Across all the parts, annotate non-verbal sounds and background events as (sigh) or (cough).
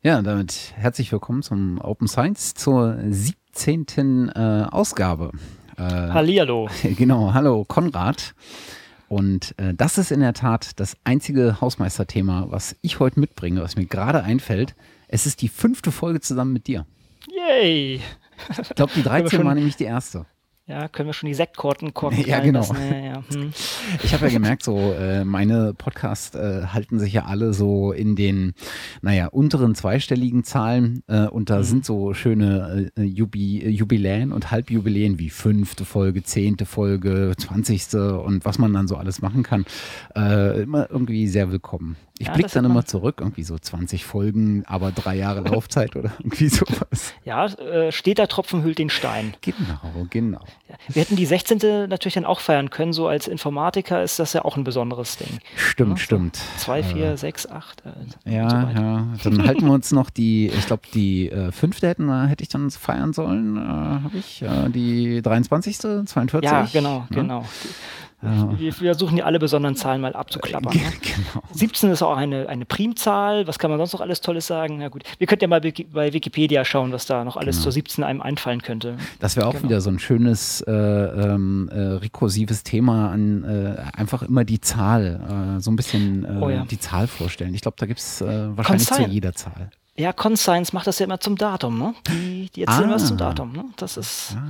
Ja, damit herzlich willkommen zum Open Science zur 17. Äh, Ausgabe. Äh, Hallihallo. (laughs) Genau, hallo Konrad. Und äh, das ist in der Tat das einzige Hausmeisterthema, was ich heute mitbringe, was mir gerade einfällt. Es ist die fünfte Folge zusammen mit dir. Yay! Ich glaube, die (laughs) 13 war nämlich die erste. Ja, können wir schon die Sektkorten korken? (laughs) Ja, genau. Ja, ja. Hm. (laughs) Ich habe ja gemerkt, so äh, meine Podcasts äh, halten sich ja alle so in den, naja, unteren zweistelligen Zahlen äh, und da mhm. sind so schöne äh, Jubi Jubiläen und Halbjubiläen wie fünfte Folge, zehnte Folge, zwanzigste und was man dann so alles machen kann, äh, immer irgendwie sehr willkommen. Ich ja, blicke dann immer zurück, irgendwie so 20 Folgen, aber drei Jahre Laufzeit oder (laughs) irgendwie sowas. Ja, äh, steht der Tropfen hüllt den Stein. Genau, genau. Wir hätten die 16. natürlich dann auch feiern können. So als Informatiker ist das ja auch ein besonderes Ding. Stimmt, ja, stimmt. 2, 4, 6, 8. Ja, so ja. Dann (laughs) halten wir uns noch die, ich glaube, die äh, fünfte hätten, hätte ich dann feiern sollen, äh, habe ich. Äh, die 23., 42. Ja, genau, genau. Wir, versuchen ja alle besonderen Zahlen mal abzuklappern. Ne? Genau. 17 ist auch eine, eine Primzahl. Was kann man sonst noch alles Tolles sagen? Na gut, wir könnten ja mal bei Wikipedia schauen, was da noch alles genau. zur 17 einem einfallen könnte. Das wäre auch genau. wieder so ein schönes äh, ähm, äh, rekursives Thema an äh, einfach immer die Zahl, äh, so ein bisschen äh, oh ja. die Zahl vorstellen. Ich glaube, da gibt es äh, wahrscheinlich zu jeder Zahl. Ja, Conscience macht das ja immer zum Datum, ne? Die, die erzählen ah. was zum Datum, ne? Das ist, ah.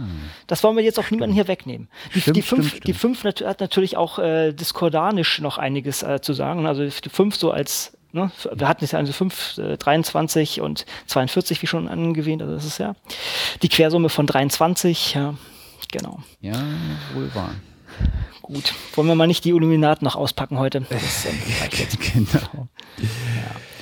das wollen wir jetzt auch niemanden hier wegnehmen. Die, stimmt, die fünf, stimmt, die fünf nat hat natürlich auch äh, diskordanisch noch einiges äh, zu sagen. Also die fünf so als, ne? Wir hatten jetzt ja also fünf, äh, 23 und 42, wie schon angewähnt, also das ist ja die Quersumme von 23, ja, genau. Ja, wohl wahr. Gut, wollen wir mal nicht die Illuminaten noch auspacken heute? (laughs) Das, äh, genau. Ja.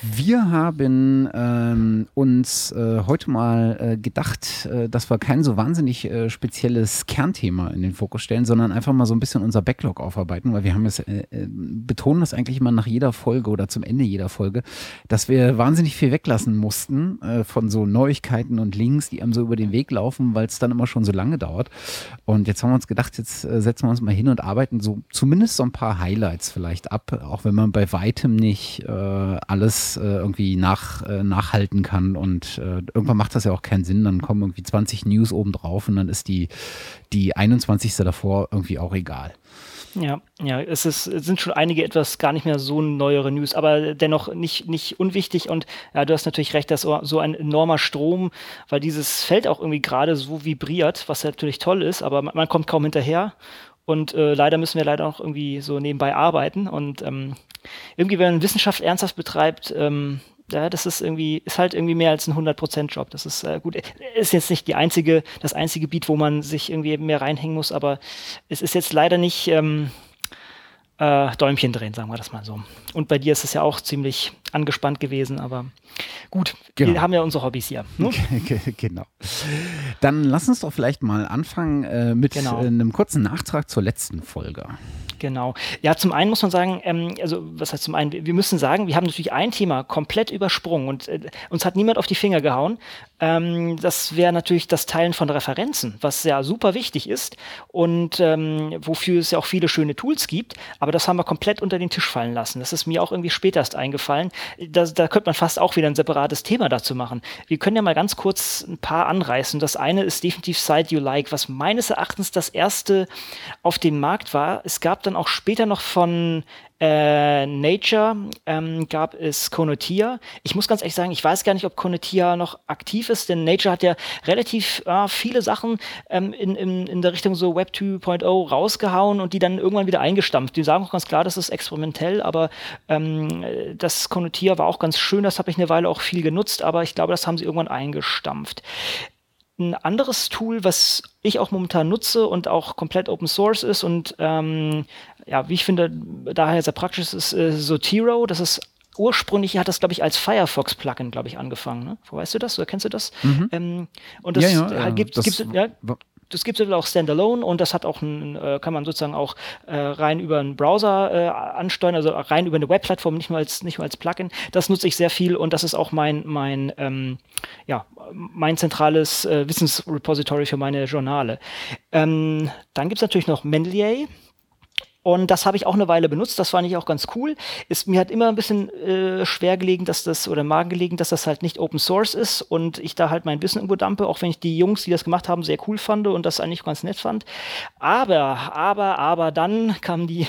Wir haben ähm, uns äh, heute mal äh, gedacht, äh, dass wir kein so wahnsinnig äh, spezielles Kernthema in den Fokus stellen, sondern einfach mal so ein bisschen unser Backlog aufarbeiten, weil wir haben es, äh, äh, betonen das eigentlich immer nach jeder Folge oder zum Ende jeder Folge, dass wir wahnsinnig viel weglassen mussten von so Neuigkeiten und Links, die einem so über den Weg laufen, weil es dann immer schon so lange dauert. Und jetzt haben wir uns gedacht, jetzt setzen wir uns mal hin und arbeiten so zumindest so ein paar Highlights vielleicht ab, auch wenn man bei weitem nicht alles äh, irgendwie nach, äh, nachhalten kann. Und äh, irgendwann macht das ja auch keinen Sinn. Dann kommen irgendwie 20 News oben drauf und dann ist die, die 21. davor irgendwie auch egal. Ja, ja, es, ist, es sind schon einige etwas gar nicht mehr so neuere News, aber dennoch nicht, nicht unwichtig. Und ja, du hast natürlich recht, dass so ein enormer Strom, weil dieses Feld auch irgendwie gerade so vibriert, was natürlich toll ist, aber man, man kommt kaum hinterher. Und äh, leider müssen wir leider auch irgendwie so nebenbei arbeiten. Und ähm, irgendwie, wenn man Wissenschaft ernsthaft betreibt, ähm, ja, das ist irgendwie, ist halt irgendwie mehr als ein 100%-Job. Das ist äh, gut. Ist jetzt nicht die einzige, das einzige Gebiet, wo man sich irgendwie mehr reinhängen muss, aber es ist jetzt leider nicht ähm, äh, Däumchen drehen, sagen wir das mal so. Und bei dir ist es ja auch ziemlich angespannt gewesen, aber gut, genau. wir haben ja unsere Hobbys hier. Ne? (laughs) genau. Dann lass uns doch vielleicht mal anfangen äh, mit genau. einem kurzen Nachtrag zur letzten Folge. Genau. Ja, zum einen muss man sagen, ähm, also was heißt zum einen, wir müssen sagen, wir haben natürlich ein Thema komplett übersprungen und äh, uns hat niemand auf die Finger gehauen. Ähm, das wäre natürlich das Teilen von Referenzen, was ja super wichtig ist und ähm, wofür es ja auch viele schöne Tools gibt, aber das haben wir komplett unter den Tisch fallen lassen. Das ist mir auch irgendwie später eingefallen. Das, da könnte man fast auch wieder ein separates Thema dazu machen. Wir können ja mal ganz kurz ein paar anreißen. Das eine ist definitiv Site You Like, was meines Erachtens das erste auf dem Markt war. Es gab dann auch später noch von äh, Nature ähm, gab es Konotia. Ich muss ganz ehrlich sagen, ich weiß gar nicht, ob Konotia noch aktiv ist, denn Nature hat ja relativ äh, viele Sachen ähm, in, in, in der Richtung so Web 2.0 rausgehauen und die dann irgendwann wieder eingestampft. Die sagen auch ganz klar, das ist experimentell, aber ähm, das Konotia war auch ganz schön, das habe ich eine Weile auch viel genutzt, aber ich glaube, das haben sie irgendwann eingestampft. Ein anderes Tool, was ich auch momentan nutze und auch komplett Open Source ist und ähm, ja, wie ich finde, daher sehr praktisch ist, äh, Zotero. Das ist ursprünglich hat das, glaube ich, als Firefox-Plugin, glaube ich, angefangen. Ne? Weißt du das oder kennst du das? Mhm. Ähm, und das ja, ja, gibt es, ja, das gibt es auch standalone und das hat auch ein, äh, kann man sozusagen auch äh, rein über einen Browser äh, ansteuern, also rein über eine Webplattform, nicht nur als nicht nur als Plugin. Das nutze ich sehr viel und das ist auch mein mein ähm, ja mein zentrales äh, Wissensrepository für meine Journale. Ähm, dann gibt es natürlich noch Mendeley. Und das habe ich auch eine Weile benutzt. Das fand ich auch ganz cool. Ist, mir hat immer ein bisschen äh, schwer gelegen, dass das, oder Magen gelegen, dass das halt nicht Open Source ist und ich da halt mein Wissen irgendwo dampe, auch wenn ich die Jungs, die das gemacht haben, sehr cool fand und das eigentlich ganz nett fand. Aber, aber, aber dann kam die,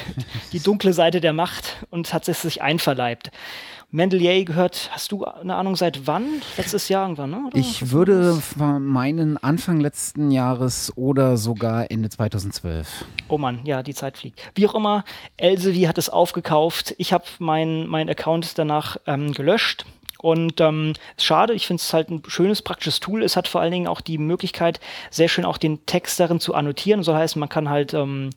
die dunkle Seite der Macht und hat es sich einverleibt. Mendelier gehört, hast du eine Ahnung seit wann? Letztes Jahr irgendwann, ne? Oder? Ich würde meinen Anfang letzten Jahres oder sogar Ende 2012. Oh Mann, ja, die Zeit fliegt. Wie auch immer, Elsevier hat es aufgekauft. Ich habe meinen mein Account danach ähm, gelöscht und ähm, schade, ich finde es halt ein schönes, praktisches Tool. Es hat vor allen Dingen auch die Möglichkeit, sehr schön auch den Text darin zu annotieren. So heißt, man kann halt ähm,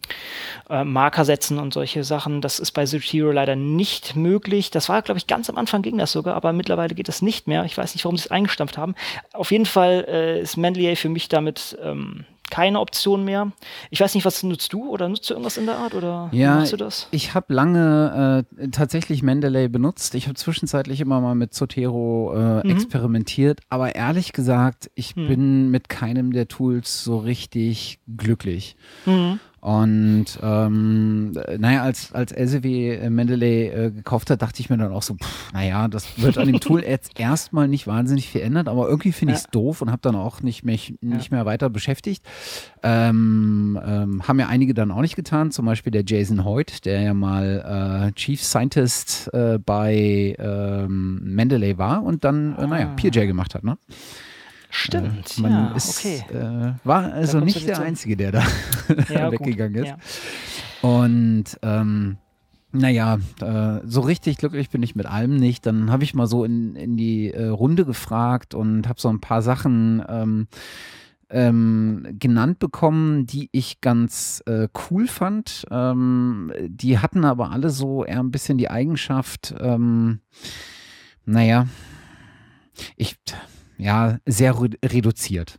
äh, Marker setzen und solche Sachen. Das ist bei Zero leider nicht möglich. Das war, glaube ich, ganz am Anfang ging das sogar, aber mittlerweile geht das nicht mehr. Ich weiß nicht, warum sie es eingestampft haben. Auf jeden Fall äh, ist Mendeley für mich damit ähm, keine Option mehr. Ich weiß nicht, was nutzt du oder nutzt du irgendwas in der Art oder ja, nutzt du das? Ich habe lange äh, tatsächlich Mendeley benutzt. Ich habe zwischenzeitlich immer mal mit Zotero äh, mhm. experimentiert, aber ehrlich gesagt, ich mhm. bin mit keinem der Tools so richtig glücklich. Mhm. Und ähm, naja, als, als LCW äh, Mendeley äh, gekauft hat, dachte ich mir dann auch so, pff, naja, das wird an dem Tool (laughs) jetzt erstmal nicht wahnsinnig viel ändern, aber irgendwie finde ich es ja. doof und habe dann auch nicht, mich nicht ja. mehr weiter beschäftigt. Ähm, ähm, haben ja einige dann auch nicht getan, zum Beispiel der Jason Hoyt, der ja mal äh, Chief Scientist äh, bei ähm, Mendeley war und dann, äh, naja, ah. PJ gemacht hat, ne? Stimmt, äh, man ja, ist, okay. Äh, war also nicht der Einzige, der da (laughs) (laughs) ja, weggegangen ist. Ja. Und ähm, naja, äh, so richtig glücklich bin ich mit allem nicht. Dann habe ich mal so in, in die äh, Runde gefragt und habe so ein paar Sachen ähm, ähm, genannt bekommen, die ich ganz äh, cool fand. Ähm, die hatten aber alle so eher ein bisschen die Eigenschaft, ähm, naja, ich ja, sehr reduziert.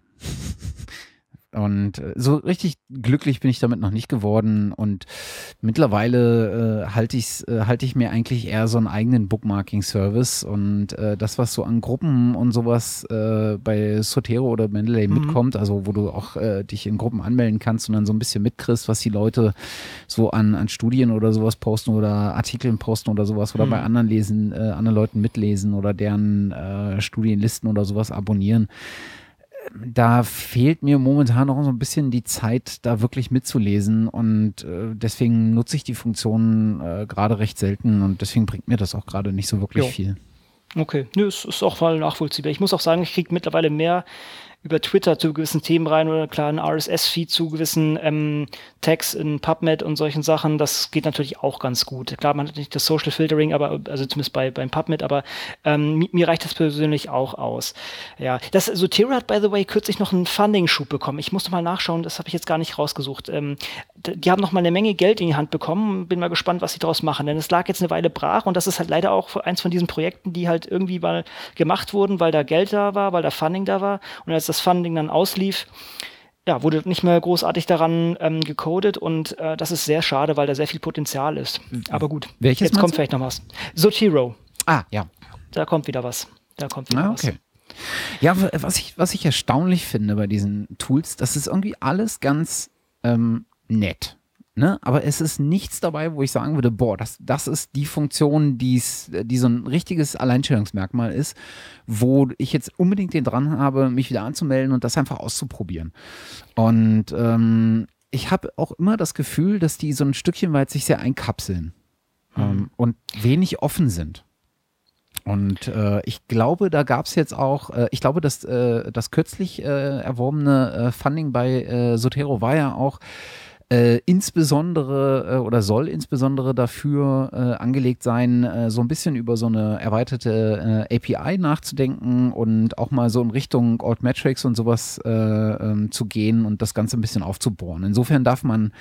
Und äh, so richtig glücklich bin ich damit noch nicht geworden. Und mittlerweile äh, halte ich, äh, halt ich mir eigentlich eher so einen eigenen Bookmarking-Service. Und äh, das, was so an Gruppen und sowas äh, bei Sotero oder Mendeley mhm. mitkommt, also wo du auch äh, dich in Gruppen anmelden kannst und dann so ein bisschen mitkriegst, was die Leute so an, an Studien oder sowas posten oder Artikeln posten oder sowas oder mhm. bei anderen lesen, anderen Leuten mitlesen oder deren Studienlisten oder sowas abonnieren da fehlt mir momentan noch so ein bisschen die Zeit, da wirklich mitzulesen und äh, deswegen nutze ich die Funktion äh, gerade recht selten und deswegen bringt mir das auch gerade nicht so wirklich jo. viel. Okay, Nö, es ist auch voll nachvollziehbar. Ich muss auch sagen, ich kriege mittlerweile mehr über Twitter zu gewissen Themen rein oder klar ein RSS-Feed zu gewissen ähm, Tags in PubMed und solchen Sachen. Das geht natürlich auch ganz gut. Klar, man hat nicht das Social Filtering, aber also zumindest bei beim PubMed, aber ähm, mir reicht das persönlich auch aus. Ja, das Sotero hat by the way kürzlich noch einen Funding-Schub bekommen. Ich musste mal nachschauen, das habe ich jetzt gar nicht rausgesucht. Ähm, die haben noch mal eine Menge Geld in die Hand bekommen. Bin mal gespannt, was sie daraus machen, denn es lag jetzt eine Weile brach und das ist halt leider auch eins von diesen Projekten, die halt irgendwie mal gemacht wurden, weil da Geld da war, weil da Funding da war und als das Funding dann auslief, ja, wurde nicht mehr großartig daran ähm, gecodet und äh, das ist sehr schade, weil da sehr viel Potenzial ist. Aber gut, Welches jetzt kommt vielleicht noch was. Zotero. Ah, ja. Da kommt wieder was. Da kommt wieder ah, okay. was. Ja, was ich, was ich erstaunlich finde bei diesen Tools, das ist irgendwie alles ganz ähm, nett. Ne? Aber es ist nichts dabei, wo ich sagen würde, boah, das, das ist die Funktion, die's, die so ein richtiges Alleinstellungsmerkmal ist, wo ich jetzt unbedingt den dran habe, mich wieder anzumelden und das einfach auszuprobieren. Und ähm, ich habe auch immer das Gefühl, dass die so ein Stückchen weit sich sehr einkapseln mhm. ähm, und wenig offen sind. Und äh, ich glaube, da gab es jetzt auch, äh, ich glaube, dass äh, das kürzlich äh, erworbene äh, Funding bei äh, Sotero war ja auch äh, insbesondere äh, oder soll insbesondere dafür äh, angelegt sein, äh, so ein bisschen über so eine erweiterte äh, API nachzudenken und auch mal so in Richtung Altmetrics und sowas äh, ähm, zu gehen und das Ganze ein bisschen aufzubohren. Insofern darf man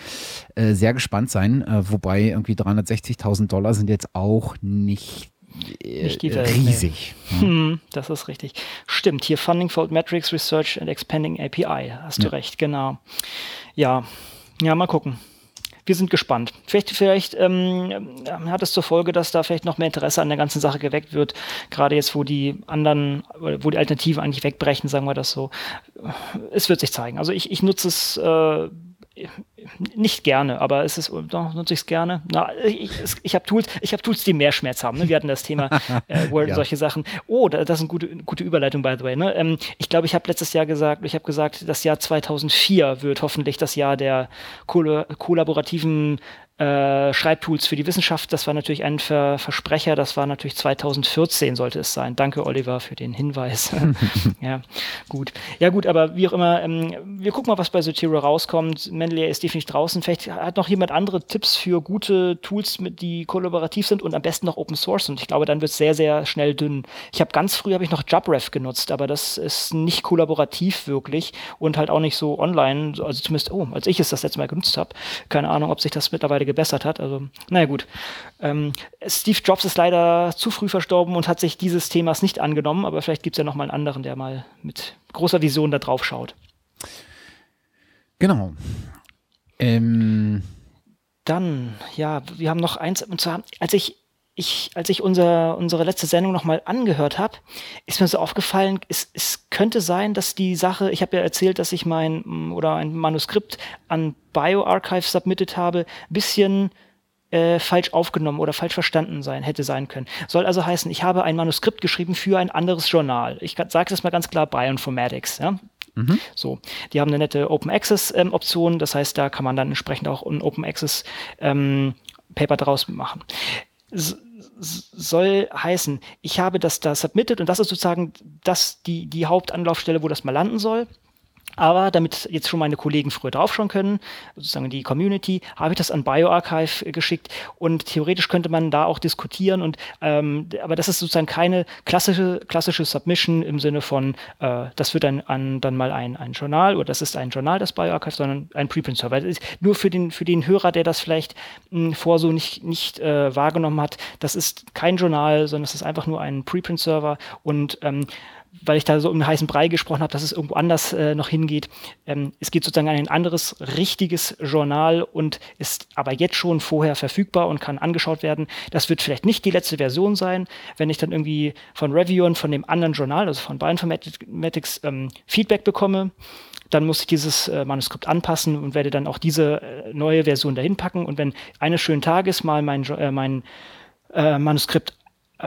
sehr gespannt sein, wobei irgendwie 360.000 Dollar sind jetzt auch nicht nicht die Welt, riesig. Nee. Hm, das ist richtig. Stimmt, hier Funding for Metrics Research and Expanding API. Hast ja. du recht, genau. Ja, ja, mal gucken. Wir sind gespannt. Vielleicht, vielleicht ähm, hat es zur Folge, dass da vielleicht noch mehr Interesse an der ganzen Sache geweckt wird. Gerade jetzt, wo die anderen, wo die Alternativen eigentlich wegbrechen, sagen wir das so. Es wird sich zeigen. Also ich, ich nutze es äh, nicht gerne, aber es ist, doch, nutze ich es gerne. Na, ich, ich habe Tools, ich habe Tools, die mehr Schmerz haben. Ne? Wir hatten das Thema (laughs) äh, Word ja. solche Sachen. Oh, das ist eine gute, gute Überleitung, by the way. Ne? Ähm, ich glaube, ich habe letztes Jahr gesagt, ich habe gesagt, das Jahr 2004 wird hoffentlich das Jahr der kollaborativen äh, Schreibtools für die Wissenschaft. Das war natürlich ein Ver Versprecher. Das war natürlich 2014 sollte es sein. Danke, Oliver, für den Hinweis. (laughs) (laughs) ja, gut. Ja, gut, aber wie auch immer, ähm, wir gucken mal, was bei Zotero rauskommt. Mendeley ist definitiv draußen. Vielleicht hat noch jemand andere Tipps für gute Tools, die kollaborativ sind und am besten noch Open Source. Und ich glaube, dann wird es sehr, sehr schnell dünn. Ich habe ganz früh habe ich noch JabRef genutzt, aber das ist nicht kollaborativ wirklich und halt auch nicht so online. Also zumindest, oh, als ich es das letzte Mal genutzt habe. Keine Ahnung, ob sich das mittlerweile gebessert hat. Also, naja, gut. Ähm, Steve Jobs ist leider zu früh verstorben und hat sich dieses Themas nicht angenommen, aber vielleicht gibt es ja noch mal einen anderen, der mal mit großer Vision da drauf schaut. Genau. Ähm. Dann, ja, wir haben noch eins, und zwar, als ich ich, als ich unser, unsere letzte Sendung nochmal angehört habe, ist mir so aufgefallen, es, es könnte sein, dass die Sache, ich habe ja erzählt, dass ich mein oder ein Manuskript an BioArchive submitted habe, ein bisschen äh, falsch aufgenommen oder falsch verstanden sein hätte sein können. Soll also heißen, ich habe ein Manuskript geschrieben für ein anderes Journal. Ich sage es mal ganz klar, Bioinformatics. Ja? Mhm. So, die haben eine nette Open Access ähm, Option, das heißt, da kann man dann entsprechend auch ein Open Access ähm, Paper draus machen soll heißen, ich habe das da submitted und das ist sozusagen das, die, die Hauptanlaufstelle, wo das mal landen soll. Aber damit jetzt schon meine Kollegen früher draufschauen können, sozusagen die Community, habe ich das an BioArchive geschickt und theoretisch könnte man da auch diskutieren und ähm, aber das ist sozusagen keine klassische klassische Submission im Sinne von äh, das wird dann an dann mal ein, ein Journal oder das ist ein Journal das BioArchive, sondern ein Preprint-Server. Nur für den für den Hörer, der das vielleicht mh, hm, vor so nicht nicht äh, wahrgenommen hat, das ist kein Journal, sondern es ist einfach nur ein Preprint-Server und ähm, weil ich da so im heißen Brei gesprochen habe, dass es irgendwo anders äh, noch hingeht. Ähm, es geht sozusagen an ein anderes richtiges Journal und ist aber jetzt schon vorher verfügbar und kann angeschaut werden. Das wird vielleicht nicht die letzte Version sein. Wenn ich dann irgendwie von Reviewen von dem anderen Journal, also von Bioinformatics, ähm, Feedback bekomme, dann muss ich dieses äh, Manuskript anpassen und werde dann auch diese äh, neue Version dahin packen. Und wenn eines schönen Tages mal mein, äh, mein äh, Manuskript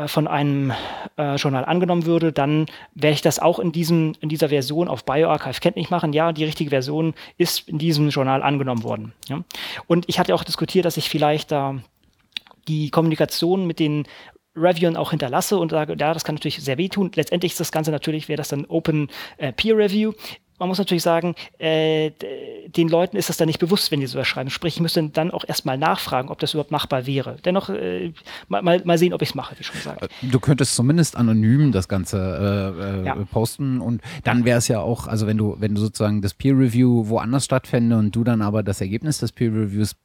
von einem äh, Journal angenommen würde, dann werde ich das auch in, diesem, in dieser Version auf BioArchive kenntlich machen. Ja, die richtige Version ist in diesem Journal angenommen worden. Ja. Und ich hatte auch diskutiert, dass ich vielleicht da die Kommunikation mit den Reviewern auch hinterlasse und sage, ja, das kann natürlich sehr wehtun. Letztendlich ist das Ganze natürlich, wäre das dann Open äh, Peer Review man muss natürlich sagen, äh, den Leuten ist das dann nicht bewusst, wenn die sowas schreiben. Sprich, ich müsste dann auch erstmal nachfragen, ob das überhaupt machbar wäre. Dennoch äh, mal, mal sehen, ob ich es mache, wie schon gesagt. Äh, du könntest zumindest anonym das Ganze äh, äh, ja. posten und dann wäre es ja auch, also wenn du, wenn du sozusagen das Peer Review woanders stattfände und du dann aber das Ergebnis des Peer Reviews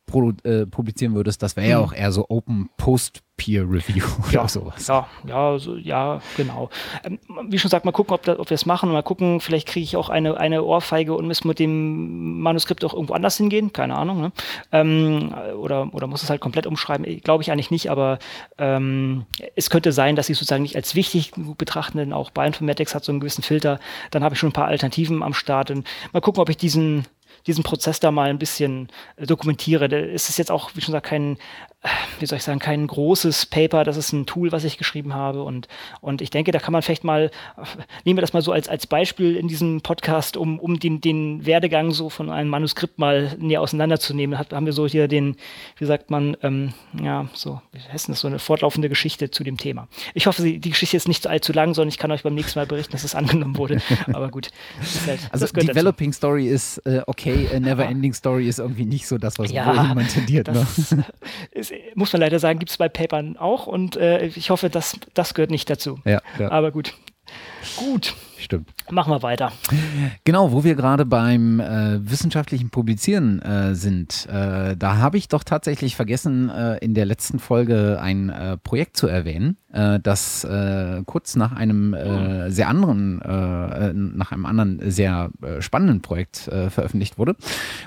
äh, publizieren würdest, das wäre hm. ja auch eher so Open Post Peer Review (laughs) oder ja, sowas. Ja, ja, so, ja, genau. Ähm, wie schon gesagt, mal gucken, ob, da, ob wir es machen. Mal gucken, vielleicht kriege ich auch eine, eine Ohrfeige und muss mit dem Manuskript auch irgendwo anders hingehen. Keine Ahnung. Ne? Ähm, oder, oder muss es halt komplett umschreiben? Glaube ich eigentlich nicht, aber ähm, es könnte sein, dass sie sozusagen nicht als wichtig betrachten, denn auch Bioinformatics hat so einen gewissen Filter. Dann habe ich schon ein paar Alternativen am Start. Und mal gucken, ob ich diesen diesen Prozess da mal ein bisschen äh, dokumentiere. Es ist jetzt auch, wie schon gesagt, kein wie soll ich sagen, kein großes Paper, das ist ein Tool, was ich geschrieben habe und, und ich denke, da kann man vielleicht mal, nehmen wir das mal so als, als Beispiel in diesem Podcast, um, um den, den Werdegang so von einem Manuskript mal näher auseinanderzunehmen, hat, haben wir so hier den, wie sagt man, ähm, ja, so, wie heißt das, so eine fortlaufende Geschichte zu dem Thema. Ich hoffe, die Geschichte ist nicht allzu lang, sondern ich kann euch beim nächsten Mal berichten, dass es (laughs) angenommen wurde, aber gut. Halt, also Developing dazu. Story ist äh, okay, a Never Ending Story ist irgendwie nicht so das, was ja, man tendiert. Ne? (laughs) Ist, muss man leider sagen, gibt es bei Papern auch und äh, ich hoffe, dass das gehört nicht dazu. Ja, ja. Aber gut. Gut. Stimmt. Machen wir weiter. Genau, wo wir gerade beim äh, wissenschaftlichen Publizieren äh, sind, äh, da habe ich doch tatsächlich vergessen, äh, in der letzten Folge ein äh, Projekt zu erwähnen, äh, das kurz nach einem sehr anderen, nach einem anderen sehr spannenden Projekt veröffentlicht wurde.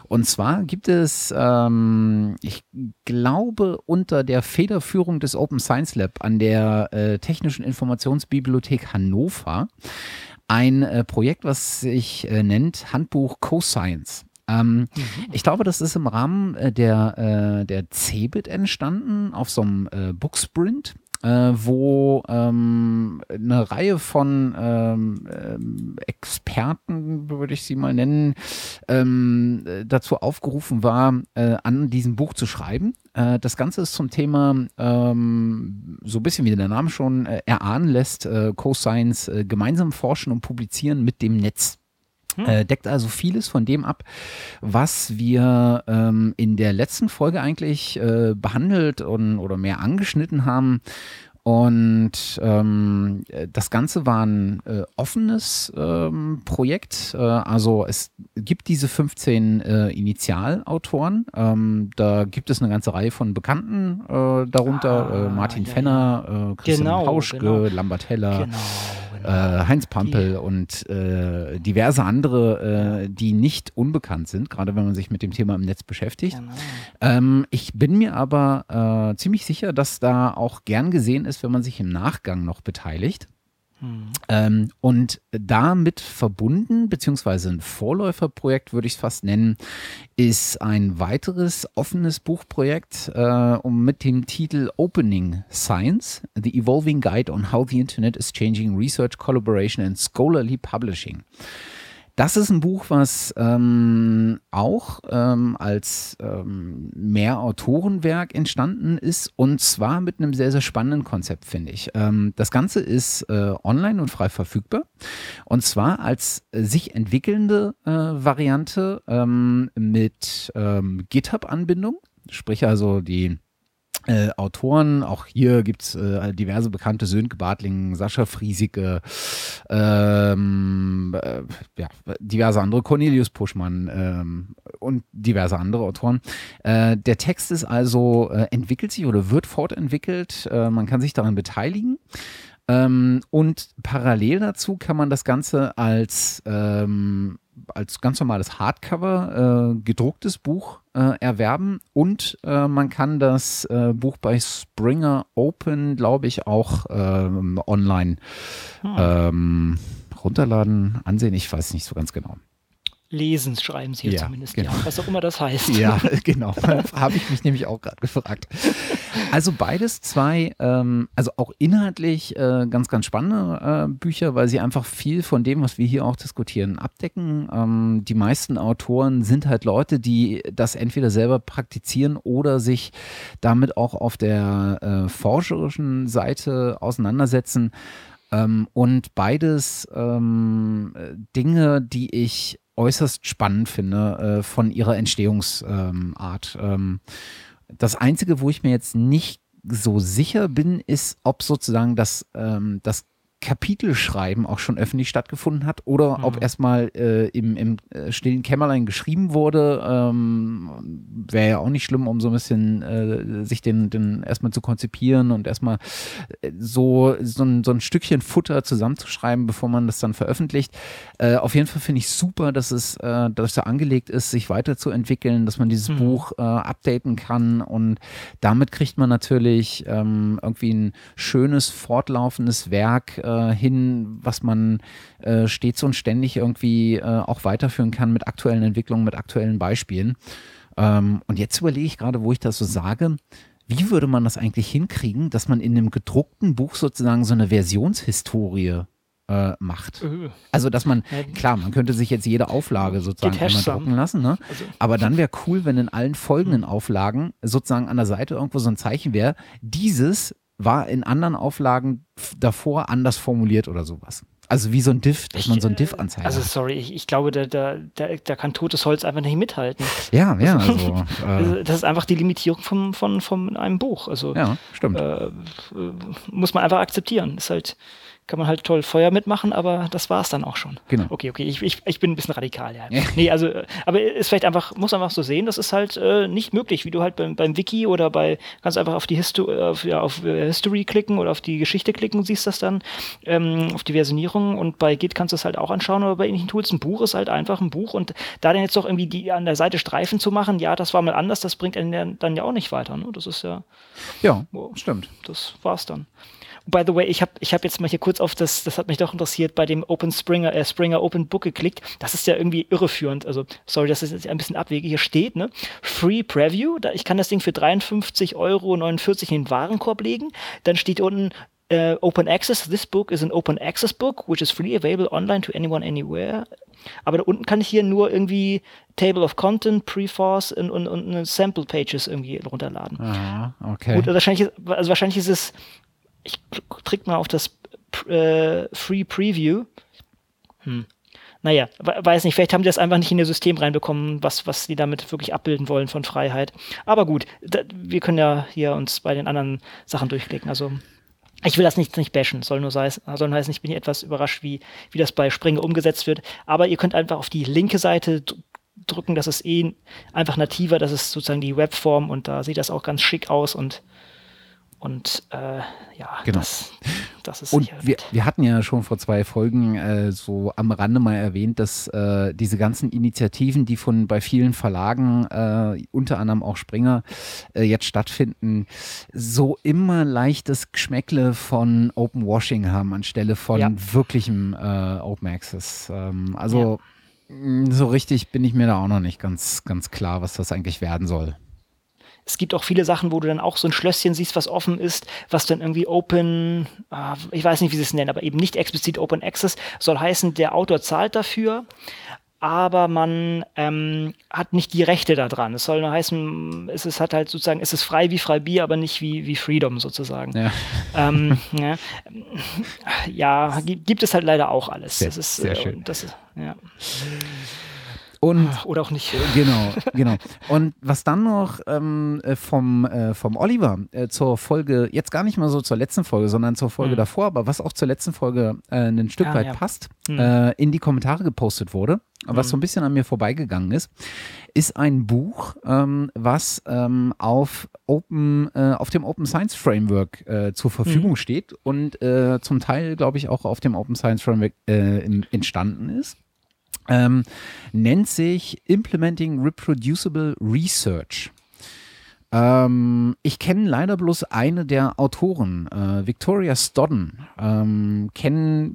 Und zwar gibt es, ähm, ich glaube, unter der Federführung des Open Science Lab an der Technischen Informationsbibliothek Hannover ein äh, Projekt, was sich äh, nennt Handbuch CoScience. Ähm, mhm. Ich glaube, das ist im Rahmen äh, der, äh, der CeBIT entstanden, auf so einem äh, Booksprint wo ähm, eine Reihe von ähm, ähm, Experten, würde ich sie mal nennen, ähm, dazu aufgerufen war, äh, an diesem Buch zu schreiben. Äh, das Ganze ist zum Thema, ähm, so ein bisschen wie der Name schon äh, erahnen lässt, äh, Co-Science, äh, gemeinsam forschen und publizieren mit dem Netz. Hm. Deckt also vieles von dem ab, was wir ähm, in der letzten Folge eigentlich äh, behandelt und, oder mehr angeschnitten haben. Und ähm, das Ganze war ein äh, offenes ähm, Projekt. Äh, also es gibt diese 15 äh, Initialautoren. Ähm, da gibt es eine ganze Reihe von Bekannten äh, darunter. Ah, äh, Martin ja, Fenner, ja. Äh, Christian genau, Hauschke, genau. Lambert Heller. Genau äh, Heinz Pampel die. und äh, diverse andere, äh, die nicht unbekannt sind, gerade wenn man sich mit dem Thema im Netz beschäftigt. Genau. Ähm, ich bin mir aber äh, ziemlich sicher, dass da auch gern gesehen ist, wenn man sich im Nachgang noch beteiligt. Mhm. Ähm, und damit verbunden, beziehungsweise ein Vorläuferprojekt würde ich es fast nennen, ist ein weiteres offenes Buchprojekt äh, um mit dem Titel Opening Science, The Evolving Guide on How the Internet is Changing Research, Collaboration and Scholarly Publishing. Das ist ein Buch, was ähm, auch ähm, als ähm, Mehrautorenwerk entstanden ist und zwar mit einem sehr, sehr spannenden Konzept, finde ich. Ähm, das Ganze ist äh, online und frei verfügbar und zwar als äh, sich entwickelnde äh, Variante ähm, mit ähm, GitHub-Anbindung, sprich also die äh, Autoren. Auch hier gibt's äh, diverse bekannte Sönke Bartling, Sascha Friesike, ähm, äh, ja, diverse andere, Cornelius Puschmann ähm, und diverse andere Autoren. Äh, der Text ist also, äh, entwickelt sich oder wird fortentwickelt. Äh, man kann sich daran beteiligen. Ähm, und parallel dazu kann man das Ganze als ähm, als ganz normales Hardcover äh, gedrucktes Buch äh, erwerben und äh, man kann das äh, Buch bei Springer Open, glaube ich, auch ähm, online hm. ähm, runterladen, ansehen. Ich weiß nicht so ganz genau. Lesen schreiben sie ja, zumindest. Genau. Ja, was auch immer das heißt. Ja, (laughs) genau. (laughs) Habe ich mich nämlich auch gerade gefragt. Also beides zwei, ähm, also auch inhaltlich äh, ganz, ganz spannende äh, Bücher, weil sie einfach viel von dem, was wir hier auch diskutieren, abdecken. Ähm, die meisten Autoren sind halt Leute, die das entweder selber praktizieren oder sich damit auch auf der äh, forscherischen Seite auseinandersetzen. Ähm, und beides ähm, Dinge, die ich äußerst spannend finde äh, von ihrer Entstehungsart. Ähm, das Einzige, wo ich mir jetzt nicht so sicher bin, ist, ob sozusagen das, ähm, das Kapitelschreiben auch schon öffentlich stattgefunden hat oder mhm. ob erstmal äh, im, im äh, stillen Kämmerlein geschrieben wurde. Ähm, Wäre ja auch nicht schlimm, um so ein bisschen äh, sich den, den erstmal zu konzipieren und erstmal äh, so, so, ein, so ein Stückchen Futter zusammenzuschreiben, bevor man das dann veröffentlicht. Äh, auf jeden Fall finde ich super, dass es, äh, dass da angelegt ist, sich weiterzuentwickeln, dass man dieses mhm. Buch updaten kann und damit kriegt man natürlich ähm, irgendwie ein schönes, fortlaufendes Werk äh, hin, was man äh, stets und ständig irgendwie äh, auch weiterführen kann mit aktuellen Entwicklungen, mit aktuellen Beispielen. Ähm, und jetzt überlege ich gerade, wo ich das so sage, wie würde man das eigentlich hinkriegen, dass man in einem gedruckten Buch sozusagen so eine Versionshistorie äh, macht. Uh. Also, dass man, klar, man könnte sich jetzt jede Auflage sozusagen einmal drucken lassen, ne? Also. aber dann wäre cool, wenn in allen folgenden Auflagen sozusagen an der Seite irgendwo so ein Zeichen wäre, dieses war in anderen Auflagen davor anders formuliert oder sowas. Also wie so ein Diff, dass man so ein Diff anzeigt. Also sorry, ich, ich glaube, da, da, da, da, kann totes Holz einfach nicht mithalten. Ja, ja. Also, (laughs) äh, das ist einfach die Limitierung von, von, von einem Buch. Also ja, stimmt. Äh, muss man einfach akzeptieren. Ist halt kann man halt toll Feuer mitmachen, aber das war es dann auch schon. Genau. Okay, okay, ich, ich, ich bin ein bisschen radikal, ja. nee, also, aber ist vielleicht einfach, muss einfach so sehen, das ist halt äh, nicht möglich, wie du halt beim, beim Wiki oder bei, kannst einfach auf die Histo auf, ja, auf äh, History klicken oder auf die Geschichte klicken, siehst das dann, ähm, auf die Versionierung und bei Git kannst du es halt auch anschauen, aber bei ähnlichen Tools, ein Buch ist halt einfach ein Buch und da dann jetzt doch irgendwie die an der Seite Streifen zu machen, ja, das war mal anders, das bringt einen dann ja auch nicht weiter, ne? Das ist ja. Ja, oh, stimmt. Das war's dann. By the way, ich habe ich hab jetzt mal hier kurz auf das, das hat mich doch interessiert, bei dem Open Springer, äh, Springer Open Book geklickt. Das ist ja irgendwie irreführend. Also, sorry, das ist jetzt ein bisschen abwegig. Hier steht, ne? Free Preview. Da, ich kann das Ding für 53,49 Euro in den Warenkorb legen. Dann steht unten uh, open access. This book is an open access book, which is free available online to anyone, anywhere. Aber da unten kann ich hier nur irgendwie Table of Content, Preforce und, und, und Sample Pages irgendwie runterladen. Aha, okay. Gut, wahrscheinlich, also wahrscheinlich ist es, ich krieg mal auf das äh, Free Preview. Hm. Naja, weiß nicht, vielleicht haben die das einfach nicht in ihr System reinbekommen, was, was die damit wirklich abbilden wollen von Freiheit. Aber gut, da, wir können ja hier uns bei den anderen Sachen durchklicken. Also ich will das nicht, nicht bashen, soll nur, sei, soll nur heißen, ich bin hier etwas überrascht, wie, wie das bei Springe umgesetzt wird. Aber ihr könnt einfach auf die linke Seite drücken, das ist eh einfach nativer, das ist sozusagen die Webform und da sieht das auch ganz schick aus und und äh, ja, genau. das, das ist Und wir, wir hatten ja schon vor zwei Folgen äh, so am Rande mal erwähnt, dass äh, diese ganzen Initiativen, die von bei vielen Verlagen, äh, unter anderem auch Springer, äh, jetzt stattfinden, so immer leichtes Geschmäckle von Open Washing haben anstelle von ja. wirklichem äh, Open Access. Ähm, also ja. so richtig bin ich mir da auch noch nicht ganz, ganz klar, was das eigentlich werden soll es gibt auch viele Sachen, wo du dann auch so ein Schlösschen siehst, was offen ist, was dann irgendwie Open, äh, ich weiß nicht, wie sie es nennen, aber eben nicht explizit Open Access, soll heißen, der Autor zahlt dafür, aber man ähm, hat nicht die Rechte daran. Es soll nur heißen, es ist halt halt sozusagen, es ist frei wie Freibier, aber nicht wie, wie Freedom sozusagen. Ja, ähm, (laughs) ja, ja, gibt es halt leider auch alles. Sehr, das ist, sehr schön. Äh, das ist, ja. Und, ah, Oder auch nicht. Genau, (laughs) genau. Und was dann noch ähm, äh, vom, äh, vom Oliver äh, zur Folge, jetzt gar nicht mal so zur letzten Folge, sondern zur Folge mhm. davor, aber was auch zur letzten Folge äh, ein Stück ah, weit ja. passt, mhm. in die Kommentare gepostet wurde, was mhm. so ein bisschen an mir vorbeigegangen ist, ist ein Buch, ähm, was ähm, auf, Open, äh, auf dem Open Science Framework äh, zur Verfügung mhm. steht und äh, zum Teil, glaube ich, auch auf dem Open Science Framework entstanden ist ähm, nennt sich Implementing Reproducible Research. Ähm, ich kenne leider bloß eine der Autoren, äh, Victoria Stodden. Ähm, kennen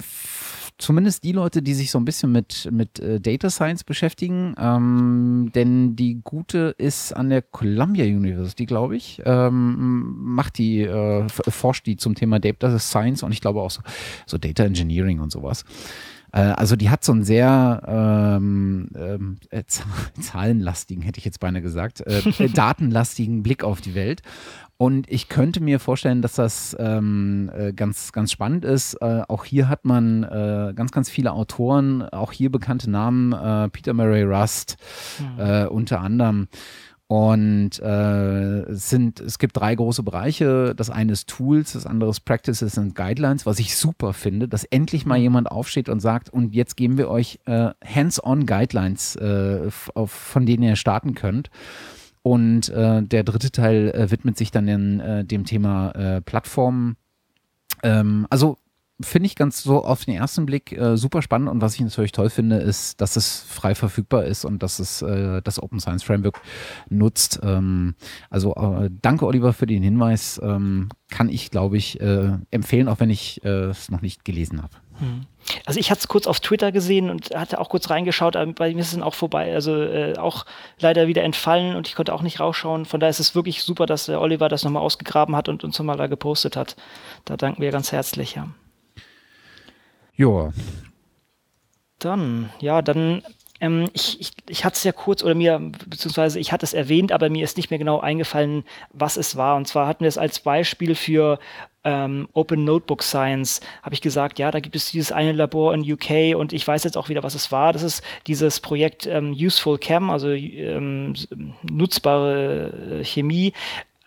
zumindest die Leute, die sich so ein bisschen mit, mit äh, Data Science beschäftigen. Ähm, denn die gute ist an der Columbia University, glaube ich. Ähm, macht die, äh, forscht die zum Thema Data Science und ich glaube auch so, so Data Engineering und sowas. Äh, also die hat so einen sehr ähm, ähm äh, (laughs) zahlenlastigen, hätte ich jetzt beinahe gesagt, äh, (laughs) äh datenlastigen Blick auf die Welt. Und ich könnte mir vorstellen, dass das ähm, äh, ganz, ganz spannend ist. Äh, auch hier hat man äh, ganz, ganz viele Autoren, auch hier bekannte Namen, äh, Peter Murray Rust mhm. unter anderem. Und äh, es, sind, es gibt drei große Bereiche. Das eine ist Tools, das andere ist Practices and Guidelines, was ich super finde, dass endlich mal mhm. jemand aufsteht und sagt, und jetzt geben wir euch äh, Hands-on Guidelines, äh, auf, von denen ihr starten könnt. Und äh, der dritte Teil äh, widmet sich dann in, äh, dem Thema Plattformen. Ähm, also finde ich ganz so auf den ersten Blick äh, super spannend und was ich natürlich toll finde, ist, dass es frei verfügbar ist und dass es äh, das Open Science Framework nutzt. Ähm, also äh, danke Oliver für den Hinweis. Ähm, kann ich, glaube ich, äh, empfehlen, auch wenn ich äh, es noch nicht gelesen habe. Hm. Also ich hatte es kurz auf Twitter gesehen und hatte auch kurz reingeschaut, aber bei mir ist es auch vorbei. Also äh, auch leider wieder entfallen und ich konnte auch nicht rausschauen. Von daher ist es wirklich super, dass der Oliver das nochmal ausgegraben hat und uns nochmal da gepostet hat. Da danken wir ganz herzlich, ja. Ja. Dann, ja, dann, ähm, ich, ich, ich hatte es ja kurz, oder mir, beziehungsweise ich hatte es erwähnt, aber mir ist nicht mehr genau eingefallen, was es war. Und zwar hatten wir es als Beispiel für ähm, Open Notebook Science, habe ich gesagt, ja, da gibt es dieses eine Labor in UK und ich weiß jetzt auch wieder, was es war. Das ist dieses Projekt ähm, Useful Chem, also ähm, nutzbare äh, Chemie,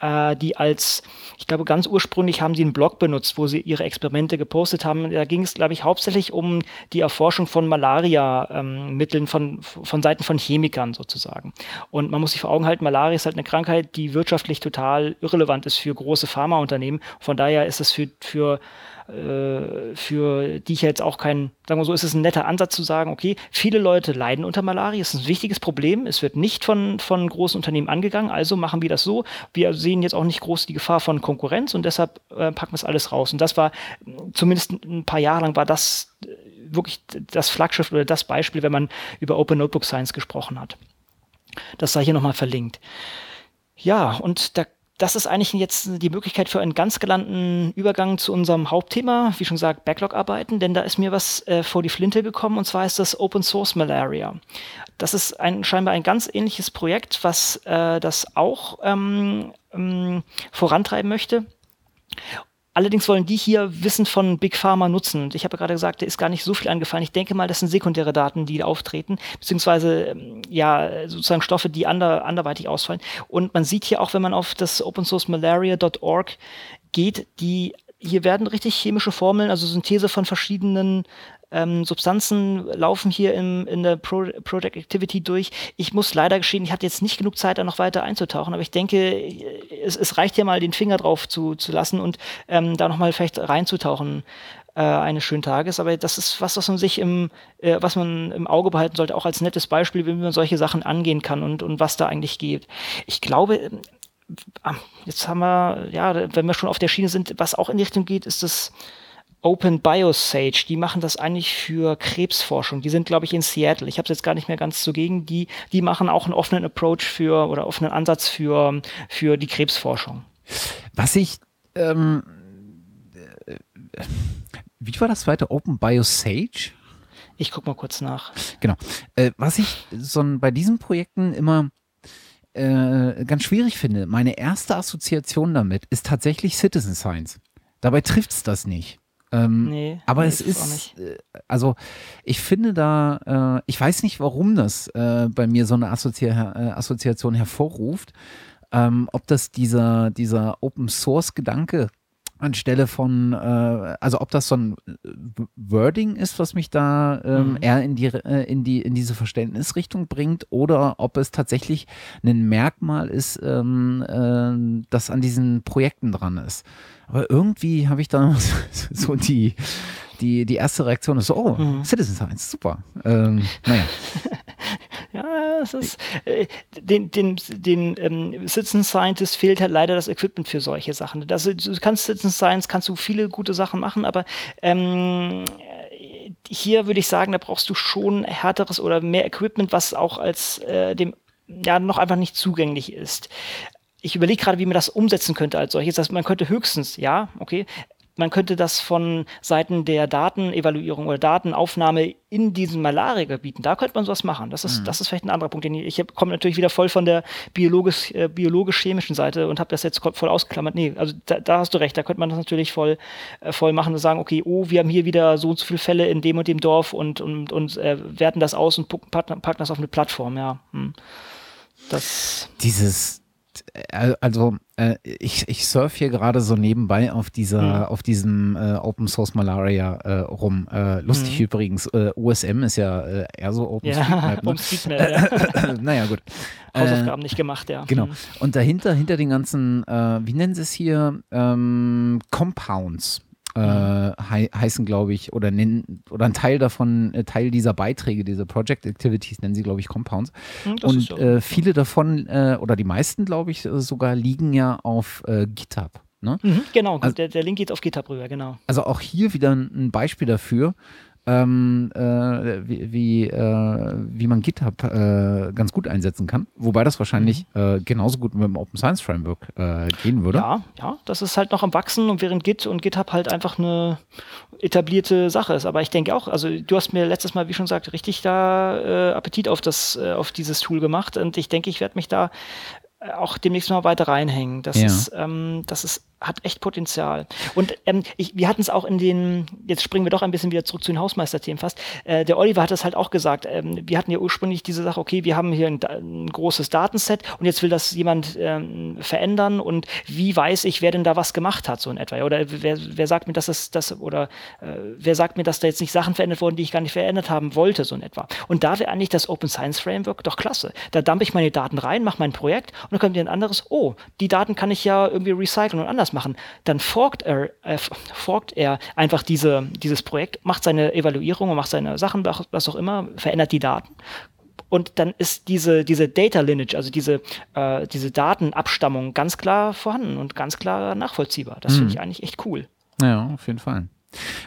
äh, die als, ich glaube, ganz ursprünglich haben sie einen Blog benutzt, wo sie ihre Experimente gepostet haben. Da ging es, glaube ich, hauptsächlich um die Erforschung von Malaria-Mitteln ähm, von, von Seiten von Chemikern sozusagen. Und man muss sich vor Augen halten, Malaria ist halt eine Krankheit, die wirtschaftlich total irrelevant ist für große Pharmaunternehmen. Von daher ist es für, für äh, für die ich jetzt auch kein, sagen wir so, ist es ein netter Ansatz zu sagen, okay, viele Leute leiden unter Malaria, es ist ein wichtiges Problem, es wird nicht von, von großen Unternehmen angegangen, also machen wir das so. Wir sehen jetzt auch nicht groß die Gefahr von Konkurrenz und deshalb äh, packen wir es alles raus. Und das war zumindest ein paar Jahre lang war das äh, wirklich das Flaggschiff oder das Beispiel, wenn man über Open Notebook Science gesprochen hat. Das sei hier nochmal verlinkt. Ja, und da das ist eigentlich jetzt die Möglichkeit für einen ganz galanten Übergang zu unserem Hauptthema, wie schon gesagt, Backlog-Arbeiten, denn da ist mir was äh, vor die Flinte gekommen und zwar ist das Open Source Malaria. Das ist ein, scheinbar ein ganz ähnliches Projekt, was äh, das auch ähm, ähm, vorantreiben möchte. Allerdings wollen die hier Wissen von Big Pharma nutzen. Und ich habe ja gerade gesagt, da ist gar nicht so viel angefallen. Ich denke mal, das sind sekundäre Daten, die auftreten, beziehungsweise ähm, ja sozusagen Stoffe, die ander, anderweitig ausfallen. Und man sieht hier auch, wenn man auf das opensourcemalaria.org geht, die hier werden richtig chemische Formeln, also Synthese von verschiedenen ähm, Substanzen laufen hier im, in der Pro Project Activity durch. Ich muss leider gestehen, ich hatte jetzt nicht genug Zeit, da noch weiter einzutauchen, aber ich denke, es, es reicht ja mal, den Finger drauf zu, zu lassen und ähm, da nochmal vielleicht reinzutauchen äh, eines schönen Tages. Aber das ist was, was man sich im, äh, was man im Auge behalten sollte, auch als nettes Beispiel, wie man solche Sachen angehen kann und, und was da eigentlich geht. Ich glaube, ähm, jetzt haben wir, ja, wenn wir schon auf der Schiene sind, was auch in die Richtung geht, ist das Open Biosage, die machen das eigentlich für Krebsforschung. Die sind, glaube ich, in Seattle. Ich habe es jetzt gar nicht mehr ganz zugegen. Die, die machen auch einen offenen Approach für oder offenen Ansatz für, für die Krebsforschung. Was ich, ähm, äh, wie war das zweite? Open Biosage? Ich guck mal kurz nach. Genau. Äh, was ich so bei diesen Projekten immer äh, ganz schwierig finde, meine erste Assoziation damit ist tatsächlich Citizen Science. Dabei trifft es das nicht. Ähm, nee, aber nee, es ist, äh, also ich finde da, äh, ich weiß nicht, warum das äh, bei mir so eine Assozi äh, Assoziation hervorruft. Ähm, ob das dieser, dieser Open Source Gedanke anstelle von, äh, also ob das so ein äh, Wording ist, was mich da ähm, mhm. eher in die, äh, in, die, in diese Verständnisrichtung bringt, oder ob es tatsächlich ein Merkmal ist, ähm, äh, das an diesen Projekten dran ist. Aber irgendwie habe ich da (laughs) so die, die, die erste Reaktion ist so, oh, mhm. Citizen Science, super. Ähm, naja. (laughs) ja, es ist, äh, den, den, den ähm, Citizen Scientist fehlt halt leider das Equipment für solche Sachen. Das, du kannst Citizen Science, kannst du viele gute Sachen machen, aber ähm, hier würde ich sagen, da brauchst du schon härteres oder mehr Equipment, was auch als äh, dem ja noch einfach nicht zugänglich ist ich überlege gerade, wie man das umsetzen könnte als solches. Das, man könnte höchstens, ja, okay, man könnte das von Seiten der Datenevaluierung oder Datenaufnahme in diesen Malaria-Gebieten, da könnte man sowas machen. Das ist, mhm. das ist vielleicht ein anderer Punkt. Den ich, ich komme natürlich wieder voll von der biologisch, äh, biologisch-chemischen Seite und habe das jetzt voll ausgeklammert. Nee, also da, da, hast du recht, da könnte man das natürlich voll, äh, voll machen und sagen, okay, oh, wir haben hier wieder so und so viele Fälle in dem und dem Dorf und, und, und äh, werten das aus und packen, packen das auf eine Plattform, ja. Hm. Das Dieses, äh, also äh, ich, ich surfe hier gerade so nebenbei auf dieser, mhm. auf diesem äh, Open Source Malaria äh, rum. Äh, lustig mhm. übrigens, äh, OSM ist ja eher so Open ja, Streetmap. Ne? Streetmap ja. (laughs) naja, gut. (laughs) Hausaufgaben nicht gemacht, ja. Genau. Mhm. Und dahinter, hinter den ganzen, wie nennen sie es hier, ähm, Compounds äh, he heißen, glaube ich, oder nennen, oder ein Teil davon, äh, Teil dieser Beiträge, diese Project Activities nennen sie, glaube ich, Compounds. Mhm, und so. äh, viele davon, äh, oder die meisten, glaube ich, sogar liegen ja auf äh, GitHub. Ne? Mhm, genau, also, der, der Link geht auf GitHub rüber, genau. Also auch hier wieder ein Beispiel dafür, ähm, äh, wie, wie, äh, wie man GitHub äh, ganz gut einsetzen kann. Wobei das wahrscheinlich mhm. Äh, genauso gut mit dem Open Science Framework äh, gehen würde. Ja, ja, das ist halt noch am Wachsen und während Git und GitHub halt einfach eine etablierte Sache ist. Aber ich denke auch, also du hast mir letztes Mal, wie schon gesagt, richtig da äh, Appetit auf das, auf dieses Tool gemacht und ich denke, ich werde mich da auch demnächst mal weiter reinhängen. Das ja. ist, ähm, das ist hat echt Potenzial. Und ähm, ich, wir hatten es auch in den, jetzt springen wir doch ein bisschen wieder zurück zu den Hausmeisterthemen fast. Äh, der Oliver hat das halt auch gesagt. Ähm, wir hatten ja ursprünglich diese Sache, okay, wir haben hier ein, ein großes Datenset und jetzt will das jemand ähm, verändern und wie weiß ich, wer denn da was gemacht hat, so in etwa. Oder wer, wer sagt mir, dass das, das oder äh, wer sagt mir, dass da jetzt nicht Sachen verändert wurden, die ich gar nicht verändert haben wollte, so in etwa. Und da wäre eigentlich das Open Science Framework doch klasse. Da dumpe ich meine Daten rein, mache mein Projekt und dann kommt ein anderes, oh, die Daten kann ich ja irgendwie recyceln und anders anders machen, dann forkt er, äh, forkt er einfach diese, dieses Projekt, macht seine Evaluierung und macht seine Sachen, was auch immer, verändert die Daten. Und dann ist diese, diese Data Lineage, also diese, äh, diese Datenabstammung ganz klar vorhanden und ganz klar nachvollziehbar. Das mhm. finde ich eigentlich echt cool. Ja, auf jeden Fall.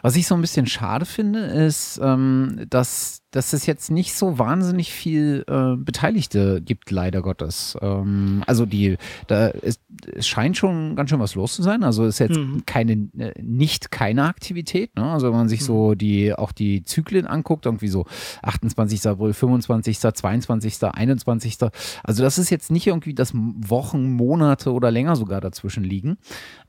Was ich so ein bisschen schade finde, ist, ähm, dass, dass es jetzt nicht so wahnsinnig viel äh, Beteiligte gibt, leider Gottes. Ähm, also die, da ist, es scheint schon ganz schön was los zu sein. Also ist jetzt mhm. keine, äh, nicht keine Aktivität. Ne? Also wenn man sich mhm. so die, auch die Zyklen anguckt, irgendwie so 28. April, 25., 22., 21. Also das ist jetzt nicht irgendwie, dass Wochen, Monate oder länger sogar dazwischen liegen.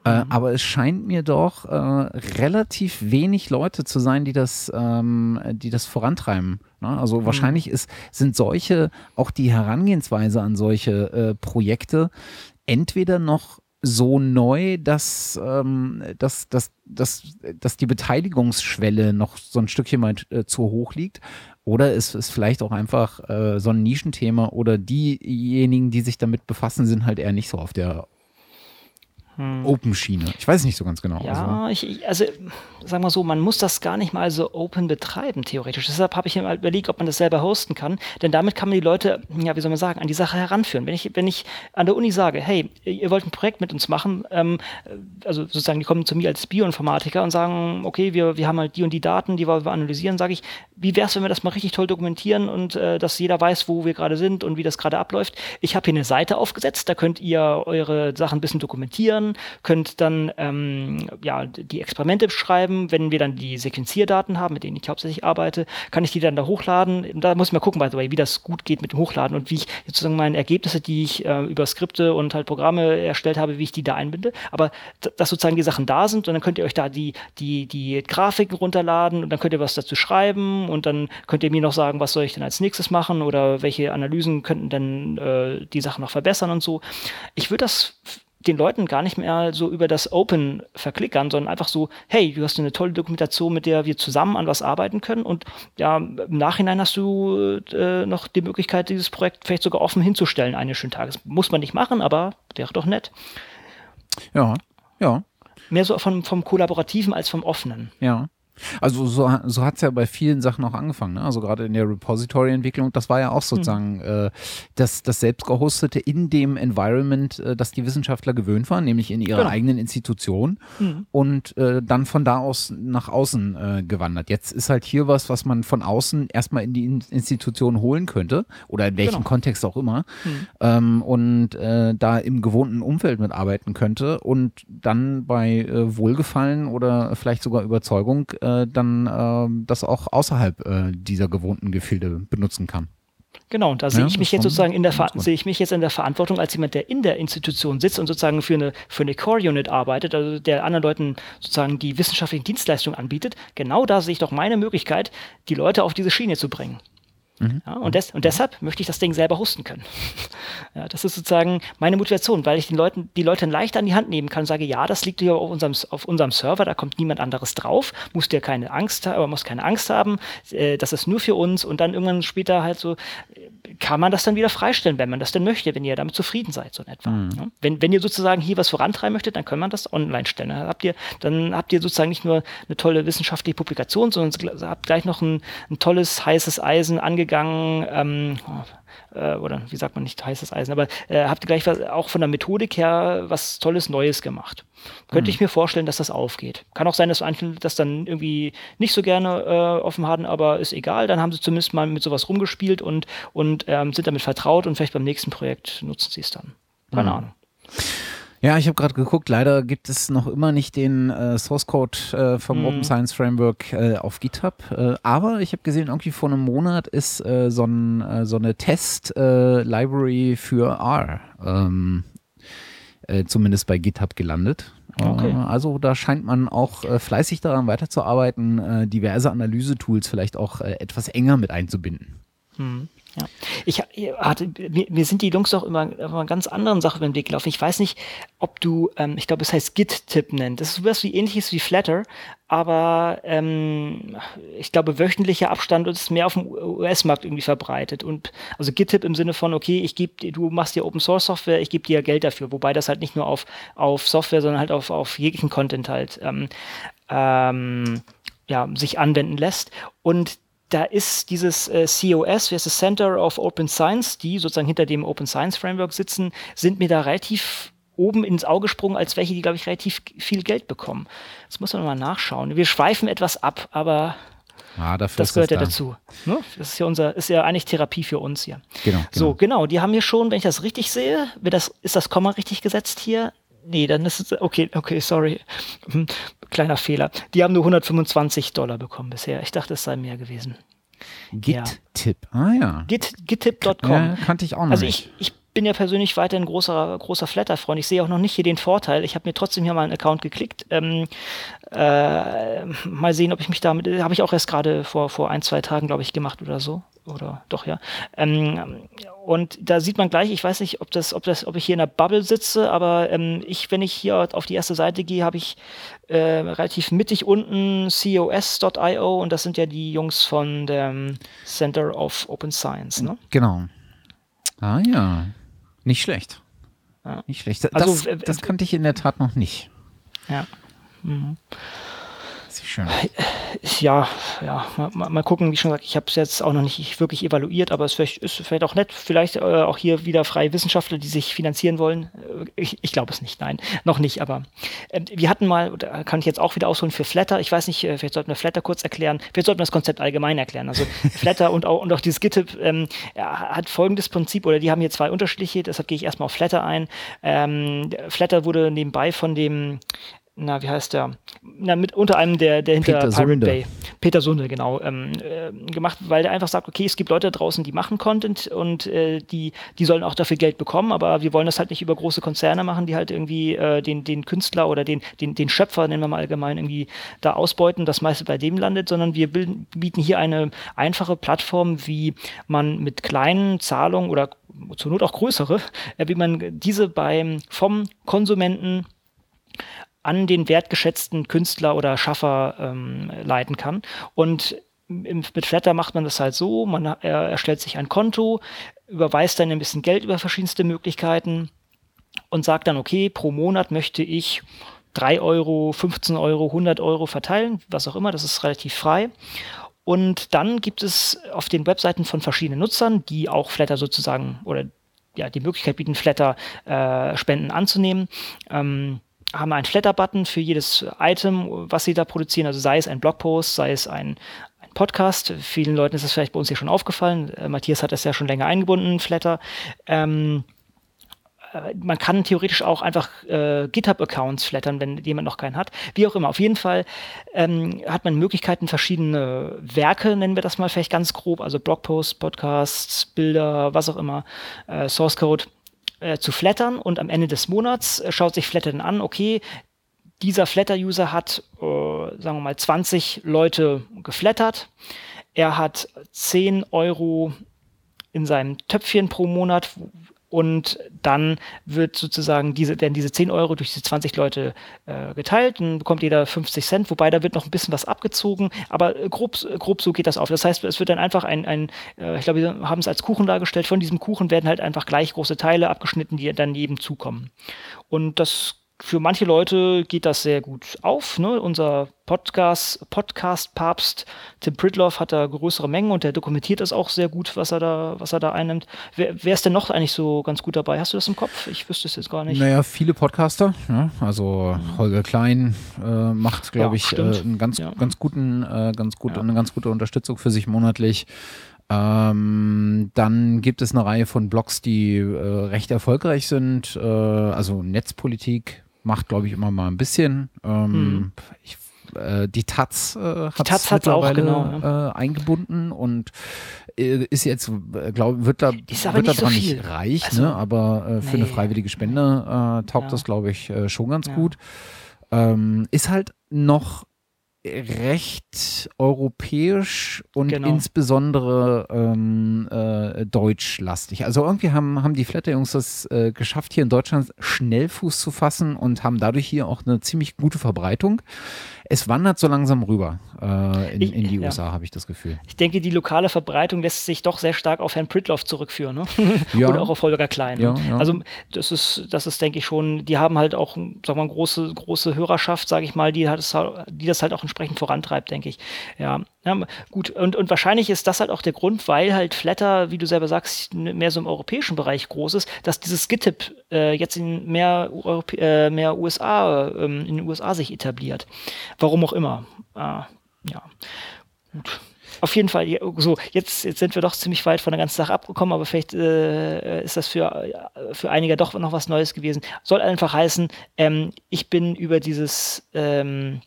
Äh, mhm. aber es scheint mir doch äh, relativ wenig Leute zu sein, die das, ähm, die das vorantreiben. Ne? Also mhm. wahrscheinlich ist, sind solche, auch die Herangehensweise an solche äh, Projekte entweder noch so neu, dass, ähm, dass, dass, dass, dass die Beteiligungsschwelle noch so ein Stückchen mal äh, zu hoch liegt. Oder ist es vielleicht auch einfach äh, so ein Nischenthema oder diejenigen, die sich damit befassen, sind halt eher nicht so auf der hm. Open-Schiene. Ich weiß nicht so ganz genau. Ja, also. Ich, also sagen wir so, man muss das gar nicht mal so open betreiben, theoretisch. Deshalb habe ich mir überlegt, ob man das selber hosten kann. Denn damit kann man die Leute, ja, wie soll man sagen, an die Sache heranführen. Wenn ich, wenn ich an der Uni sage, hey, ihr wollt ein Projekt mit uns machen, ähm, also sozusagen, die kommen zu mir als Bioinformatiker und sagen, okay, wir, wir haben halt die und die Daten, die wollen wir analysieren, sage ich, wie wäre es, wenn wir das mal richtig toll dokumentieren und äh, dass jeder weiß, wo wir gerade sind und wie das gerade abläuft. Ich habe hier eine Seite aufgesetzt, da könnt ihr eure Sachen ein bisschen dokumentieren, könnt dann ähm, ja, die Experimente beschreiben. Wenn wir dann die Sequenzierdaten haben, mit denen ich hauptsächlich arbeite, kann ich die dann da hochladen. Da muss ich mal gucken, by the way, wie das gut geht mit dem Hochladen und wie ich sozusagen meine Ergebnisse, die ich äh, über Skripte und halt Programme erstellt habe, wie ich die da einbinde. Aber dass sozusagen die Sachen da sind und dann könnt ihr euch da die, die, die Grafiken runterladen und dann könnt ihr was dazu schreiben und dann könnt ihr mir noch sagen, was soll ich denn als nächstes machen oder welche Analysen könnten denn äh, die Sachen noch verbessern und so. Ich würde das den Leuten gar nicht mehr so über das Open verklickern, sondern einfach so, hey, du hast eine tolle Dokumentation, mit der wir zusammen an was arbeiten können und ja, im Nachhinein hast du äh, noch die Möglichkeit, dieses Projekt vielleicht sogar offen hinzustellen eines schönen Tages. Muss man nicht machen, aber wäre doch nett. Ja, ja. Mehr so vom, vom Kollaborativen als vom Offenen. Ja. Also so, so hat es ja bei vielen Sachen auch angefangen, ne? also gerade in der Repository-Entwicklung, das war ja auch sozusagen mhm. äh, das, das selbstgehostete in dem Environment, äh, das die Wissenschaftler gewöhnt waren, nämlich in ihrer genau. eigenen Institution mhm. und äh, dann von da aus nach außen äh, gewandert. Jetzt ist halt hier was, was man von außen erstmal in die in Institution holen könnte oder in welchem genau. Kontext auch immer mhm. ähm, und äh, da im gewohnten Umfeld mitarbeiten könnte und dann bei äh, Wohlgefallen oder vielleicht sogar Überzeugung äh, dann äh, das auch außerhalb äh, dieser gewohnten Gefilde benutzen kann. Genau, und da sehe ich mich jetzt sozusagen in der sehe ich mich jetzt in der Verantwortung als jemand, der in der Institution sitzt und sozusagen für eine für eine Core Unit arbeitet, also der anderen Leuten sozusagen die wissenschaftlichen Dienstleistungen anbietet. Genau da sehe ich doch meine Möglichkeit, die Leute auf diese Schiene zu bringen. Mhm. Ja, und, des, und, deshalb möchte ich das Ding selber hosten können. (laughs) ja, das ist sozusagen meine Motivation, weil ich den Leuten, die Leute leicht an die Hand nehmen kann und sage, ja, das liegt hier auf unserem, auf unserem Server, da kommt niemand anderes drauf, musst dir keine Angst haben, muss keine Angst haben, äh, das ist nur für uns und dann irgendwann später halt so, kann man das dann wieder freistellen, wenn man das denn möchte, wenn ihr damit zufrieden seid, so in etwa. Mhm. Ja, wenn, wenn ihr sozusagen hier was vorantreiben möchtet, dann kann man das online stellen. Dann habt ihr, dann habt ihr sozusagen nicht nur eine tolle wissenschaftliche Publikation, sondern habt gleich noch ein, ein tolles, heißes Eisen angegangen gegangen, ähm, äh, oder wie sagt man nicht heißes Eisen, aber äh, habt ihr gleich was, auch von der Methodik her was Tolles Neues gemacht. Könnte mhm. ich mir vorstellen, dass das aufgeht. Kann auch sein, dass Einzelne das dann irgendwie nicht so gerne äh, offen hatten, aber ist egal. Dann haben sie zumindest mal mit sowas rumgespielt und, und ähm, sind damit vertraut und vielleicht beim nächsten Projekt nutzen sie es dann. Keine mhm. Ahnung. Ja, ich habe gerade geguckt, leider gibt es noch immer nicht den äh, Source Code äh, vom mm. Open Science Framework äh, auf GitHub. Äh, aber ich habe gesehen, irgendwie vor einem Monat ist äh, so, ein, äh, so, eine Test-Library für R ähm, zumindest bei GitHub gelandet. Okay. also da scheint man auch fleißig daran weiterzuarbeiten, diverse Analysetools vielleicht auch etwas enger mit einzubinden. Hm. Ja. Ich hatte, mir, mir sind die Jungs doch immer, immer eine ganz anderen Sache über den Weg gelaufen. Ich weiß nicht, ob du, ähm, ich glaube, es heißt Git-Tipp nennt. Das ist sowas wie ähnliches wie Flatter, aber ähm, ich glaube, wöchentlicher Abstand ist mehr auf dem US-Markt irgendwie verbreitet. Und also Git-Tipp im Sinne von, okay, ich gebe, du machst dir Open Source Software, ich gebe dir Geld dafür, wobei das halt nicht nur auf, auf Software, sondern halt auf, auf jeglichen Content halt ähm, ähm, ja, sich anwenden lässt. Und da ist dieses äh, COS, wie heißt das Center of Open Science, die sozusagen hinter dem Open Science Framework sitzen, sind mir da relativ oben ins Auge gesprungen, als welche, die, glaube ich, relativ viel Geld bekommen. Das muss man mal nachschauen. Wir schweifen etwas ab, aber ah, das gehört ja da. dazu. Ne? Das ist ja unser, ist ja eigentlich Therapie für uns hier. Genau, genau. So, genau, die haben hier schon, wenn ich das richtig sehe, das, ist das Komma richtig gesetzt hier? Nee, dann ist es, okay, okay, sorry. Hm, kleiner Fehler. Die haben nur 125 Dollar bekommen bisher. Ich dachte, es sei mehr gewesen. Git-Tipp, ja. ah ja. Git, Gittip.com. Ja, kannte ich auch noch also nicht. Ich, ich bin ja persönlich weiterhin großer, großer Flatter-Freund. Ich sehe auch noch nicht hier den Vorteil. Ich habe mir trotzdem hier mal einen Account geklickt. Ähm, äh, mal sehen, ob ich mich damit, habe ich auch erst gerade vor, vor ein, zwei Tagen, glaube ich, gemacht oder so oder doch ja. Ähm, und da sieht man gleich, ich weiß nicht, ob das, ob das, ob ich hier in der Bubble sitze, aber ähm, ich, wenn ich hier auf die erste Seite gehe, habe ich äh, relativ mittig unten cos.io und das sind ja die Jungs von dem Center of Open Science. Ne? Genau. Ah ja, nicht schlecht. Ja. Nicht schlecht. Das, also, äh, das kannte ich in der Tat noch nicht. Ja. Mhm schön. Ja, ja, mal, mal gucken, wie schon gesagt, ich habe es jetzt auch noch nicht wirklich evaluiert, aber es vielleicht, ist vielleicht auch nett, vielleicht äh, auch hier wieder freie Wissenschaftler, die sich finanzieren wollen. Äh, ich, ich glaube es nicht, nein, noch nicht, aber äh, wir hatten mal, da kann ich jetzt auch wieder ausholen für Flatter, ich weiß nicht, äh, vielleicht sollten wir Flatter kurz erklären, vielleicht sollten wir das Konzept allgemein erklären. Also (laughs) Flatter und auch, und auch dieses GitHub ähm, hat folgendes Prinzip, oder die haben hier zwei unterschiedliche, deshalb gehe ich erstmal auf Flatter ein. Ähm, Flatter wurde nebenbei von dem na, wie heißt der? Na, mit unter einem der, der hinter Peter Pirate Sunde. Bay, Peter Sunde, genau, ähm, äh, gemacht, weil der einfach sagt, okay, es gibt Leute da draußen, die machen Content und äh, die, die sollen auch dafür Geld bekommen, aber wir wollen das halt nicht über große Konzerne machen, die halt irgendwie äh, den, den Künstler oder den, den, den Schöpfer, nennen wir mal allgemein, irgendwie da ausbeuten, das meiste bei dem landet, sondern wir bilden, bieten hier eine einfache Plattform, wie man mit kleinen Zahlungen oder zur Not auch größere, äh, wie man diese beim vom Konsumenten an den wertgeschätzten Künstler oder Schaffer ähm, leiten kann. Und mit Flatter macht man das halt so, man er erstellt sich ein Konto, überweist dann ein bisschen Geld über verschiedenste Möglichkeiten und sagt dann, okay, pro Monat möchte ich 3 Euro, 15 Euro, 100 Euro verteilen, was auch immer, das ist relativ frei. Und dann gibt es auf den Webseiten von verschiedenen Nutzern, die auch Flatter sozusagen oder ja, die Möglichkeit bieten, Flatter-Spenden äh, anzunehmen, ähm, haben einen Flatter-Button für jedes Item, was sie da produzieren. Also sei es ein Blogpost, sei es ein, ein Podcast. Vielen Leuten ist das vielleicht bei uns hier schon aufgefallen. Äh, Matthias hat das ja schon länger eingebunden, Flatter. Ähm, äh, man kann theoretisch auch einfach äh, GitHub-Accounts flattern, wenn jemand noch keinen hat. Wie auch immer. Auf jeden Fall ähm, hat man Möglichkeiten, verschiedene Werke, nennen wir das mal vielleicht ganz grob, also Blogposts, Podcasts, Bilder, was auch immer, äh, Source Code äh, zu flattern und am Ende des Monats äh, schaut sich Flatter dann an, okay, dieser Flatter-User hat, äh, sagen wir mal, 20 Leute geflattert. Er hat 10 Euro in seinem Töpfchen pro Monat, und dann wird sozusagen diese, werden diese 10 Euro durch diese 20 Leute äh, geteilt, dann bekommt jeder 50 Cent, wobei da wird noch ein bisschen was abgezogen, aber äh, grob, grob so geht das auf. Das heißt, es wird dann einfach ein, ein äh, ich glaube, wir haben es als Kuchen dargestellt, von diesem Kuchen werden halt einfach gleich große Teile abgeschnitten, die dann jedem zukommen. Und das für manche Leute geht das sehr gut auf. Ne? Unser Podcast, Podcast-Papst Tim Pridloff hat da größere Mengen und der dokumentiert das auch sehr gut, was er da, was er da einnimmt. Wer, wer ist denn noch eigentlich so ganz gut dabei? Hast du das im Kopf? Ich wüsste es jetzt gar nicht. Naja, viele Podcaster. Ja? Also Holger Klein äh, macht, glaube ich, äh, einen ganz, ja. ganz guten, äh, ganz gut, ja. eine ganz gute Unterstützung für sich monatlich. Ähm, dann gibt es eine Reihe von Blogs, die äh, recht erfolgreich sind. Äh, also Netzpolitik macht, glaube ich, immer mal ein bisschen. Ähm, hm. ich, äh, die Taz äh, hat es mittlerweile auch, genau, ja. äh, eingebunden und äh, ist jetzt, äh, glaube wird da ist wird da so nicht reich, also, ne? aber äh, für nee. eine freiwillige Spende taugt ja. das, glaube ich, schon ganz gut. Ähm, ist halt noch recht europäisch und genau. insbesondere ähm, äh, deutschlastig. Also irgendwie haben, haben die Flatter-Jungs das äh, geschafft, hier in Deutschland schnell Fuß zu fassen und haben dadurch hier auch eine ziemlich gute Verbreitung es wandert so langsam rüber äh, in, ich, in, die ja. USA, habe ich das Gefühl. Ich denke, die lokale Verbreitung lässt sich doch sehr stark auf Herrn Pritloff zurückführen, ne? (laughs) ja. Oder auch auf Holger Klein. Ne? Ja, also das ist, das ist, denke ich, schon, die haben halt auch, sag mal, große, große Hörerschaft, sage ich mal, die, hat es, die das halt auch entsprechend vorantreibt, denke ich. Ja, ja, gut, und, und wahrscheinlich ist das halt auch der Grund, weil halt Flatter, wie du selber sagst, mehr so im europäischen Bereich groß ist, dass dieses GitHub äh, jetzt in mehr, Europä äh, mehr USA, äh, in den USA sich etabliert. Warum auch immer. Äh, ja, gut. Auf jeden Fall, so, jetzt, jetzt sind wir doch ziemlich weit von der ganzen Sache abgekommen, aber vielleicht äh, ist das für, für einige doch noch was Neues gewesen. Soll einfach heißen, ähm, ich bin über dieses ähm,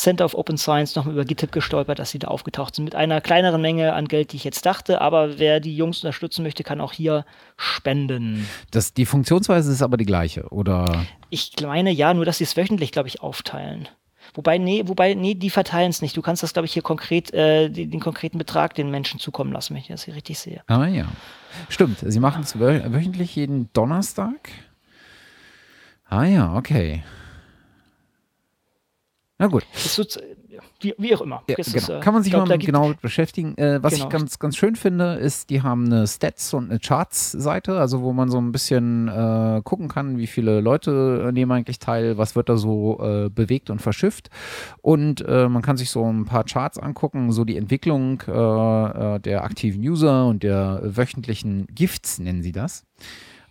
Center of Open Science nochmal über GitHub gestolpert, dass sie da aufgetaucht sind. Mit einer kleineren Menge an Geld, die ich jetzt dachte. Aber wer die Jungs unterstützen möchte, kann auch hier spenden. Das, die Funktionsweise ist aber die gleiche, oder? Ich meine ja, nur dass sie es wöchentlich, glaube ich, aufteilen. Wobei, nee, wobei, nee, die verteilen es nicht. Du kannst das, glaube ich, hier konkret, äh, den, den, konkreten Betrag den Menschen zukommen lassen, wenn ich das hier richtig sehe. Ah ja. Stimmt, sie machen es wöchentlich jeden Donnerstag. Ah ja, okay. Na gut. Ist, wie, wie, auch immer. Ja, genau. ist, äh, Kann man sich glaub, mal genau mit beschäftigen. Äh, was genau. ich ganz, ganz schön finde, ist, die haben eine Stats- und eine Charts-Seite, also wo man so ein bisschen äh, gucken kann, wie viele Leute nehmen eigentlich teil, was wird da so äh, bewegt und verschifft. Und äh, man kann sich so ein paar Charts angucken, so die Entwicklung äh, der aktiven User und der wöchentlichen Gifts, nennen sie das.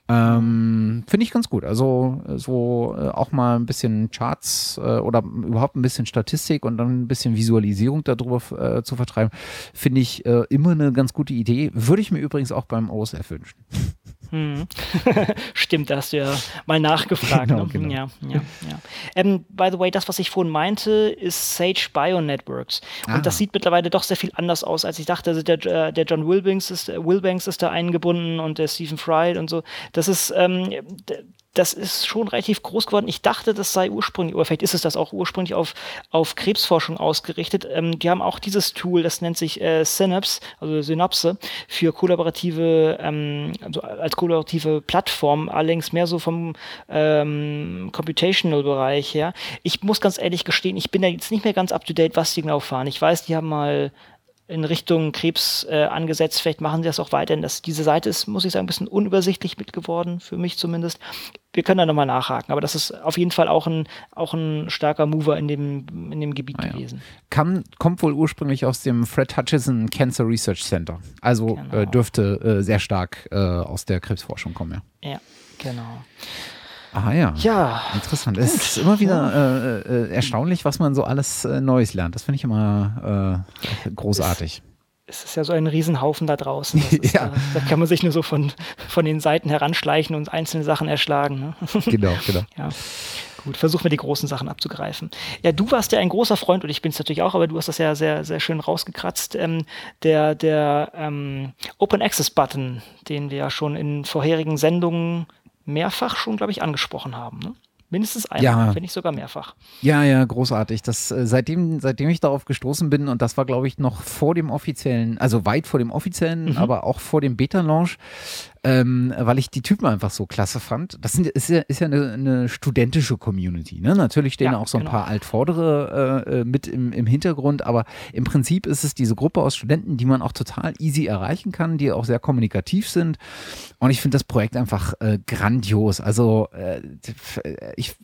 Ähm, Finde ich ganz gut. Also so äh, auch mal ein bisschen Charts äh, oder überhaupt ein bisschen Statistik und dann ein bisschen Visualisierung darüber äh, zu vertreiben, finde ich äh, immer eine ganz gute Idee. Würde ich mir übrigens auch beim OSF wünschen. Hm. (laughs) Stimmt, da hast du ja mal nachgefragt. Genau, ne? genau. Ja, ja, ja. Ähm, by the way, das, was ich vorhin meinte, ist Sage Bionetworks. Und ah. das sieht mittlerweile doch sehr viel anders aus, als ich dachte. Also der, äh, der John Wilbanks ist, Wilbanks ist da eingebunden und der Stephen Fry und so. Das ist, ähm, das ist schon relativ groß geworden. Ich dachte, das sei ursprünglich, oder vielleicht ist es das auch ursprünglich auf, auf Krebsforschung ausgerichtet. Ähm, die haben auch dieses Tool, das nennt sich äh, Synapse, also Synapse, für kollaborative, ähm, also als kollaborative Plattform, allerdings mehr so vom ähm, Computational-Bereich her. Ich muss ganz ehrlich gestehen, ich bin da jetzt nicht mehr ganz up to date, was die genau fahren. Ich weiß, die haben mal in Richtung Krebs äh, angesetzt. Vielleicht machen sie das auch weiterhin. Das, diese Seite ist, muss ich sagen, ein bisschen unübersichtlich mit geworden, für mich zumindest. Wir können da nochmal nachhaken, aber das ist auf jeden Fall auch ein, auch ein starker Mover in dem, in dem Gebiet ah, ja. gewesen. Kam, kommt wohl ursprünglich aus dem Fred Hutchison Cancer Research Center. Also genau. äh, dürfte äh, sehr stark äh, aus der Krebsforschung kommen, ja. Ja, genau. Ah ja. Ja. Interessant. Gut. Es ist immer wieder äh, äh, erstaunlich, was man so alles äh, Neues lernt. Das finde ich immer äh, großartig. Es, ist ja so ein Riesenhaufen da draußen. (laughs) Ist, ja. da, da, kann man sich nur so von, von den Seiten heranschleichen und einzelne Sachen erschlagen. Ne? (laughs) Genau, genau. Ja. Gut, versuchen wir die großen Sachen abzugreifen. Ja, du warst ja ein großer Freund und ich bin es natürlich auch, aber du hast das ja sehr, sehr schön rausgekratzt. Ähm, der der ähm, Open Access Button, den wir ja schon in vorherigen Sendungen mehrfach schon, glaube ich, angesprochen haben. Ne? Mindestens einmal, ja. wenn nicht sogar mehrfach. Ja, ja, großartig. Das, äh, seitdem, seitdem ich darauf gestoßen bin, und das war, glaube ich, noch vor dem offiziellen, also weit vor dem offiziellen, mhm. aber auch vor dem Beta-Launch, ähm, weil ich die Typen einfach so klasse fand. Das sind, ist, ja, ist ja eine, eine studentische Community. Ne? Natürlich stehen ja, auch so ein genau. paar Altvordere äh, äh, mit im, im Hintergrund, aber im Prinzip ist es diese Gruppe aus Studenten, die man auch total easy erreichen kann, die auch sehr kommunikativ sind. Und ich finde das Projekt einfach äh, grandios. Also äh, ich,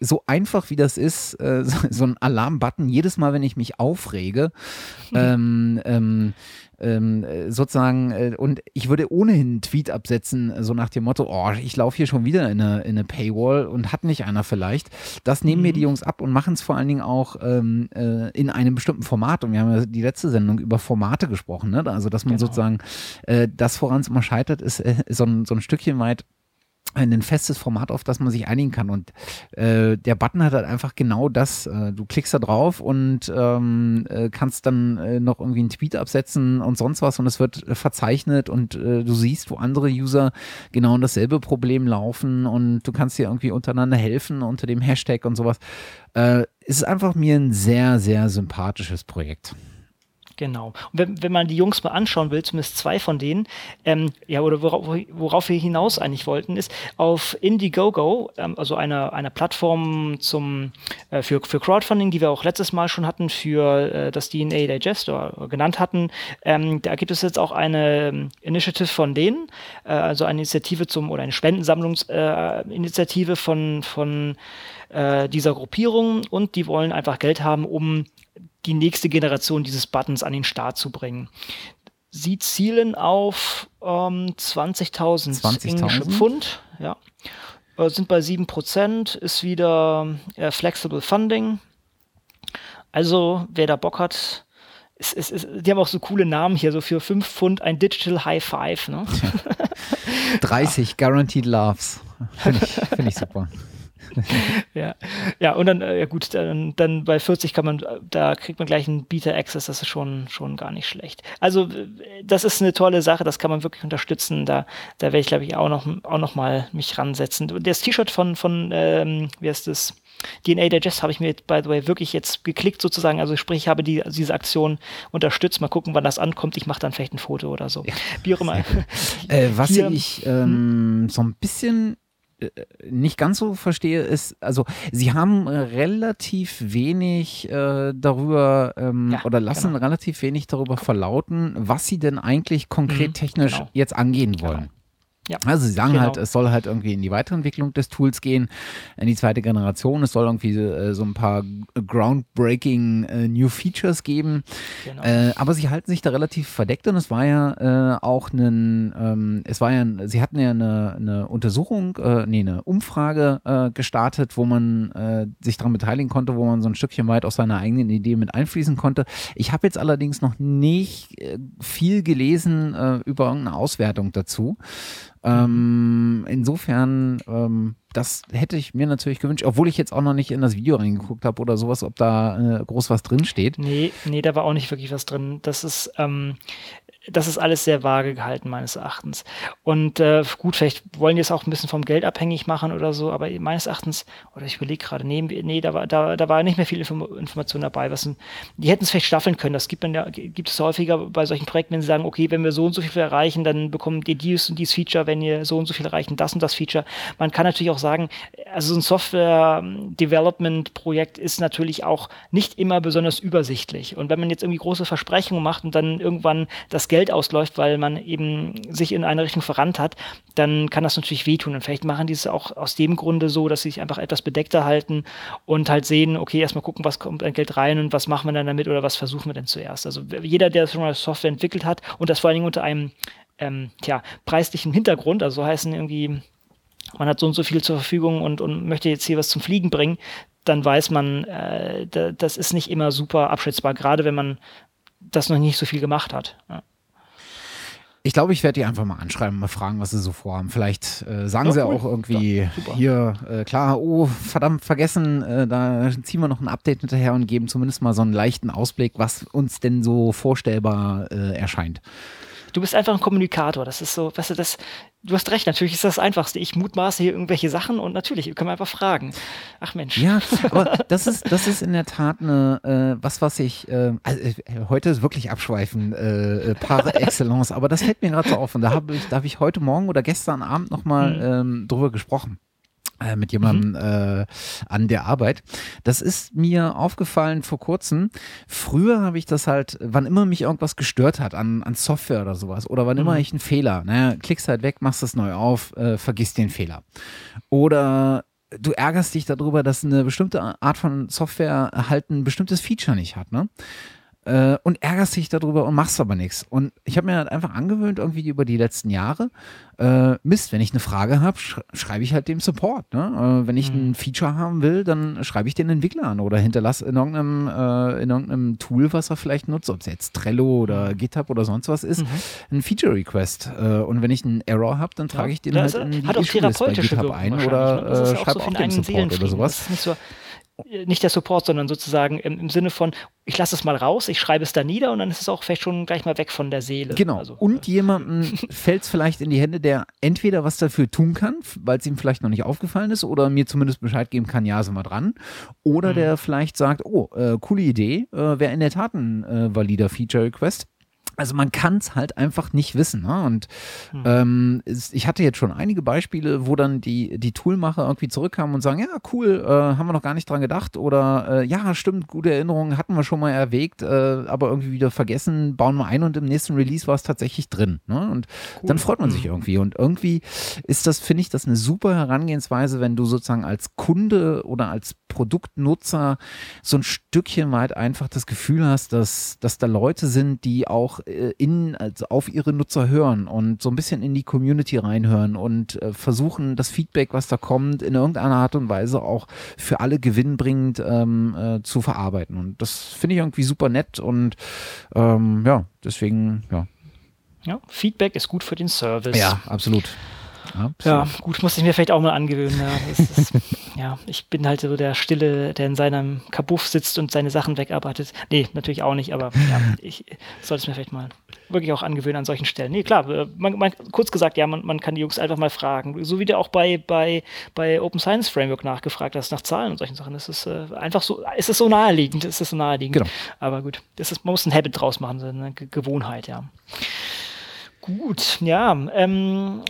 so einfach wie das ist, äh, (laughs) so, so ein Alarmbutton, jedes Mal, wenn ich mich aufrege, (laughs) ähm, ähm, ähm, sozusagen, äh, und ich würde ohnehin einen Tweet absetzen, so nach dem Motto, oh, ich laufe hier schon wieder in eine, in eine Paywall und hat nicht einer vielleicht. Das nehmen mhm. mir die Jungs ab und machen es vor allen Dingen auch ähm, äh, in einem bestimmten Format. Und wir haben ja die letzte Sendung über Formate gesprochen, ne? also dass man genau. sozusagen äh, das, woran es immer scheitert, ist äh, so, ein, so ein Stückchen weit ein festes Format, auf das man sich einigen kann. Und äh, der Button hat halt einfach genau das. Äh, du klickst da drauf und ähm, äh, kannst dann äh, noch irgendwie einen Tweet absetzen und sonst was und es wird äh, verzeichnet und äh, du siehst, wo andere User genau in dasselbe Problem laufen und du kannst dir irgendwie untereinander helfen unter dem Hashtag und sowas. es ist einfach mir ein sehr, sehr sympathisches Projekt. Genau. Und wenn, wenn man die Jungs mal anschauen will, zumindest zwei von denen, ähm, ja, oder worauf, worauf, wir hinaus eigentlich wollten, ist auf Indiegogo, ähm, also einer eine Plattform zum, äh, für, für Crowdfunding, die wir auch letztes Mal schon hatten, für äh, das DNA Digest oder genannt hatten, ähm, da gibt es jetzt auch eine ähm, Initiative von denen, äh, also eine Initiative zum, oder eine Spendensammlungsinitiative äh, von, von äh, dieser Gruppierung und die wollen einfach Geld haben, um die nächste Generation dieses Buttons an den Start zu bringen. Sie zielen auf ähm, 20.000 20 englische Pfund, ja. Äh, sind bei 7%, ist wieder äh, Flexible Funding. Also, wer da Bock hat, ist, ist, ist, die haben auch so coole Namen hier, so für 5 Pfund ein Digital High Five. Ne? (laughs) 30 (laughs) Guaranteed Loves. Finde ich, find ich super. (laughs) ja. ja, und dann, äh, ja gut, dann, dann bei 40 kann man, da kriegt man gleich einen Beta Access, das ist schon, schon gar nicht schlecht. Also, das ist eine tolle Sache, das kann man wirklich unterstützen. Da, da werde ich, glaube ich, auch noch, auch noch mal mich ransetzen. Das T-Shirt von, von ähm, wie heißt das? DNA Digest habe ich mir, by the way, wirklich jetzt geklickt sozusagen. Also sprich, ich habe die, diese Aktion unterstützt. Mal gucken, wann das ankommt. Ich mache dann vielleicht ein Foto oder so. Ja. Wie auch immer. (laughs) Äh, was Hier, ich ähm, so ein bisschen nicht ganz so verstehe, ist, also sie haben relativ wenig äh, darüber ähm, ja, oder lassen genau. relativ wenig darüber verlauten, was sie denn eigentlich konkret mhm, technisch genau. jetzt angehen wollen. Genau. Ja, also sie sagen genau. halt, es soll halt irgendwie in die Weiterentwicklung des Tools gehen, in die zweite Generation. Es soll irgendwie äh, so ein paar groundbreaking äh, New Features geben. Genau. Äh, aber sie halten sich da relativ verdeckt und es war ja äh, auch ein, ähm, es war ja, sie hatten ja eine, eine Untersuchung, äh, nee, eine Umfrage gestartet, wo man sich daran beteiligen konnte, wo man so ein Stückchen weit aus seiner eigenen Idee mit einfließen konnte. Ich habe jetzt allerdings noch nicht viel gelesen über irgendeine Auswertung dazu. Ähm, insofern, ähm, das hätte ich mir natürlich gewünscht, obwohl ich jetzt auch noch nicht in das Video reingeguckt habe oder sowas, ob da äh, groß was drin steht. Nee, nee, da war auch nicht wirklich was drin. Das ist, ähm, das ist alles sehr vage gehalten, meines Erachtens. Und äh, gut, vielleicht wollen die es auch ein bisschen vom Geld abhängig machen oder so, aber meines Erachtens, oder ich überlege gerade, nee, nee, da war, da, da war nicht mehr viel Inform Information dabei. Was, die hätten es vielleicht staffeln können. Das gibt, man ja, gibt es häufiger bei solchen Projekten, wenn sie sagen, okay, wenn wir so und so viel erreichen, dann bekommt ihr dies und dies Feature, wenn ihr so und so viel erreichen, das und das Feature. Man kann natürlich auch sagen, also so ein Software-Development-Projekt ist natürlich auch nicht immer besonders übersichtlich. Und wenn man jetzt irgendwie große Versprechungen macht und dann irgendwann das Geld ausläuft, weil man eben sich in eine Richtung verrannt hat, dann kann das natürlich wehtun. Und vielleicht machen die es auch aus dem Grunde so, dass sie sich einfach etwas bedeckter halten und halt sehen, okay, erstmal gucken, was kommt an Geld rein und was machen wir dann damit oder was versuchen wir denn zuerst. Also jeder, der schon mal Software entwickelt hat und das vor allen Dingen unter einem ähm, tja, preislichen Hintergrund, also so heißen irgendwie man hat so und so viel zur Verfügung und, und möchte jetzt hier was zum Fliegen bringen, dann weiß man, äh, das ist nicht immer super abschätzbar, gerade wenn man das noch nicht so viel gemacht hat. Ja. Ich glaube, ich werde die einfach mal anschreiben, mal fragen, was sie so vorhaben. Vielleicht äh, sagen ja, sie cool. auch irgendwie ja, hier, äh, klar, oh, verdammt, vergessen, äh, da ziehen wir noch ein Update hinterher und geben zumindest mal so einen leichten Ausblick, was uns denn so vorstellbar äh, erscheint. Du bist einfach ein Kommunikator. Das ist so, weißt du, das, du hast recht, natürlich ist das das Einfachste. Ich mutmaße hier irgendwelche Sachen und natürlich können wir einfach fragen. Ach Mensch. Ja, (laughs) aber das ist, das ist in der Tat eine, äh, was, was ich, äh, also, äh, heute ist wirklich abschweifen, äh, äh par (laughs) excellence, aber das fällt mir gerade so auf und da habe ich, da habe ich heute Morgen oder gestern Abend nochmal mhm. ähm, drüber gesprochen. Äh, mit jemandem mhm. äh, an der Arbeit. Das ist mir aufgefallen vor kurzem. Früher habe ich das halt, wann immer mich irgendwas gestört hat an, an Software oder sowas oder wann mhm. immer ich einen Fehler, naja, klickst halt weg, machst das neu auf, äh, vergisst den Fehler. Oder du ärgerst dich darüber, dass eine bestimmte Art von Software halt ein bestimmtes Feature nicht hat, ne? Äh, und ärgerst dich darüber und machst aber nichts. Und ich habe mir halt einfach angewöhnt, irgendwie über die letzten Jahre, äh, Mist, wenn ich eine Frage habe, sch schreibe ich halt dem Support. Ne? Äh, wenn ich mhm. ein Feature haben will, dann schreibe ich den Entwickler an oder hinterlasse in irgendeinem, äh, in irgendeinem Tool, was er vielleicht nutzt, ob es jetzt Trello oder mhm. GitHub oder sonst was ist, mhm. ein Feature-Request. Äh, und wenn ich einen Error habe, dann trage ich den ja, halt in die Issue-List bei GitHub ein oder ne? äh, schreibe auch, so dem Support oder sowas. Das ist nicht so nicht der Support, sondern sozusagen im, im, Sinne von, ich lasse es mal raus, ich schreibe es da nieder und dann ist es auch vielleicht schon gleich mal weg von der Seele. Genau. Also, und äh, jemandem (laughs) fällt es vielleicht in die Hände, der entweder was dafür tun kann, weil es ihm vielleicht noch nicht aufgefallen ist oder mir zumindest Bescheid geben kann, ja, sind wir dran. Oder mhm. der vielleicht sagt, oh, äh, coole Idee, äh, wäre in der Tat ein äh, valider Feature-Request. Also man kann es halt einfach nicht wissen. Ne? Und hm. ähm, ich hatte jetzt schon einige Beispiele, wo dann die, die Toolmacher irgendwie zurückkamen und sagen, ja, cool, äh, haben wir noch gar nicht dran gedacht. Oder äh, ja, stimmt, gute Erinnerungen hatten wir schon mal erwägt, äh, aber irgendwie wieder vergessen, bauen wir ein und im nächsten Release war es tatsächlich drin. Ne? Und cool. dann freut man sich hm. irgendwie. Und irgendwie ist das, finde ich, das eine super Herangehensweise, wenn du sozusagen als Kunde oder als Produktnutzer so ein Stückchen weit einfach das Gefühl hast, dass, dass da Leute sind, die auch in, also auf ihre Nutzer hören und so ein bisschen in die Community reinhören und äh, versuchen, das Feedback, was da kommt, in irgendeiner Art und Weise auch für alle gewinnbringend ähm, äh, zu verarbeiten. Und das finde ich irgendwie super nett und ähm, ja, deswegen, ja. Ja, Feedback ist gut für den Service. Ja, absolut. Absolut. Ja, gut, muss ich mir vielleicht auch mal angewöhnen. Ja, ist, (laughs) ja, ich bin halt so der Stille, der in seinem Kabuff sitzt und seine Sachen wegarbeitet. Nee, natürlich auch nicht, aber ja, (laughs) ich sollte es mir vielleicht mal wirklich auch angewöhnen an solchen Stellen. Nee, klar, äh, man, man, kurz gesagt, ja, man, man kann die Jungs einfach mal fragen. So wie du auch bei, bei, bei Open Science Framework nachgefragt hast, nach Zahlen und solchen Sachen. Das ist äh, einfach so, es ist so naheliegend, es ist so naheliegend. Genau. Aber gut, das ist, man muss ein Habit draus machen, so eine Gewohnheit, ja. Gut, ja, ähm,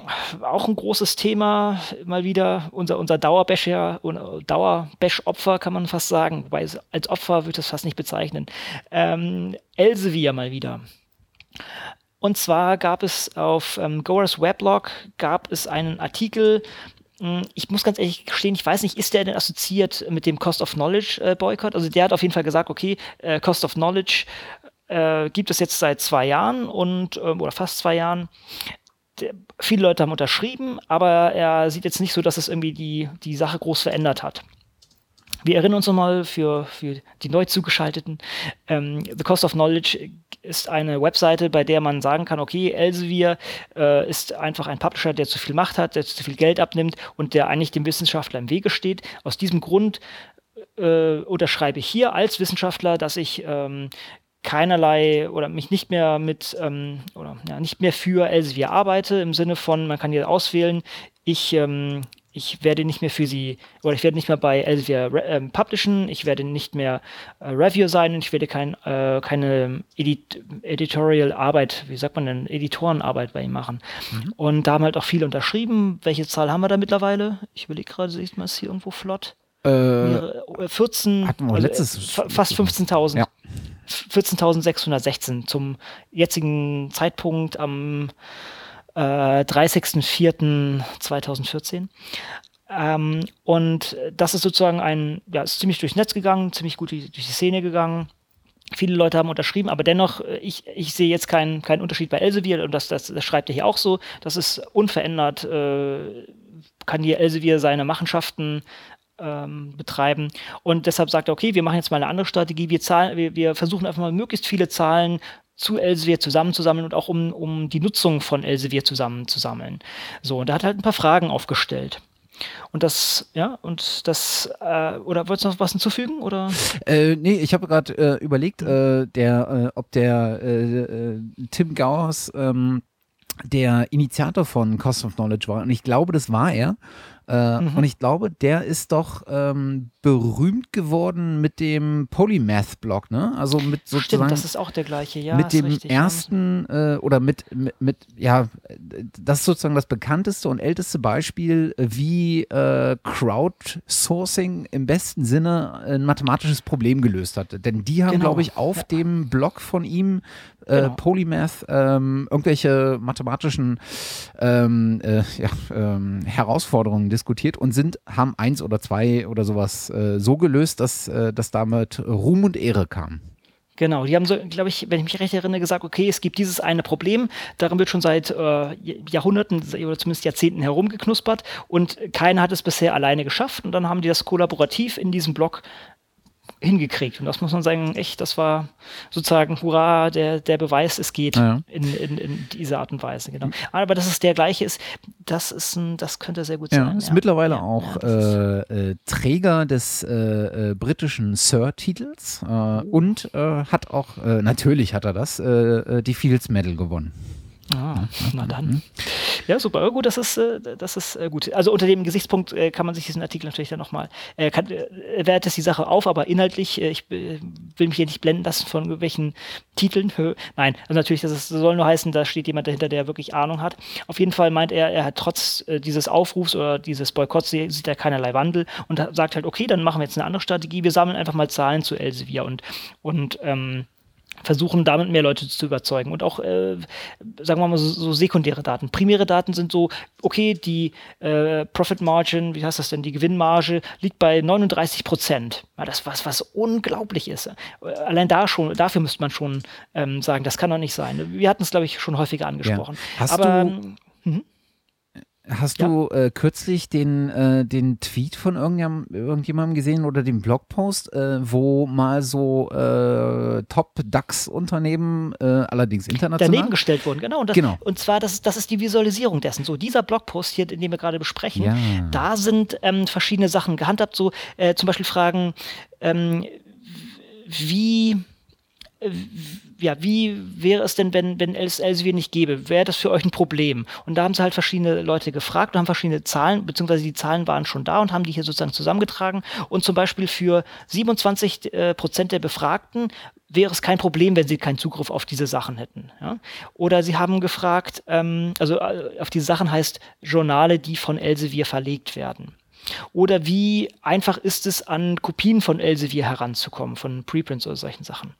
auch ein großes Thema, mal wieder unser, unser Dauerbash-Opfer, Dauerbash kann man fast sagen, wobei als Opfer wird es fast nicht bezeichnen. Ähm, Elsevier mal wieder. Und zwar gab es auf ähm, Goers Weblog gab es einen Artikel, hm, ich muss ganz ehrlich gestehen, ich weiß nicht, ist der denn assoziiert mit dem Cost of Knowledge äh, Boycott? Also der hat auf jeden Fall gesagt, okay, äh, Cost of Knowledge äh, gibt es jetzt seit zwei Jahren und ähm, oder fast zwei Jahren. Der, viele Leute haben unterschrieben, aber er sieht jetzt nicht so, dass es irgendwie die, die Sache groß verändert hat. Wir erinnern uns nochmal für, für die neu zugeschalteten. Ähm, The Cost of Knowledge ist eine Webseite, bei der man sagen kann, okay, Elsevier äh, ist einfach ein Publisher, der zu viel Macht hat, der zu viel Geld abnimmt und der eigentlich dem Wissenschaftler im Wege steht. Aus diesem Grund äh, unterschreibe ich hier als Wissenschaftler, dass ich ähm, keinerlei oder mich nicht mehr mit ähm, oder ja, nicht mehr für Elsevier arbeite, im Sinne von, man kann hier auswählen, ich, ähm, ich werde nicht mehr für sie oder ich werde nicht mehr bei Elsevier ähm, publishen, ich werde nicht mehr äh, Reviewer sein und ich werde kein, äh, keine Edit Editorial Arbeit, wie sagt man denn, Editorenarbeit bei ihm machen. Mhm. Und da haben halt auch viele unterschrieben. Welche Zahl haben wir da mittlerweile? Ich überlege gerade, sieht man es hier irgendwo flott? Äh, 14, hatten wir also, letztes, fast 15.000. Ja. 14.616 zum jetzigen Zeitpunkt am äh, 30.04.2014. Ähm, und das ist sozusagen ein, ja, ist ziemlich durchs Netz gegangen, ziemlich gut durch die Szene gegangen. Viele Leute haben unterschrieben, aber dennoch, äh, ich, ich sehe jetzt keinen, keinen Unterschied bei Elsevier und das, das, das schreibt er hier auch so. Das ist unverändert, äh, kann hier Elsevier seine Machenschaften ähm, betreiben. Und deshalb sagt er, okay, wir machen jetzt mal eine andere Strategie. Wir, zahlen, wir, wir versuchen einfach mal möglichst viele Zahlen zu Elsevier zusammenzusammeln und auch um, um die Nutzung von Elsevier zusammenzusammeln. So, und er hat halt ein paar Fragen aufgestellt. Und das, ja, und das, äh, oder wolltest du noch was hinzufügen? Oder? Äh, nee, ich habe gerade äh, überlegt, äh, der, äh, ob der äh, äh, Tim Gauers ähm, der Initiator von Cost of Knowledge war. Und ich glaube, das war er. Äh, mhm. Und ich glaube, der ist doch ähm, berühmt geworden mit dem Polymath-Blog, ne? Also mit sozusagen. Stimmt, das ist auch der gleiche, ja. Mit dem richtig, ersten äh, oder mit, mit, mit, ja, das ist sozusagen das bekannteste und älteste Beispiel, wie äh, Crowdsourcing im besten Sinne ein mathematisches Problem gelöst hat. Denn die haben, genau. glaube ich, auf ja. dem Blog von ihm äh, genau. Polymath ähm, irgendwelche mathematischen ähm, äh, ja, ähm, Herausforderungen diskutiert und sind, haben eins oder zwei oder sowas äh, so gelöst, dass äh, das damit Ruhm und Ehre kam. Genau, die haben so, glaube ich, wenn ich mich recht erinnere, gesagt, okay, es gibt dieses eine Problem, daran wird schon seit äh, Jahrhunderten oder zumindest Jahrzehnten herumgeknuspert und keiner hat es bisher alleine geschafft und dann haben die das kollaborativ in diesem Blog hingekriegt. Und das muss man sagen, echt, das war sozusagen, hurra, der, der Beweis, es geht ja. in, in, in dieser Art und Weise. Genau. Aber dass es der gleiche ist, das ist ein, das könnte sehr gut ja, sein. Ist ja. mittlerweile auch äh, äh, Träger des äh, äh britischen Sir-Titels äh, und äh, hat auch, natürlich hat er das, die Fields Medal gewonnen. Ah, na dann. Mhm. Ja, super. Gut, das ist, äh, das ist äh, gut. Also unter dem Gesichtspunkt äh, kann man sich diesen Artikel natürlich dann nochmal, äh, wertet es die Sache auf, aber inhaltlich, ich will mich hier nicht blenden lassen von irgendwelchen Titeln. Nein, also natürlich, das ist, soll nur heißen, da steht jemand dahinter, der wirklich Ahnung hat. Auf jeden Fall meint er, er hat trotz dieses Aufrufs oder dieses Boykotts sieht er keinerlei Wandel und sagt halt, okay, dann machen wir jetzt eine andere Strategie. Wir sammeln einfach mal Zahlen zu Elsevier und, und ähm, versuchen damit mehr Leute zu überzeugen und auch, äh, sagen wir mal so, so, sekundäre Daten. Primäre Daten sind so, okay, die äh, Profit Margin, wie heißt das denn, die Gewinnmarge liegt bei 39 Prozent. Ja, das was, was unglaublich ist. Allein da schon, dafür müsste man schon ähm, sagen, das kann doch nicht sein. Wir hatten es, glaube ich, schon häufiger angesprochen. Ja. Hast Aber, du, hm? Hast ja. du äh, kürzlich den, äh, den Tweet von irgendjemandem, gesehen oder den Blogpost, äh, wo mal so äh, Top-DAX-Unternehmen, äh, allerdings international, daneben gestellt wurden? Genau. Und, das, genau. und zwar, das, das ist die Visualisierung dessen. So, dieser Blogpost hier, den wir gerade besprechen, ja. da sind ähm, verschiedene Sachen gehandhabt. So, äh, zum Beispiel Fragen, ähm, wie ja, wie wäre es denn, wenn, wenn es Elsevier nicht gäbe? Wäre das für euch ein Problem? Und da haben sie halt verschiedene Leute gefragt und haben verschiedene Zahlen, beziehungsweise die Zahlen waren schon da und haben die hier sozusagen zusammengetragen. Und zum Beispiel für 27 äh, Prozent der Befragten wäre es kein Problem, wenn sie keinen Zugriff auf diese Sachen hätten. Ja? Oder sie haben gefragt, ähm, also äh, auf diese Sachen heißt Journale, die von Elsevier verlegt werden. Oder wie einfach ist es, an Kopien von Elsevier heranzukommen, von Preprints oder solchen Sachen?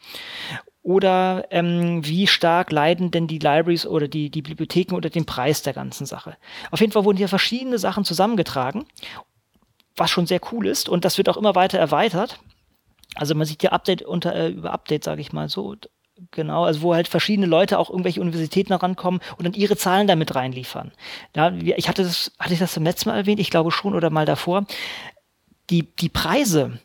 Oder ähm, wie stark leiden denn die Libraries oder die, die Bibliotheken unter dem Preis der ganzen Sache? Auf jeden Fall wurden hier verschiedene Sachen zusammengetragen, was schon sehr cool ist und das wird auch immer weiter erweitert. Also man sieht hier Update unter, äh, über Update, sage ich mal so, Genau, also wo halt verschiedene Leute auch irgendwelche Universitäten herankommen und dann ihre Zahlen damit reinliefern. Ja, ich hatte das, hatte ich das zum letzten Mal erwähnt? Ich glaube schon oder mal davor. Die, die Preise,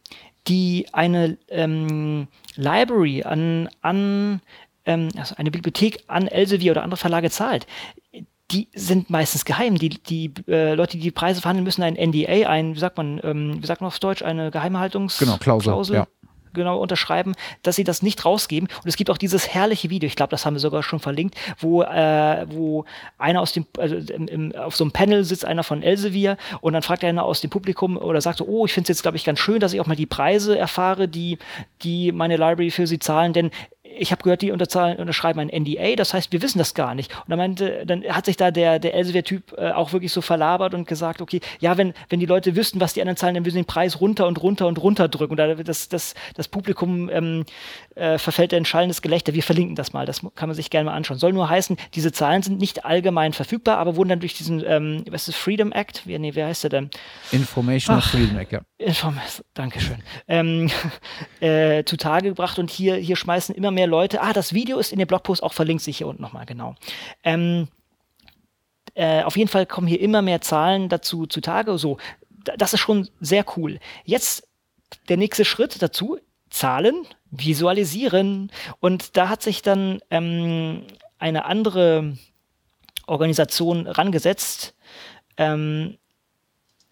die eine ähm, Library an, an ähm, also eine Bibliothek an Elsevier oder andere Verlage zahlt, die sind meistens geheim. Die, die äh, Leute, die die Preise verhandeln, müssen ein NDA, ein, wie sagt man, ähm, wie sagt man auf Deutsch, eine Geheimhaltungs genau, Klausel, Klausel ja genau unterschreiben, dass sie das nicht rausgeben. Und es gibt auch dieses herrliche Video, ich glaube, das haben wir sogar schon verlinkt, wo, äh, wo einer aus dem, also im, im, auf so einem Panel sitzt einer von Elsevier und dann fragt einer aus dem Publikum oder sagt so, oh, ich finde es jetzt, glaube ich, ganz schön, dass ich auch mal die Preise erfahre, die, die meine Library für sie zahlen, denn ich habe gehört, die unterschreiben ein NDA, das heißt, wir wissen das gar nicht. Und dann meinte, dann hat sich da der, der Elsevier-Typ äh, auch wirklich so verlabert und gesagt, okay, ja, wenn, wenn die Leute wüssten, was die anderen zahlen, dann würden sie den Preis runter und runter und runter drücken. Und da, das, das, das Publikum ähm, äh, verfällt ein schallendes Gelächter. Wir verlinken das mal, das kann man sich gerne mal anschauen. Soll nur heißen, diese Zahlen sind nicht allgemein verfügbar, aber wurden dann durch diesen, ähm, was ist Freedom Act? Wie, nee, wer heißt der denn? Information Ach, Freedom Act, ja. Information, Dankeschön. Ähm, (laughs) äh, zutage gebracht und hier, hier schmeißen immer mehr Leute, ah, das Video ist in dem Blogpost auch verlinkt, sich hier unten nochmal, genau. Ähm, äh, auf jeden Fall kommen hier immer mehr Zahlen dazu zutage. So, das ist schon sehr cool. Jetzt der nächste Schritt dazu, Zahlen visualisieren. Und da hat sich dann ähm, eine andere Organisation rangesetzt, ähm,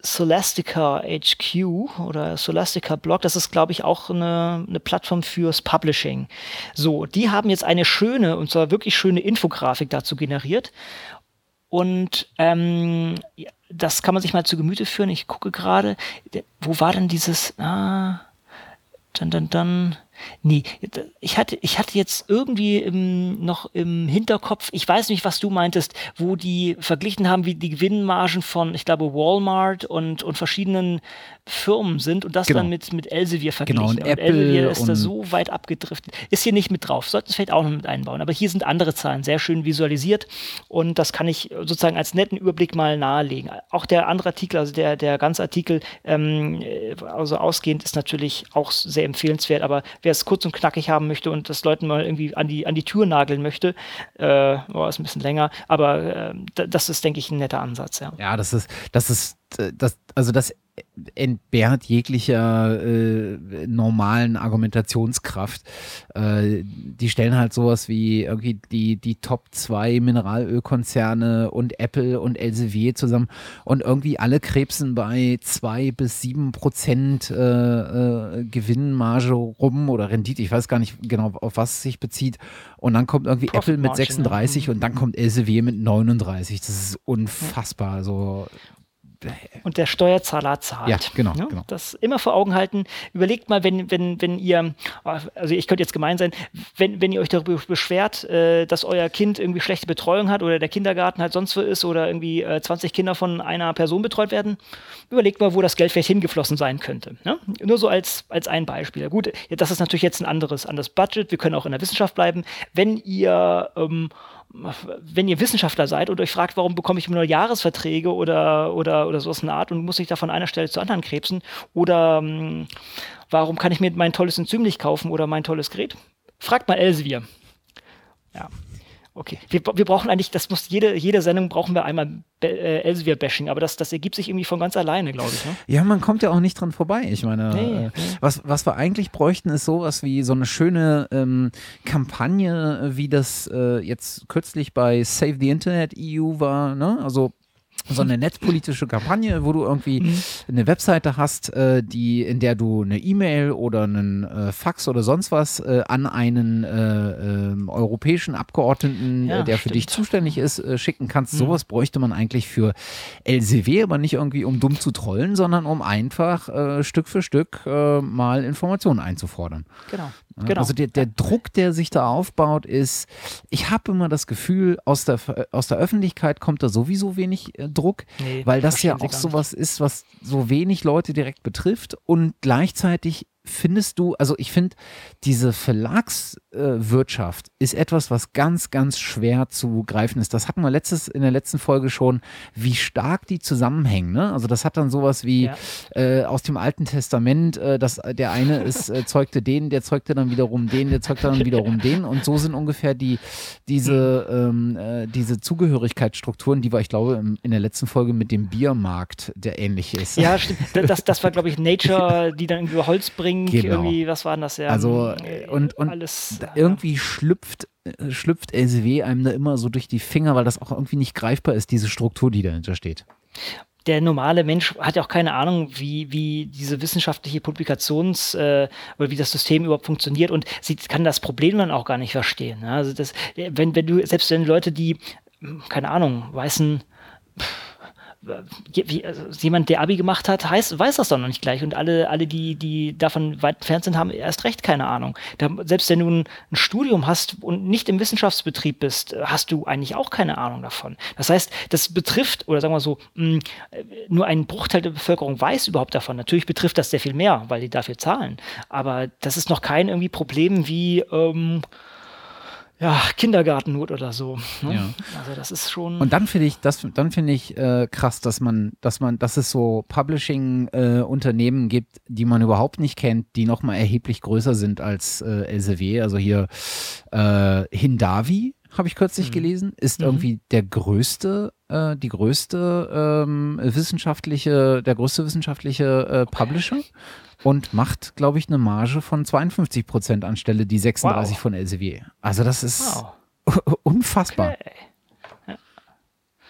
Solastica HQ oder Solastica Blog, das ist, glaube ich, auch eine, eine Plattform fürs Publishing. So, die haben jetzt eine schöne, und zwar wirklich schöne Infografik dazu generiert. Und ähm, das kann man sich mal zu Gemüte führen. Ich gucke gerade, wo war denn dieses, ah, dann, dann, dann, Nee, ich hatte, ich hatte jetzt irgendwie im, noch im Hinterkopf, ich weiß nicht, was du meintest, wo die verglichen haben, wie die Gewinnmargen von, ich glaube, Walmart und, und verschiedenen Firmen sind und das genau. dann mit, mit Elsevier verglichen. Genau, und, und Apple Elsevier ist da so weit abgedriftet. Ist hier nicht mit drauf, sollten es vielleicht auch noch mit einbauen. Aber hier sind andere Zahlen sehr schön visualisiert und das kann ich sozusagen als netten Überblick mal nahelegen. Auch der andere Artikel, also der, der ganze Artikel, ähm, also ausgehend ist natürlich auch sehr empfehlenswert, aber wer wer es kurz und knackig haben möchte und das Leuten mal irgendwie an die, an die Tür nageln möchte, äh, oh, ist ein bisschen länger, aber äh, das ist, denke ich, ein netter Ansatz, ja. Ja, das ist, das ist, äh, das, also das entbehrt jeglicher äh, normalen Argumentationskraft. Äh, die stellen halt sowas wie irgendwie die, die Top 2 Mineralölkonzerne und Apple und Elsevier zusammen und irgendwie alle krebsen bei 2 bis 7 Prozent äh, äh, Gewinnmarge rum oder Rendite. Ich weiß gar nicht genau, auf was es sich bezieht. Und dann kommt irgendwie Apple mit 36 ja. und dann kommt Elsevier mit 39. Das ist unfassbar. So und der Steuerzahler zahlt. Ja, genau, ja, genau. Das immer vor Augen halten. Überlegt mal, wenn, wenn, wenn ihr, also ich könnte jetzt gemein sein, wenn, wenn ihr euch darüber beschwert, äh, dass euer Kind irgendwie schlechte Betreuung hat oder der Kindergarten halt sonst wo ist oder irgendwie äh, 20 Kinder von einer Person betreut werden, überlegt mal, wo das Geld vielleicht hingeflossen sein könnte. Ne? Nur so als, als ein Beispiel. Gut, das ist natürlich jetzt ein anderes, anderes Budget. Wir können auch in der Wissenschaft bleiben. Wenn ihr ähm, wenn ihr Wissenschaftler seid und euch fragt, warum bekomme ich nur Jahresverträge oder, oder, oder sowas in Art und muss ich da von einer Stelle zur anderen krebsen oder ähm, warum kann ich mir mein tolles Enzym nicht kaufen oder mein tolles Gerät? Fragt mal Elsevier. Ja. Okay. Wir, wir brauchen eigentlich, das muss jede, jede Sendung brauchen wir einmal äh, Elsevier-Bashing, aber das, das ergibt sich irgendwie von ganz alleine, glaube ich. Ne? Ja, man kommt ja auch nicht dran vorbei. Ich meine, nee, äh, nee. Was, was wir eigentlich bräuchten, ist sowas wie so eine schöne ähm, Kampagne, wie das äh, jetzt kürzlich bei Save the Internet EU war. Ne? Also so eine netzpolitische Kampagne, wo du irgendwie mhm. eine Webseite hast, äh, die, in der du eine E-Mail oder einen äh, Fax oder sonst was äh, an einen äh, ähm, europäischen Abgeordneten, ja, äh, der für dich zuständig ist, äh, schicken kannst. Mhm. Sowas bräuchte man eigentlich für LCW, aber nicht irgendwie um dumm zu trollen, sondern um einfach Stück für Stück mal Informationen einzufordern. Genau. Genau. Also der, der Druck, der sich da aufbaut, ist, ich habe immer das Gefühl, aus der, aus der Öffentlichkeit kommt da sowieso wenig Druck, nee, weil das ja auch sowas ist, was so wenig Leute direkt betrifft und gleichzeitig findest du, also ich finde, diese Verlagswirtschaft äh, ist etwas, was ganz, ganz schwer zu greifen ist. Das hatten wir letztes, in der letzten Folge schon, wie stark die zusammenhängen. Ne? Also das hat dann sowas wie ja. äh, aus dem Alten Testament, äh, dass der eine (laughs) ist, äh, zeugte den, der zeugte dann wiederum den, der zeugte dann wiederum (laughs) den. Und so sind ungefähr die, diese, ähm, äh, diese Zugehörigkeitsstrukturen, die wir, ich glaube, im, in der letzten Folge mit dem Biermarkt, der ähnlich ist. Ja, stimmt. Das, das war, glaube ich, Nature, die dann irgendwie Holz bringen Pink, genau. irgendwie, was war denn das ja? Also, äh, und, und alles, irgendwie ja. schlüpft, äh, schlüpft LCW einem da immer so durch die Finger, weil das auch irgendwie nicht greifbar ist, diese Struktur, die dahinter steht der normale Mensch hat ja auch keine Ahnung, wie, wie diese wissenschaftliche Publikations- äh, oder wie das System überhaupt funktioniert und sie kann das Problem dann auch gar nicht verstehen. Also das, wenn, wenn du, selbst wenn Leute, die, keine Ahnung, weißen, pff, also jemand, der Abi gemacht hat, heißt, weiß das doch noch nicht gleich. Und alle, alle die, die davon weit entfernt sind, haben erst recht keine Ahnung. Da, selbst wenn du ein, ein, Studium hast und nicht im Wissenschaftsbetrieb bist, hast du eigentlich auch keine Ahnung davon. Das heißt, das betrifft, oder sagen wir so, mh, nur ein Bruchteil der Bevölkerung weiß überhaupt davon. Natürlich betrifft das sehr viel mehr, weil die dafür zahlen. Aber das ist noch kein irgendwie Problem wie, ähm, ja, Kindergartennot oder so. Ne? Ja. Also das ist schon. Und dann finde ich, das, dann finde ich äh, krass, dass man, dass man, dass es so Publishing-Unternehmen äh, gibt, die man überhaupt nicht kennt, die nochmal erheblich größer sind als äh, Elsevier. Also hier äh, Hindavi habe ich kürzlich mhm. gelesen, ist mhm. irgendwie der größte, äh, die größte ähm, wissenschaftliche, der größte wissenschaftliche äh, Publisher und macht, glaube ich, eine Marge von 52 Prozent anstelle die 36 wow. von Elsevier. Also das ist wow. (laughs) unfassbar. Okay.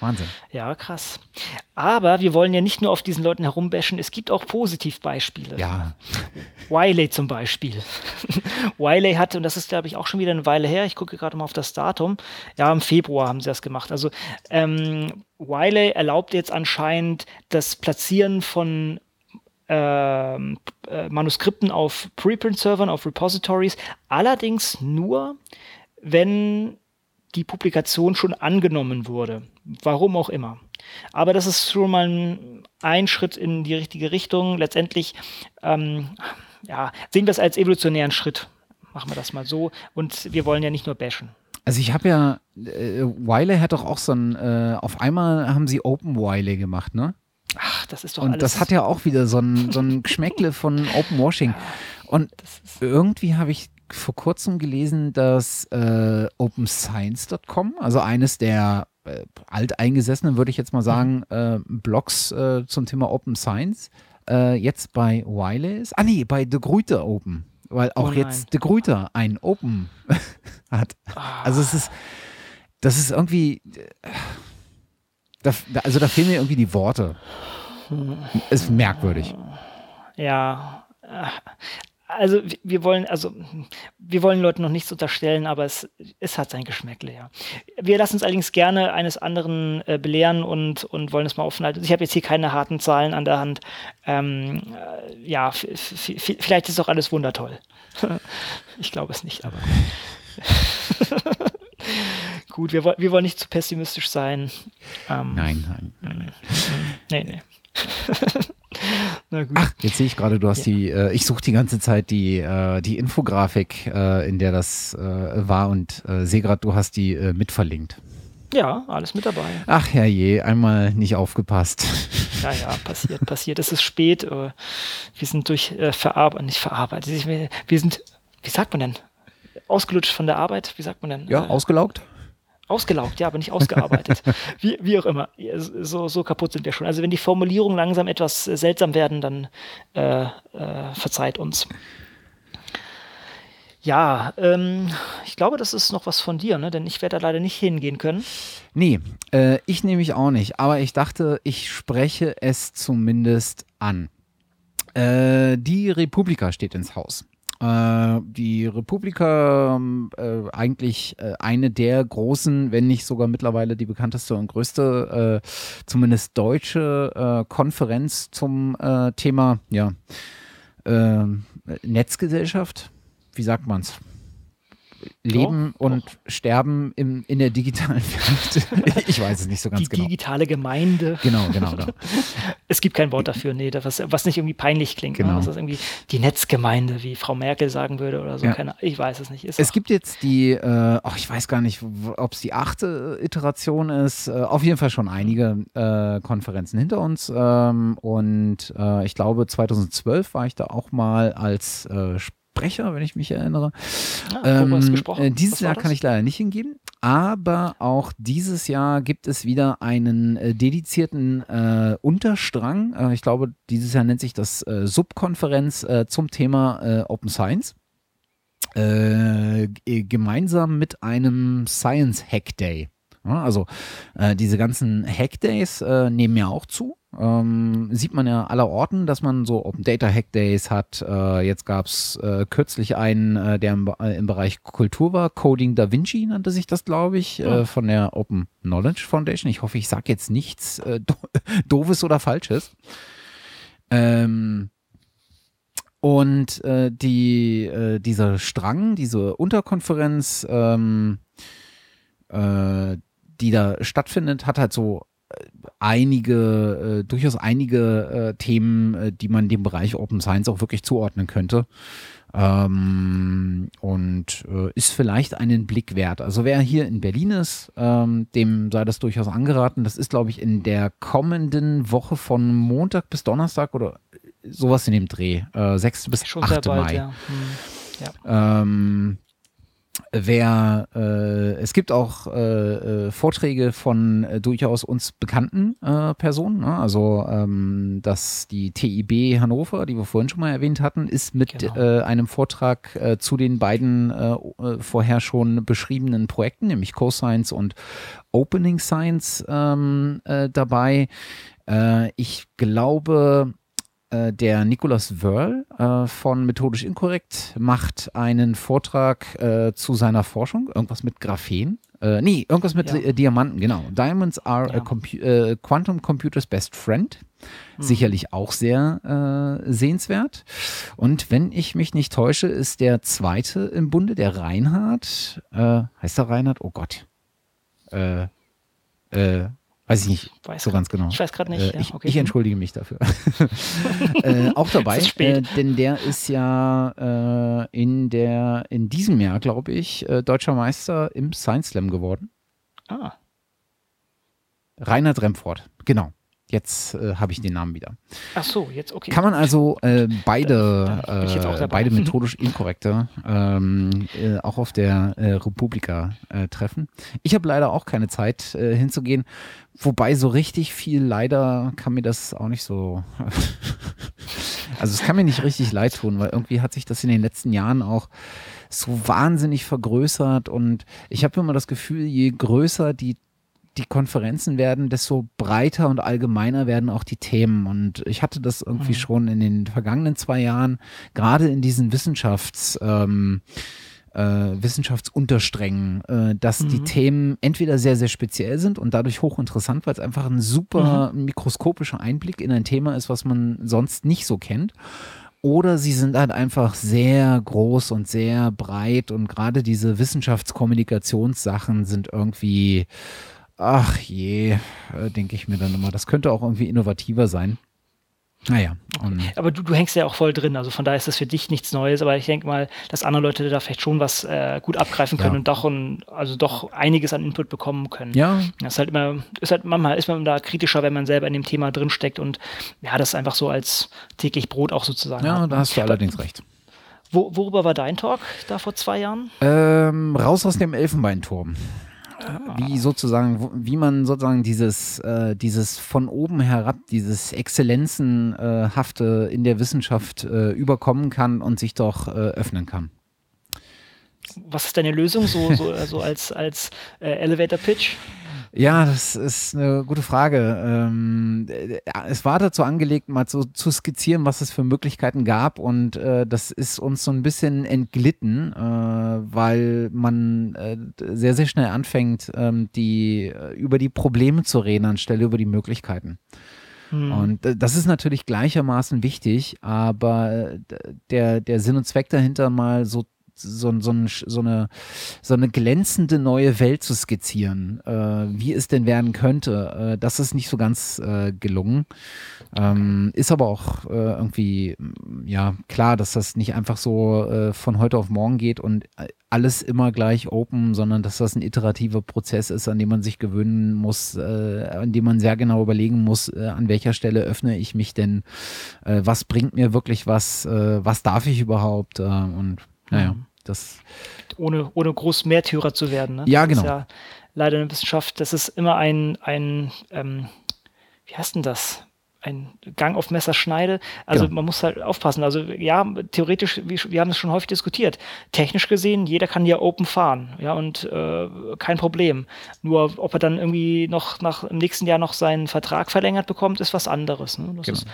Wahnsinn. Ja, krass. Aber wir wollen ja nicht nur auf diesen Leuten herumbashen, es gibt auch Positivbeispiele. Ja. Wiley zum Beispiel. (laughs) Wiley hatte, und das ist, glaube ich, auch schon wieder eine Weile her, ich gucke gerade mal auf das Datum, ja, im Februar haben sie das gemacht. Also ähm, Wiley erlaubt jetzt anscheinend das Platzieren von ähm, äh, Manuskripten auf Preprint-Servern, auf Repositories, allerdings nur, wenn die Publikation schon angenommen wurde. Warum auch immer. Aber das ist schon mal ein, ein Schritt in die richtige Richtung. Letztendlich ähm, ja, sehen wir es als evolutionären Schritt. Machen wir das mal so. Und wir wollen ja nicht nur bashen. Also ich habe ja, äh, Wiley hat doch auch so ein, äh, auf einmal haben sie Open Wiley gemacht, ne? Ach, das ist doch Und alles. das hat ja auch wieder so ein, so ein Geschmäckle von (laughs) Open Washing. Und irgendwie habe ich vor kurzem gelesen, dass äh, OpenScience.com, also eines der äh, alteingesessenen, würde ich jetzt mal sagen, mhm. äh, Blogs äh, zum Thema Open Science, äh, jetzt bei Wiley ist. Ah nee, bei De Gruyter Open. Weil auch oh jetzt De Gruyter ein Open (laughs) hat. Also es ist, das ist irgendwie, äh, da, also da fehlen mir irgendwie die Worte. Ist merkwürdig. Ja, also wir wollen, also wir wollen Leuten noch nichts unterstellen, aber es, es hat sein Geschmäckle, ja. Wir lassen uns allerdings gerne eines anderen äh, belehren und, und wollen es mal offen halten. Ich habe jetzt hier keine harten Zahlen an der Hand. Ähm, äh, ja, vielleicht ist auch alles wundertoll. (laughs) ich glaube es nicht, aber (laughs) gut, wir, wir wollen nicht zu pessimistisch sein. Ähm, nein, nein, nein. Nee, nee. (laughs) Ach, jetzt sehe ich gerade, du hast ja. die, äh, ich suche die ganze Zeit die, äh, die Infografik, äh, in der das äh, war und äh, sehe gerade, du hast die äh, mitverlinkt. Ja, alles mit dabei. Ach herrje, einmal nicht aufgepasst. (laughs) Ja, ja, passiert, passiert. Es ist spät. wir sind durch äh, verarbeitet, nicht verarbeitet. Wir sind, wie sagt man denn? Ausgelutscht von der Arbeit, wie sagt man denn? Ja, ausgelaugt. Ausgelaugt, ja, aber nicht ausgearbeitet. (laughs) wie, wie auch immer. So, so kaputt sind wir schon. Also wenn die Formulierungen langsam etwas äh, seltsam werden, dann äh, äh, verzeiht uns. Ja, ähm, ich glaube, das ist noch was von dir, ne? denn ich werde da leider nicht hingehen können. Nee, äh, ich nehme mich auch nicht, aber ich dachte, ich spreche es zumindest an. Äh, die Republika steht ins Haus. Äh, die Republika äh, eigentlich äh, eine der großen, wenn nicht sogar mittlerweile die bekannteste und größte, äh, zumindest deutsche äh, Konferenz zum äh, Thema ja, Netzgesellschaft. Wie sagt man es? Leben doch, und doch. Sterben im, in der digitalen Welt. (laughs) ich weiß es nicht so ganz die genau. Die digitale Gemeinde. Genau, genau, genau. (laughs) es gibt kein Wort dafür, nee, was, was nicht irgendwie peinlich klingt. Ne? Genau. Ne? Das ist irgendwie die Netzgemeinde, wie Frau Merkel sagen würde oder so. Ja. Keine, ich weiß es nicht. Ist es gibt jetzt die, äh, oh, ich weiß gar nicht, ob es die achte Iteration ist. Äh, auf jeden Fall schon einige äh, Konferenzen hinter uns. Ähm, und äh, ich glaube, 2012 war ich da auch mal als äh, Sprecher, wenn ich mich erinnere. Ah, ähm, äh, dieses Jahr kann ich leider nicht hingeben, aber auch dieses Jahr gibt es wieder einen äh, dedizierten äh, Unterstrang. Äh, ich glaube, dieses Jahr nennt sich das äh, Subkonferenz äh, zum Thema Open Science. gemeinsam mit einem Science Hack Day. Ja, also diese ganzen Hack Days nehmen ja auch zu. Ähm, sieht man ja aller Orten, dass man so Open Data Hack Days hat. Äh, jetzt gab es äh, kürzlich einen, äh, der im, äh, im, Bereich Kultur war. Coding Da Vinci nannte sich das, glaube ich, ja. Äh, von der Open Knowledge Foundation. Ich hoffe, ich sage jetzt nichts äh, (laughs) do Doofes oder Falsches. Ähm, und die, dieser Strang, diese Unterkonferenz, ähm, die da stattfindet, hat halt so einige, äh, durchaus einige äh, Themen, äh, die man dem Bereich Open Science auch wirklich zuordnen könnte. Ähm, und äh, ist vielleicht einen Blick wert. Also wer hier in Berlin ist, ähm, dem sei das durchaus angeraten. Das ist, glaube ich, in der kommenden Woche von Montag bis Donnerstag oder sowas in dem Dreh. Äh, 6. bis Schon 8. Bald, Mai. Ja. Hm. Ja. Ähm, wer äh, es gibt auch äh, äh, Vorträge von äh, durchaus uns bekannten äh, Personen. Ne? Also ähm, dass die TIB Hannover, die wir vorhin schon mal erwähnt hatten, ist mit genau. Äh, einem Vortrag zu den beiden vorher schon beschriebenen Projekten, nämlich CoScience und Opening Science ähm, dabei. ich glaube, äh, der Nicolas Wörl äh, von Methodisch Inkorrekt macht einen Vortrag äh, zu seiner Forschung, irgendwas mit Graphen. Äh, nee, irgendwas mit ja. Diamanten, genau. Diamonds are ja. Compu äh, Quantum Computer's Best Friend. Hm. Sicherlich auch sehr äh, sehenswert. Und wenn ich mich nicht täusche, ist der zweite im Bunde, der Reinhard. heißt der Reinhard? Oh Gott. Äh, äh, Weiß ich nicht weiß so ganz genau. Ich weiß gerade nicht. Äh, ich, okay. ich, entschuldige mich dafür. (laughs) äh, auch dabei, äh, denn der ist ja äh, in der in diesem Jahr, glaube ich, äh, deutscher Meister im Science Slam geworden. Ah. Reinhard Remford, genau. Jetzt äh, habe ich den Namen wieder. Ach so, jetzt okay. Kann man also äh, beide, äh, beide (laughs) methodisch inkorrekte ähm, äh, auch auf der äh, Republika äh, treffen. Ich habe leider auch keine Zeit hinzugehen, wobei so richtig viel leider kann mir das auch nicht so. (laughs) also es kann mir nicht richtig leid tun, weil irgendwie hat sich das in den letzten Jahren auch so wahnsinnig vergrößert und ich habe immer das Gefühl, je größer die die Konferenzen werden, desto breiter und allgemeiner werden auch die Themen. Und ich hatte das irgendwie mhm. schon in den vergangenen zwei Jahren, gerade in diesen Wissenschafts, ähm, äh, Wissenschaftsuntersträngen, äh, dass mhm. die Themen entweder sehr, sehr speziell sind und dadurch hochinteressant, weil es einfach ein super mhm. mikroskopischer Einblick in ein Thema ist, was man sonst nicht so kennt. Oder sie sind halt einfach sehr groß und sehr breit und gerade diese Wissenschaftskommunikationssachen sind irgendwie ach je, äh, denke ich mir dann immer, das könnte auch irgendwie innovativer sein. Naja. Aber du, du hängst ja auch voll drin, also von daher ist das für dich nichts Neues, aber ich denke mal, dass andere Leute da vielleicht schon was äh, gut abgreifen können ja. und doch ein, also doch einiges an Input bekommen können. Ja. Das ist halt immer, ist halt manchmal ist man da kritischer, wenn man selber in dem Thema drinsteckt und ja, das einfach so als täglich Brot auch sozusagen. Ja, hat. da hast du allerdings recht. Wo, worüber war dein Talk da vor zwei Jahren? Ähm, raus aus dem Elfenbeinturm wie sozusagen, wie man sozusagen dieses, äh, dieses von oben herab, dieses Exzellenzenhafte in der Wissenschaft äh, überkommen kann und sich doch äh, öffnen kann. Was ist deine Lösung so, so (laughs) also als, als äh, Elevator Pitch? Ja, das ist eine gute Frage. Ähm, es war dazu angelegt, mal so zu skizzieren, was es für Möglichkeiten gab und äh, das ist uns so ein bisschen entglitten, äh, weil man äh, sehr, sehr schnell anfängt, ähm, die, äh, über die Probleme zu reden, anstelle über die Möglichkeiten. Hm. Und äh, das ist natürlich gleichermaßen wichtig, aber äh, der, der Sinn und Zweck dahinter mal so so, so, so, eine, so eine glänzende neue Welt zu skizzieren, äh, wie es denn werden könnte. Äh, das ist nicht so ganz äh, gelungen. Ähm, ist aber auch äh, irgendwie, ja, klar, dass das nicht einfach so äh, von heute auf morgen geht und alles immer gleich open, sondern dass das ein iterativer Prozess ist, an dem man sich gewöhnen muss, äh, an dem man sehr genau überlegen muss, an welcher Stelle öffne ich mich denn, was bringt mir wirklich was, was darf ich überhaupt und naja. Mhm. Das ohne, ohne groß Märtyrer zu werden. Ne? Ja, genau. Das ist ja leider in der Wissenschaft, das ist immer ein, ein ähm, wie heißt denn das? ein Gang auf Messerschneide. Also ja. man muss halt aufpassen. Also ja, theoretisch, wir, wir haben es schon häufig diskutiert. Technisch gesehen, jeder kann ja open fahren, ja, und äh, kein Problem. Nur ob er dann irgendwie noch nach im nächsten Jahr noch seinen Vertrag verlängert bekommt, ist was anderes. Ne? Genau. Ist,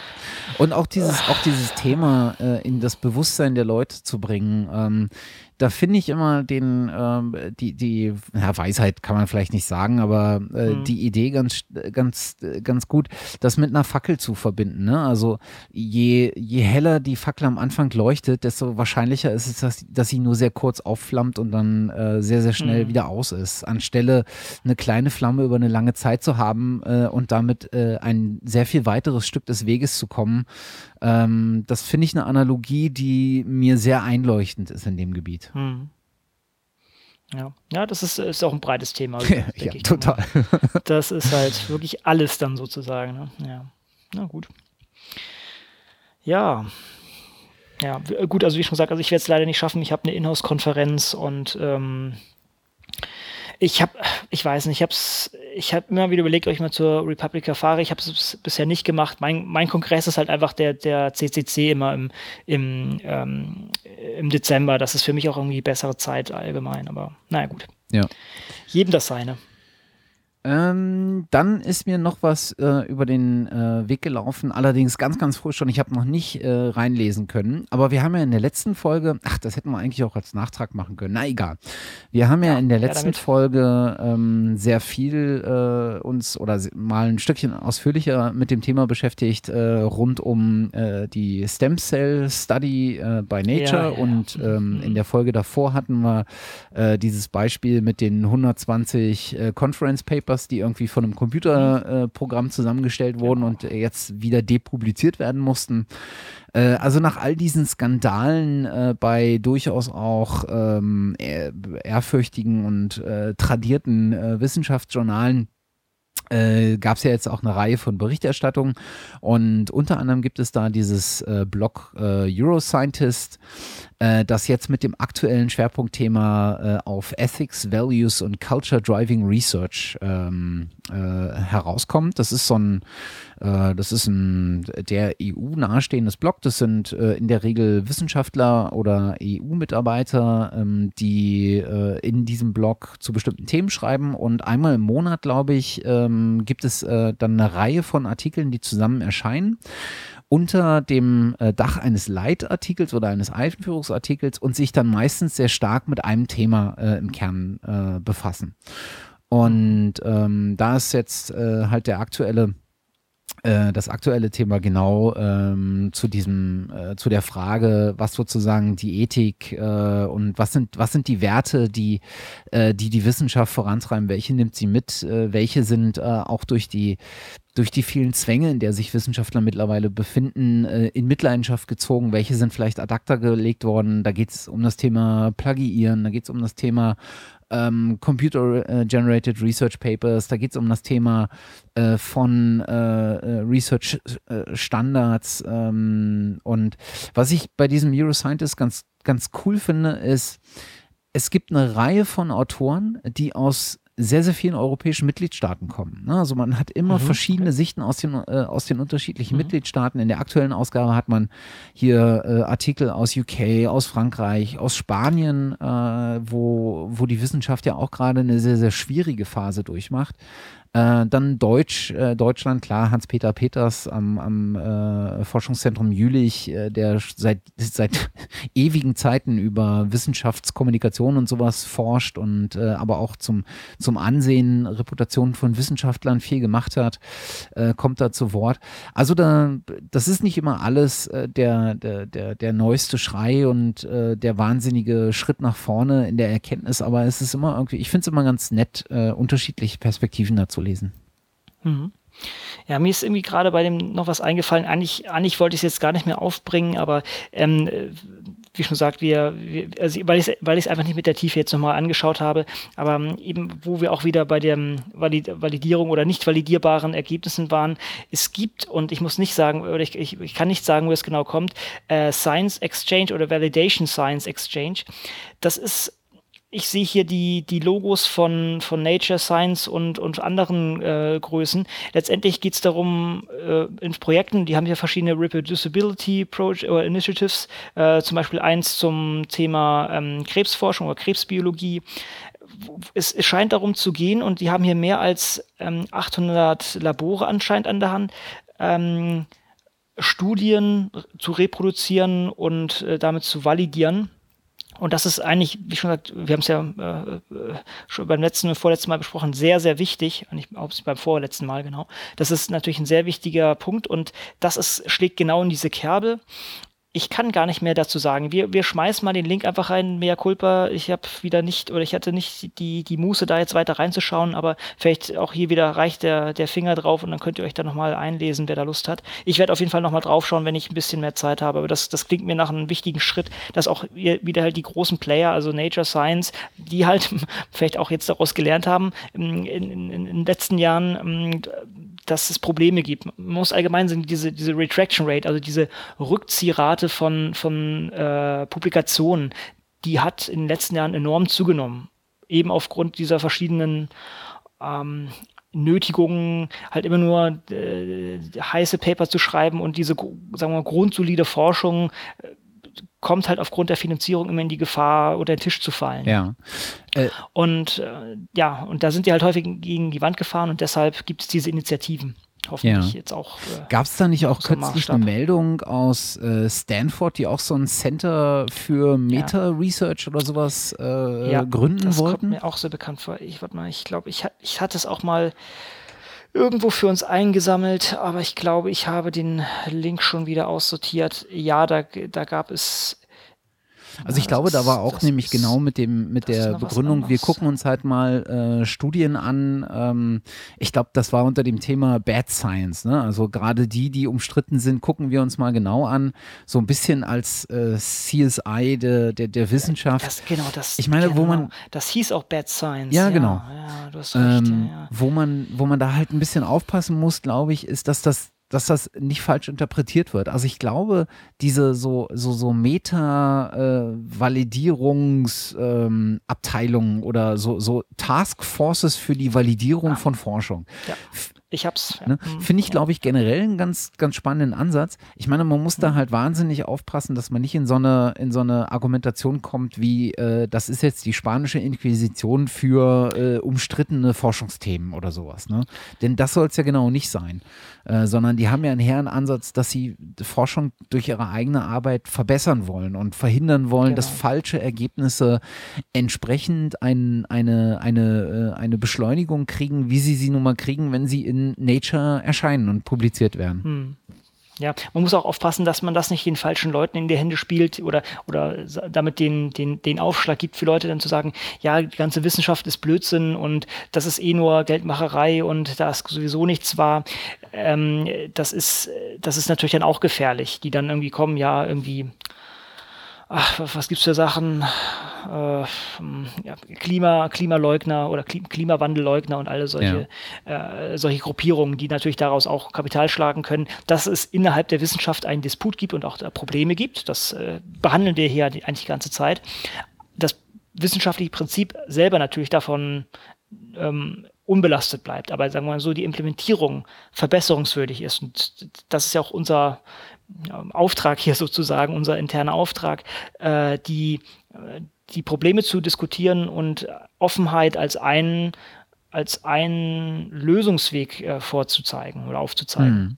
und auch dieses, auch dieses Thema äh, in das Bewusstsein der Leute zu bringen. Ähm, da finde ich immer den, ähm, die, die, ja, Weisheit kann man vielleicht nicht sagen, aber äh, mhm. die Idee ganz, ganz, ganz gut, das mit einer Fackel zu verbinden. Ne? Also je, je heller die Fackel am Anfang leuchtet, desto wahrscheinlicher ist es, dass, dass sie nur sehr kurz aufflammt und dann äh, sehr, sehr schnell mhm. wieder aus ist. Anstelle eine kleine Flamme über eine lange Zeit zu haben äh, und damit äh, ein sehr viel weiteres Stück des Weges zu kommen, ähm, das finde ich eine Analogie, die mir sehr einleuchtend ist in dem Gebiet. Hm. Ja. ja, das ist, ist auch ein breites Thema. (laughs) ja, ich total. (laughs) Das ist halt wirklich alles dann sozusagen. Ne? Ja, na gut. Ja, ja, gut, also wie schon gesagt, also ich werde es leider nicht schaffen. Ich habe eine Inhouse-Konferenz und ähm, ich habe, ich weiß nicht, ich habe ich hab immer wieder überlegt, ob ich mal zur Republika fahre. Ich habe es bisher nicht gemacht. Mein, mein Kongress ist halt einfach der, der CCC immer im, im, ähm, im Dezember. Das ist für mich auch irgendwie bessere Zeit allgemein. Aber naja, gut. Ja. Jedem das seine. Ähm, dann ist mir noch was äh, über den äh, Weg gelaufen, allerdings ganz, ganz früh schon. Ich habe noch nicht äh, reinlesen können, aber wir haben ja in der letzten Folge, ach, das hätten wir eigentlich auch als Nachtrag machen können. Na egal. Wir haben ja, ja in der letzten ja, Folge ähm, sehr viel äh, uns oder mal ein Stückchen ausführlicher mit dem Thema beschäftigt äh, rund um äh, die Stem Cell Study by Nature ja, und ähm, mhm. in der Folge davor hatten wir dieses Beispiel mit den 120 Conference Papers Papers, die irgendwie von einem Computerprogramm äh, zusammengestellt wurden und jetzt wieder depubliziert werden mussten. Äh, also nach all diesen Skandalen äh, bei durchaus auch ähm, ehrfürchtigen und äh, tradierten äh, Wissenschaftsjournalen äh, gab es ja jetzt auch eine Reihe von Berichterstattungen und unter anderem gibt es da dieses äh, Blog äh, Euroscientist, äh, das jetzt mit dem aktuellen Schwerpunktthema äh, auf Ethics, Values und Culture Driving Research ähm, äh, herauskommt. Das ist so ein, das ist ein der EU nahestehendes Blog. Das sind in der Regel Wissenschaftler oder EU-Mitarbeiter, ähm, die in diesem Blog zu bestimmten Themen schreiben und einmal im Monat, glaube ich, ähm, gibt es äh, dann eine Reihe von Artikeln, die zusammen erscheinen unter dem äh, Dach eines Leitartikels oder eines Einführungsartikels und sich dann meistens sehr stark mit einem Thema äh, im Kern äh, befassen. Und ähm, da ist jetzt äh, halt der aktuelle äh, das aktuelle Thema genau ähm, zu diesem, äh, zu der Frage, was sozusagen die Ethik äh, und was sind, was sind die Werte, die, äh, die die Wissenschaft vorantreiben, welche nimmt sie mit, äh, welche sind auch durch die durch die vielen Zwänge, in der sich Wissenschaftler mittlerweile befinden, in Mitleidenschaft gezogen. Welche sind vielleicht ad acta gelegt worden? Da geht es um das Thema Plagiieren, da geht es um das Thema ähm, Computer-Generated Research Papers, da geht es um das Thema äh, von äh, äh Research äh, Standards. Ähm, und was ich bei diesem Neuroscientist ganz, ganz cool finde, ist, es gibt eine Reihe von Autoren, die aus sehr, sehr vielen europäischen Mitgliedstaaten kommen. Ne? Also man hat immer mhm. verschiedene Sichten aus den, äh, aus den unterschiedlichen mhm. Mitgliedstaaten. In der aktuellen Ausgabe hat man hier äh, Artikel aus UK, aus Frankreich, aus Spanien, äh, wo, wo die Wissenschaft ja auch gerade eine sehr, sehr schwierige Phase durchmacht. Äh, dann Deutsch, äh, Deutschland, klar, Hans-Peter Peters am, am äh, Forschungszentrum Jülich, äh, der seit, (laughs) seit ewigen Zeiten über Wissenschaftskommunikation und sowas forscht und äh, aber auch zum, zum Ansehen, Reputation von Wissenschaftlern viel gemacht hat, äh, kommt da zu Wort. Also da, das ist nicht immer alles äh, der, der, der, der neueste Schrei und äh, der wahnsinnige Schritt nach vorne in der Erkenntnis, aber es ist immer irgendwie, ich finde es immer ganz nett, äh, unterschiedliche Perspektiven dazu lesen. Mhm. Ja, mir ist irgendwie gerade bei dem noch was eingefallen. Eigentlich, eigentlich wollte ich es jetzt gar nicht mehr aufbringen, aber ähm, wie schon gesagt, wir, wir also weil ich es weil einfach nicht mit der Tiefe jetzt nochmal angeschaut habe, aber ähm, eben, wo wir auch wieder bei der Valid Validierung oder nicht validierbaren Ergebnissen waren, es gibt, und ich muss nicht sagen, oder ich, ich, ich kann nicht sagen, wo es genau kommt, äh, Science Exchange oder Validation Science Exchange. Das ist ich sehe hier die, die Logos von, von Nature, Science und, und anderen äh, Größen. Letztendlich geht es darum, äh, in Projekten, die haben hier verschiedene Reproducibility Project, oder Initiatives, äh, zum Beispiel eins zum Thema ähm, Krebsforschung oder Krebsbiologie. Es, es, scheint darum zu gehen, und die haben hier mehr als ähm, 800 Labore anscheinend an der Hand. Ähm, Studien zu reproduzieren und äh, damit zu validieren. Und das ist eigentlich, wie schon gesagt, wir haben es ja äh, schon beim letzten und vorletzten Mal besprochen, sehr, sehr wichtig. Und ich glaube, beim vorletzten Mal, genau. Das ist natürlich ein sehr wichtiger Punkt und das ist, schlägt genau in diese Kerbe ich kann gar nicht mehr dazu sagen. Wir, wir schmeißen mal den Link einfach rein, mehr Culpa. Ich habe wieder nicht, oder ich hatte nicht die, die Muße, da jetzt weiter reinzuschauen, aber vielleicht auch hier wieder reicht der, der Finger drauf und dann könnt ihr euch da nochmal einlesen, wer da Lust hat. Ich werde auf jeden Fall nochmal draufschauen, wenn ich ein bisschen mehr Zeit habe. Aber das, das klingt mir nach einem wichtigen Schritt, dass auch wieder halt die großen Player, also Nature Science, die halt (laughs) vielleicht auch jetzt daraus gelernt haben, in, in, in den letzten Jahren, dass es Probleme gibt. Man muss allgemein sagen, diese, diese Retraction Rate, also diese Rückziehrate von, von äh, Publikationen, die hat in den letzten Jahren enorm zugenommen. Eben aufgrund dieser verschiedenen ähm, Nötigungen, halt immer nur äh, heiße Paper zu schreiben und diese, sagen wir mal, grundsolide Forschung äh, kommt halt aufgrund der Finanzierung immer in die Gefahr, unter den Tisch zu fallen. Ja. Äh, und äh, ja, und da sind die halt häufig gegen die Wand gefahren und deshalb gibt es diese Initiativen. Hoffentlich ja. jetzt auch. Äh, Gab es da nicht auch kürzlich eine Meldung aus äh, Stanford, die auch so ein Center für Meta-Research ja. oder sowas äh, ja, gründen das wollten? Das kommt mir auch so bekannt vor. Ich warte mal, ich glaube, ich, ich hatte es auch mal irgendwo für uns eingesammelt, aber ich glaube, ich habe den Link schon wieder aussortiert. Ja, da, da gab es Also ich glaube, da war auch nämlich genau mit dem mit der Begründung, wir gucken uns halt mal äh, Studien an. Ähm, ich glaube, das war unter dem Thema Bad Science. Ne? Also gerade die, die umstritten sind, gucken wir uns mal genau an. So ein bisschen als äh, CSI der, der, der Wissenschaft. Das, genau, das. Ich meine, genau, wo man. Das hieß auch Bad Science. Ja, genau. Ja, du hast recht, Ähm, ja, ja. wo man, wo man da halt ein bisschen aufpassen muss, glaube ich, ist, dass das dass das nicht falsch interpretiert wird. Also ich glaube, diese so so so Meta-Validierungsabteilungen äh, Abteilungen oder so so Taskforces für die Validierung Ah. von Forschung. Ja. Ich hab's. Ja. Ne? Mhm. Finde ich, glaube ich, generell einen ganz, ganz spannenden Ansatz. Ich meine, man muss Mhm. da halt wahnsinnig aufpassen, dass man nicht in so eine, in so eine Argumentation kommt, wie äh, das ist jetzt die spanische Inquisition für äh, umstrittene Forschungsthemen oder sowas. Ne? Denn das soll es ja genau nicht sein. Äh, sondern die haben ja einen hehren Ansatz, dass sie die Forschung durch ihre eigene Arbeit verbessern wollen und verhindern wollen, dass Genau. falsche Ergebnisse entsprechend ein, eine, eine, äh, eine Beschleunigung kriegen, wie sie sie nun mal kriegen, wenn sie in Nature erscheinen und publiziert werden. Hm. Ja, man muss auch aufpassen, dass man das nicht den falschen Leuten in die Hände spielt oder, oder damit den, den, den Aufschlag gibt für Leute dann zu sagen, ja, die ganze Wissenschaft ist Blödsinn und das ist eh nur Geldmacherei und da ist sowieso nichts wahr. Ähm, das ist, das ist natürlich dann auch gefährlich, die dann irgendwie kommen, ja, irgendwie, ach, was, gibt's für Sachen? Äh, ja, Klima, Klimaleugner oder Klim Klimawandelleugner und alle solche, äh, solche Gruppierungen, die natürlich daraus auch Kapital schlagen können, dass es innerhalb der Wissenschaft einen Disput gibt und auch da Probleme gibt. Das äh, behandeln wir hier eigentlich die ganze Zeit. Das wissenschaftliche Prinzip selber natürlich davon ähm, unbelastet bleibt, aber sagen wir mal so, die Implementierung verbesserungswürdig ist. Und das ist ja auch unser ja, Auftrag hier sozusagen, unser interner Auftrag, äh, die, äh, die Probleme zu diskutieren und Offenheit als einen als einen Lösungsweg äh, vorzuzeigen oder aufzuzeigen.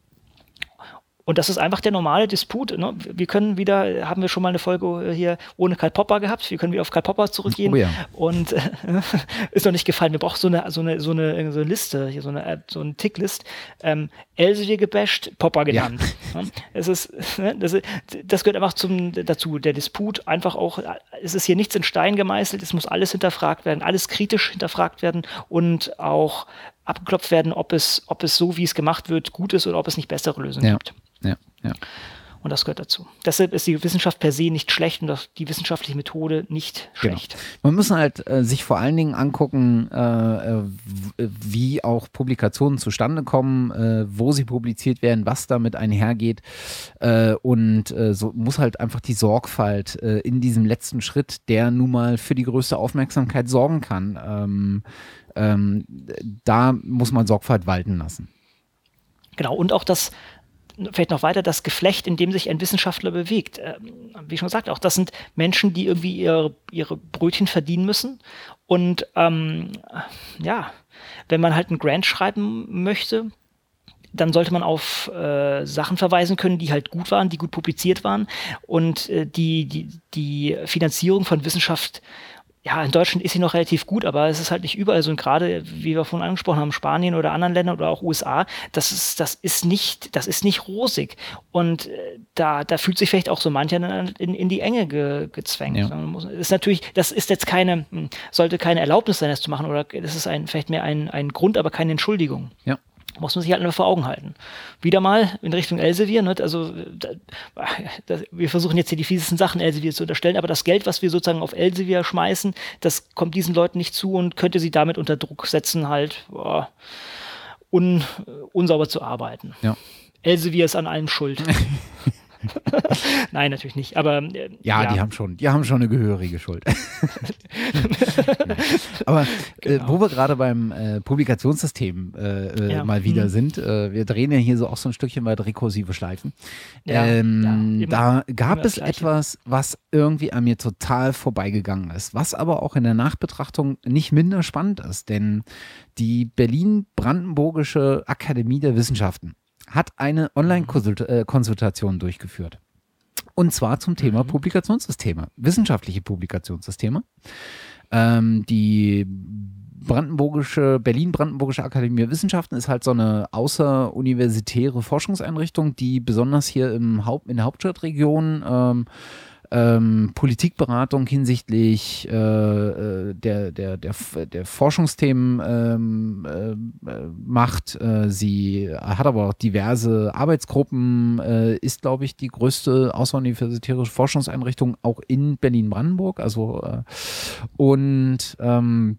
Und das ist einfach der normale Disput. Ne? Wir können wieder, haben wir schon mal eine Folge hier ohne Karl Popper gehabt. Wir können wieder auf Karl Popper zurückgehen. Oh ja. Und äh, (laughs) ist noch nicht gefallen. Wir brauchen so eine, so eine, so eine, so eine Liste, hier so eine, App, so ein Ticklist. Ähm, Elsevier gebasht, Popper genannt. Ja. Es ist, ne, das, ist- das gehört einfach zum, dazu. Der Disput einfach auch, es ist hier nichts in Stein gemeißelt. Es muss alles hinterfragt werden, alles kritisch hinterfragt werden und auch abgeklopft werden, ob es, ob es so, wie es gemacht wird, gut ist oder ob es nicht bessere Lösungen Ja. gibt. Ja, ja. Und das gehört dazu. Deshalb ist die Wissenschaft per se nicht schlecht und die wissenschaftliche Methode nicht Genau. schlecht. Man muss halt äh, sich vor allen Dingen angucken, äh, äh, wie auch Publikationen zustande kommen, äh, wo sie publiziert werden, was damit einhergeht. Äh, und äh, so muss halt einfach die Sorgfalt in diesem letzten Schritt, der nun mal für die größte Aufmerksamkeit sorgen kann, ähm, ähm, da muss man Sorgfalt walten lassen. Genau. Und auch das, vielleicht noch weiter, das Geflecht, in dem sich ein Wissenschaftler bewegt. Ähm, wie schon gesagt, auch das sind Menschen, die irgendwie ihre, ihre Brötchen verdienen müssen. Und ähm, ja, wenn man halt einen Grant schreiben möchte, dann sollte man auf äh, Sachen verweisen können, die halt gut waren, die gut publiziert waren und äh, die, die, die Finanzierung von Wissenschaft, ja, in Deutschland ist sie noch relativ gut, aber es ist halt nicht überall so. Und gerade, wie wir vorhin angesprochen haben, Spanien oder anderen Ländern oder auch USA, das ist, das ist nicht, das ist nicht rosig. Und äh, da, da fühlt sich vielleicht auch so mancher dann in, in die Enge ge, gezwängt. Ja. Ist natürlich, das ist jetzt keine, hm, sollte keine Erlaubnis sein, das zu machen, oder das ist ein, vielleicht mehr ein, ein Grund, aber keine Entschuldigung Ja. Muss man sich halt nur vor Augen halten. Wieder mal in Richtung Elsevier, ne? also da, da, wir versuchen jetzt hier die fiesesten Sachen Elsevier zu unterstellen, aber das Geld, was wir sozusagen auf Elsevier schmeißen, das kommt diesen Leuten nicht zu und könnte sie damit unter Druck setzen, halt boah, un, unsauber zu arbeiten. Ja. Elsevier ist an allem schuld. (laughs) (laughs) Nein, natürlich nicht. Aber äh, Ja, die haben schon, die haben schon eine gehörige Schuld. (laughs) Aber äh, Genau. wo wir gerade beim äh, Publikationssystem äh, äh, Ja. mal wieder Mhm. sind, äh, wir drehen ja hier so auch so ein Stückchen weit rekursive Schleifen. Ja, ähm, ja, immer- da gab es etwas, was irgendwie an mir total vorbeigegangen ist, was aber auch in der Nachbetrachtung nicht minder spannend ist, denn die Berlin-Brandenburgische Akademie der Wissenschaften hat eine Online-Konsultation durchgeführt. Und zwar zum Thema Mhm. Publikationssysteme, wissenschaftliche Publikationssysteme. Ähm, die Brandenburgische, Berlin-Brandenburgische Akademie der Wissenschaften ist halt so eine außeruniversitäre Forschungseinrichtung, die besonders hier im Haupt, in der Hauptstadtregion ähm, ähm, Politikberatung hinsichtlich äh, äh der, der, der, der Forschungsthemen ähm, äh, macht. Äh, sie hat aber auch diverse Arbeitsgruppen, äh, ist, glaube ich, die größte außeruniversitäre Forschungseinrichtung auch in Berlin-Brandenburg. Also äh, und ähm,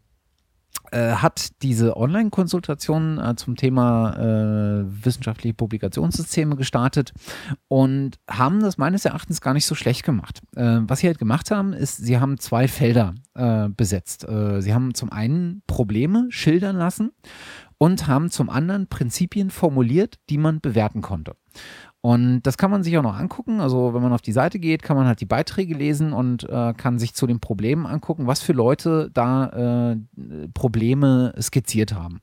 äh, hat diese Online-Konsultation äh, zum Thema äh, wissenschaftliche Publikationssysteme gestartet und haben das meines Erachtens gar nicht so schlecht gemacht. Äh, was sie halt gemacht haben, ist, sie haben zwei Felder äh, besetzt. Sie haben zum einen Probleme schildern lassen und haben zum anderen Prinzipien formuliert, die man bewerten konnte. Und das kann man sich auch noch angucken. Also wenn man auf die Seite geht, kann man halt die Beiträge lesen und äh, kann sich zu den Problemen angucken, was für Leute da äh, Probleme skizziert haben.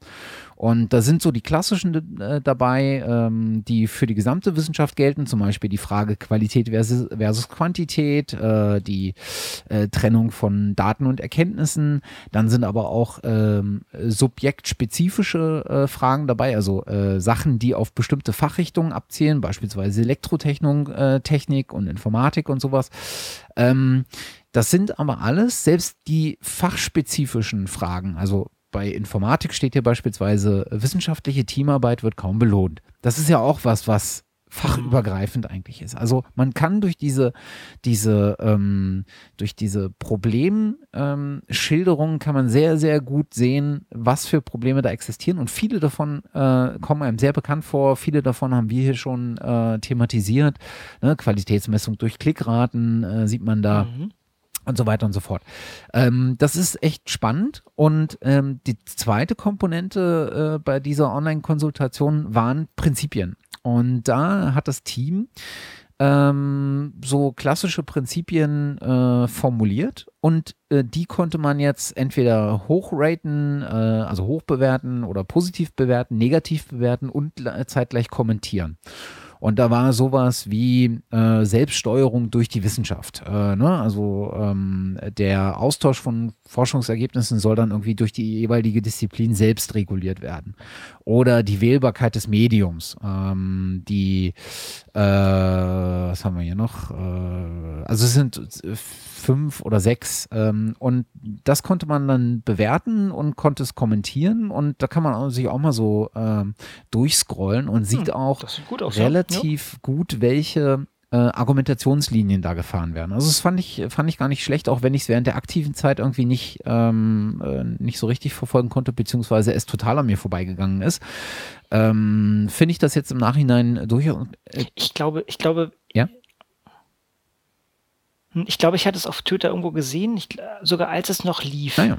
Und da sind so die klassischen äh, dabei, ähm, die für die gesamte Wissenschaft gelten, zum Beispiel die Frage Qualität versus, versus Quantität, äh, die äh, Trennung von Daten und Erkenntnissen. Dann sind aber auch ähm, subjektspezifische äh, Fragen dabei, also äh, Sachen, die auf bestimmte Fachrichtungen abzielen, beispielsweise Elektrotechnik äh, und Informatik und sowas. Ähm, das sind aber alles, selbst die fachspezifischen Fragen, also bei Informatik steht hier beispielsweise, wissenschaftliche Teamarbeit wird kaum belohnt. Das ist ja auch was, was fachübergreifend eigentlich ist. Also man kann durch diese, diese, ähm, durch diese Problemschilderungen ähm, kann man sehr, sehr gut sehen, was für Probleme da existieren. Und viele davon äh, kommen einem sehr bekannt vor. Viele davon haben wir hier schon äh, thematisiert. Ne? Qualitätsmessung durch Klickraten äh, sieht man da. Mhm und so weiter und so fort. Ähm, das ist echt spannend. Und ähm, die zweite Komponente äh, bei dieser Online-Konsultation waren Prinzipien. Und da hat das Team ähm, so klassische Prinzipien äh, formuliert und äh, die konnte man jetzt entweder hochraten, äh, also hoch bewerten oder positiv bewerten, negativ bewerten und zeitgleich kommentieren. Und da war sowas wie äh, Selbststeuerung durch die Wissenschaft. Äh, ne? Also ähm, der Austausch von Forschungsergebnissen soll dann irgendwie durch die jeweilige Disziplin selbst reguliert werden. Oder die Wählbarkeit des Mediums. Ähm, die, äh, was haben wir hier noch? Äh, also es sind fünf oder sechs. Ähm, und das konnte man dann bewerten und konnte es kommentieren. Und da kann man sich auch mal so ähm, durchscrollen und sieht hm, auch aus, relativ ja. gut, welche äh, Argumentationslinien da gefahren werden. Also das fand ich, fand ich gar nicht schlecht, auch wenn ich es während der aktiven Zeit irgendwie nicht, ähm, äh, nicht so richtig verfolgen konnte, beziehungsweise es total an mir vorbeigegangen ist. Ähm, Finde ich das jetzt im Nachhinein durchaus. Äh, ich glaube, ich glaube, ja? Hm, ich glaube, ich hatte es auf Twitter irgendwo gesehen, ich, sogar als es noch lief. Ah ja.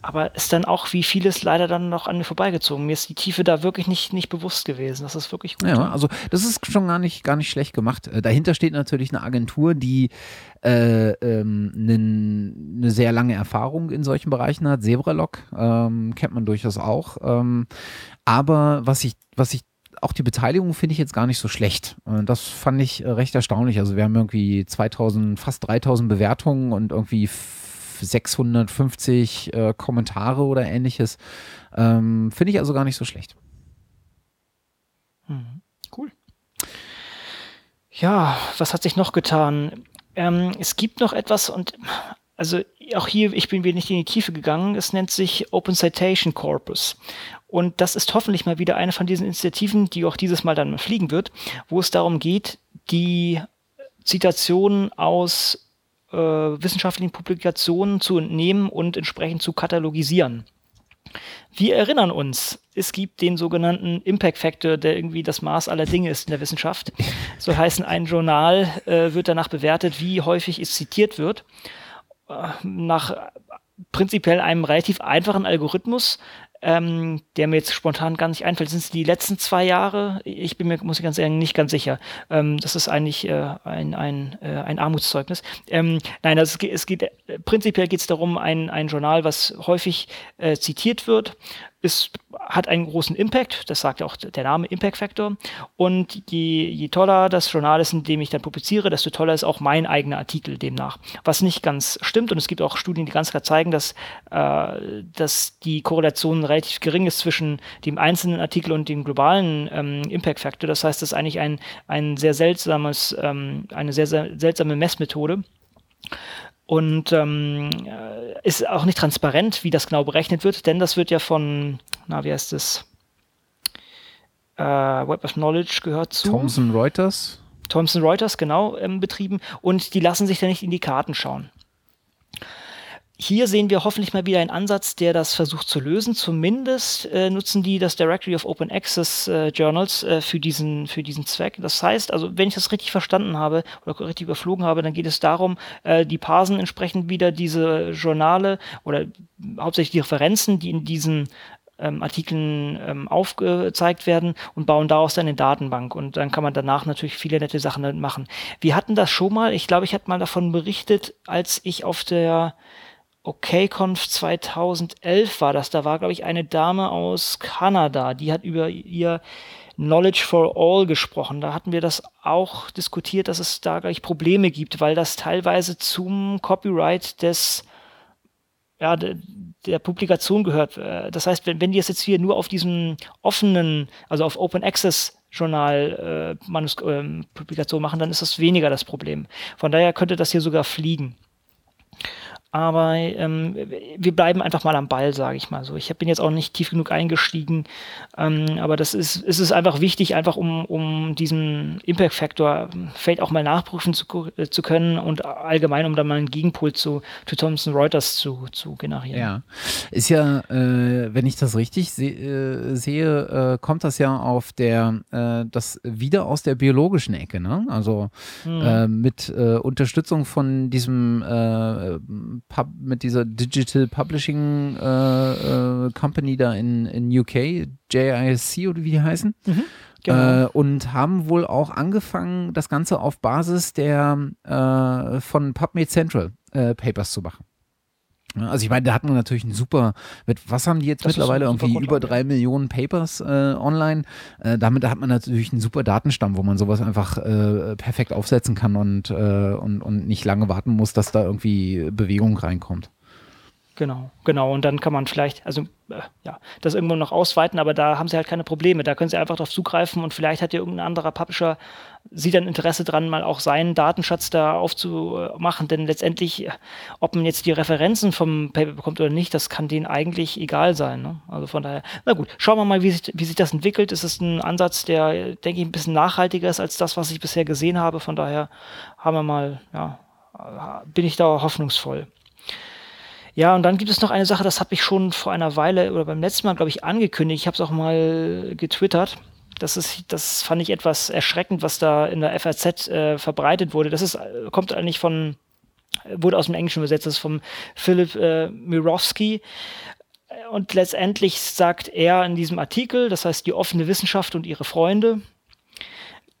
Aber ist dann auch wie vieles leider dann noch an mir vorbeigezogen. Mir ist die Tiefe da wirklich nicht, nicht bewusst gewesen. Das ist wirklich gut. Ja, also das ist schon gar nicht, gar nicht schlecht gemacht. Äh, dahinter steht natürlich eine Agentur, die äh, ähm, eine sehr lange Erfahrung in solchen Bereichen hat. Zebralog ähm, kennt man durchaus auch. Ähm, aber was ich, was ich auch die Beteiligung finde ich jetzt gar nicht so schlecht. Äh, das fand ich äh, recht erstaunlich. Also wir haben irgendwie 2000, fast 3000 Bewertungen und irgendwie 650 äh, Kommentare oder ähnliches. Ähm, finde ich also gar nicht so schlecht. Mhm. Cool. Ja, was hat sich noch getan? Ähm, es gibt noch etwas und also auch hier, ich bin wieder nicht in die Tiefe gegangen, es nennt sich Open Citation Corpus. Und das ist hoffentlich mal wieder eine von diesen Initiativen, die auch dieses Mal dann fliegen wird, wo es darum geht, die Zitationen aus äh, wissenschaftlichen Publikationen zu entnehmen und entsprechend zu katalogisieren. Wir erinnern uns, es gibt den sogenannten Impact Factor, der irgendwie das Maß aller Dinge ist in der Wissenschaft. So heißen, ein Journal äh, wird danach bewertet, wie häufig es zitiert wird. Äh, nach prinzipiell einem relativ einfachen Algorithmus, ähm, der mir jetzt spontan gar nicht einfällt. Sind es die letzten zwei Jahre? Ich bin mir, muss ich ganz ehrlich, nicht ganz sicher. Ähm, das ist eigentlich äh, ein, ein, äh, ein Armutszeugnis. Ähm, nein, also es geht, es geht prinzipiell geht es darum, ein, ein Journal, was häufig äh, zitiert wird, ist, hat einen großen Impact, das sagt ja auch der Name Impact Factor. Und je, je toller das Journal ist, in dem ich dann publiziere, desto toller ist auch mein eigener Artikel demnach. Was nicht ganz stimmt, und es gibt auch Studien, die ganz klar zeigen, dass, äh, dass die Korrelation relativ gering ist zwischen dem einzelnen Artikel und dem globalen ähm, Impact Factor. Das heißt, das ist eigentlich ein, ein sehr seltsames, ähm, eine sehr, sehr seltsame Messmethode Und ähm, äh, ist auch nicht transparent, wie das genau berechnet wird, denn das wird ja von, na, wie heißt das? Äh, Web of Knowledge gehört zu. Thomson Reuters. Thomson Reuters, genau, ähm, betrieben. Und die lassen sich da nicht in die Karten schauen. Hier sehen wir hoffentlich mal wieder einen Ansatz, der das versucht zu lösen. Zumindest äh, nutzen die das Directory of Open Access äh, Journals äh, für, diesen, für diesen Zweck. Das heißt, also wenn ich das richtig verstanden habe oder richtig überflogen habe, dann geht es darum, äh, die parsen entsprechend wieder diese Journale oder hauptsächlich die Referenzen, die in diesen ähm, Artikeln ähm, aufgezeigt werden und bauen daraus dann eine Datenbank. Und dann kann man danach natürlich viele nette Sachen damit machen. Wir hatten das schon mal, ich glaube, ich hatte mal davon berichtet, als ich auf der OKConf 2011 war das. Da war, glaube ich, eine Dame aus Kanada, die hat über ihr Knowledge for All gesprochen. Da hatten wir das auch diskutiert, dass es da gleich Probleme gibt, weil das teilweise zum Copyright des ja, der, der Publikation gehört. Äh, das heißt, wenn, wenn die es jetzt hier nur auf diesem offenen, also auf Open Access Journal äh, äh, Publikation machen, dann ist das weniger das Problem. Von daher könnte das hier sogar fliegen. Aber ähm, wir bleiben einfach mal am Ball, sage ich mal so. Ich bin jetzt auch nicht tief genug eingestiegen, ähm, aber das ist, ist es einfach wichtig, einfach um, um diesen Impact-Faktor vielleicht auch mal nachprüfen zu, äh, zu können und allgemein, um dann mal einen Gegenpol zu, zu Thomson Reuters zu, zu generieren. Ja, ist ja, äh, wenn ich das richtig se äh, sehe, äh, kommt das ja auf der, äh, das wieder aus der biologischen Ecke, ne? Also mhm. mit Unterstützung von diesem Pub, mit dieser Digital Publishing äh, äh, Company da in, in UK, JISC oder wie die heißen. Mhm, genau. äh, und haben wohl auch angefangen, das Ganze auf Basis der äh, von PubMed Central äh, Papers zu machen. Also ich meine, da hat man natürlich ein super, mit was haben die jetzt das mittlerweile irgendwie über drei Millionen Papers äh, online. Äh, damit hat man natürlich einen super Datenstamm, wo man sowas einfach äh, perfekt aufsetzen kann und, äh, und, und nicht lange warten muss, dass da irgendwie Bewegung reinkommt. Genau, genau. Und dann kann man vielleicht, also äh, ja, das irgendwo noch ausweiten, aber da haben sie halt keine Probleme. Da können sie einfach drauf zugreifen und vielleicht hat ja irgendein anderer Publisher, sieht dann Interesse dran, mal auch seinen Datenschatz da aufzumachen. Denn letztendlich, ob man jetzt die Referenzen vom Paper bekommt oder nicht, das kann denen eigentlich egal sein. Ne? Also von daher, na gut, schauen wir mal, wie sich, wie sich das entwickelt. Es ist ein Ansatz, der, denke ich, ein bisschen nachhaltiger ist als das, was ich bisher gesehen habe. Von daher haben wir mal, ja, bin ich da hoffnungsvoll. Ja, und dann gibt es noch eine Sache, das habe ich schon vor einer Weile oder beim letzten Mal, glaube ich, angekündigt. Ich habe es auch mal getwittert. Das, ist, das fand ich etwas erschreckend, was da in der FAZ äh, verbreitet wurde. Das ist, kommt eigentlich von, wurde aus dem Englischen übersetzt, das ist vom Philipp äh, Mirowski. Und letztendlich sagt er in diesem Artikel, das heißt die offene Wissenschaft und ihre Freunde,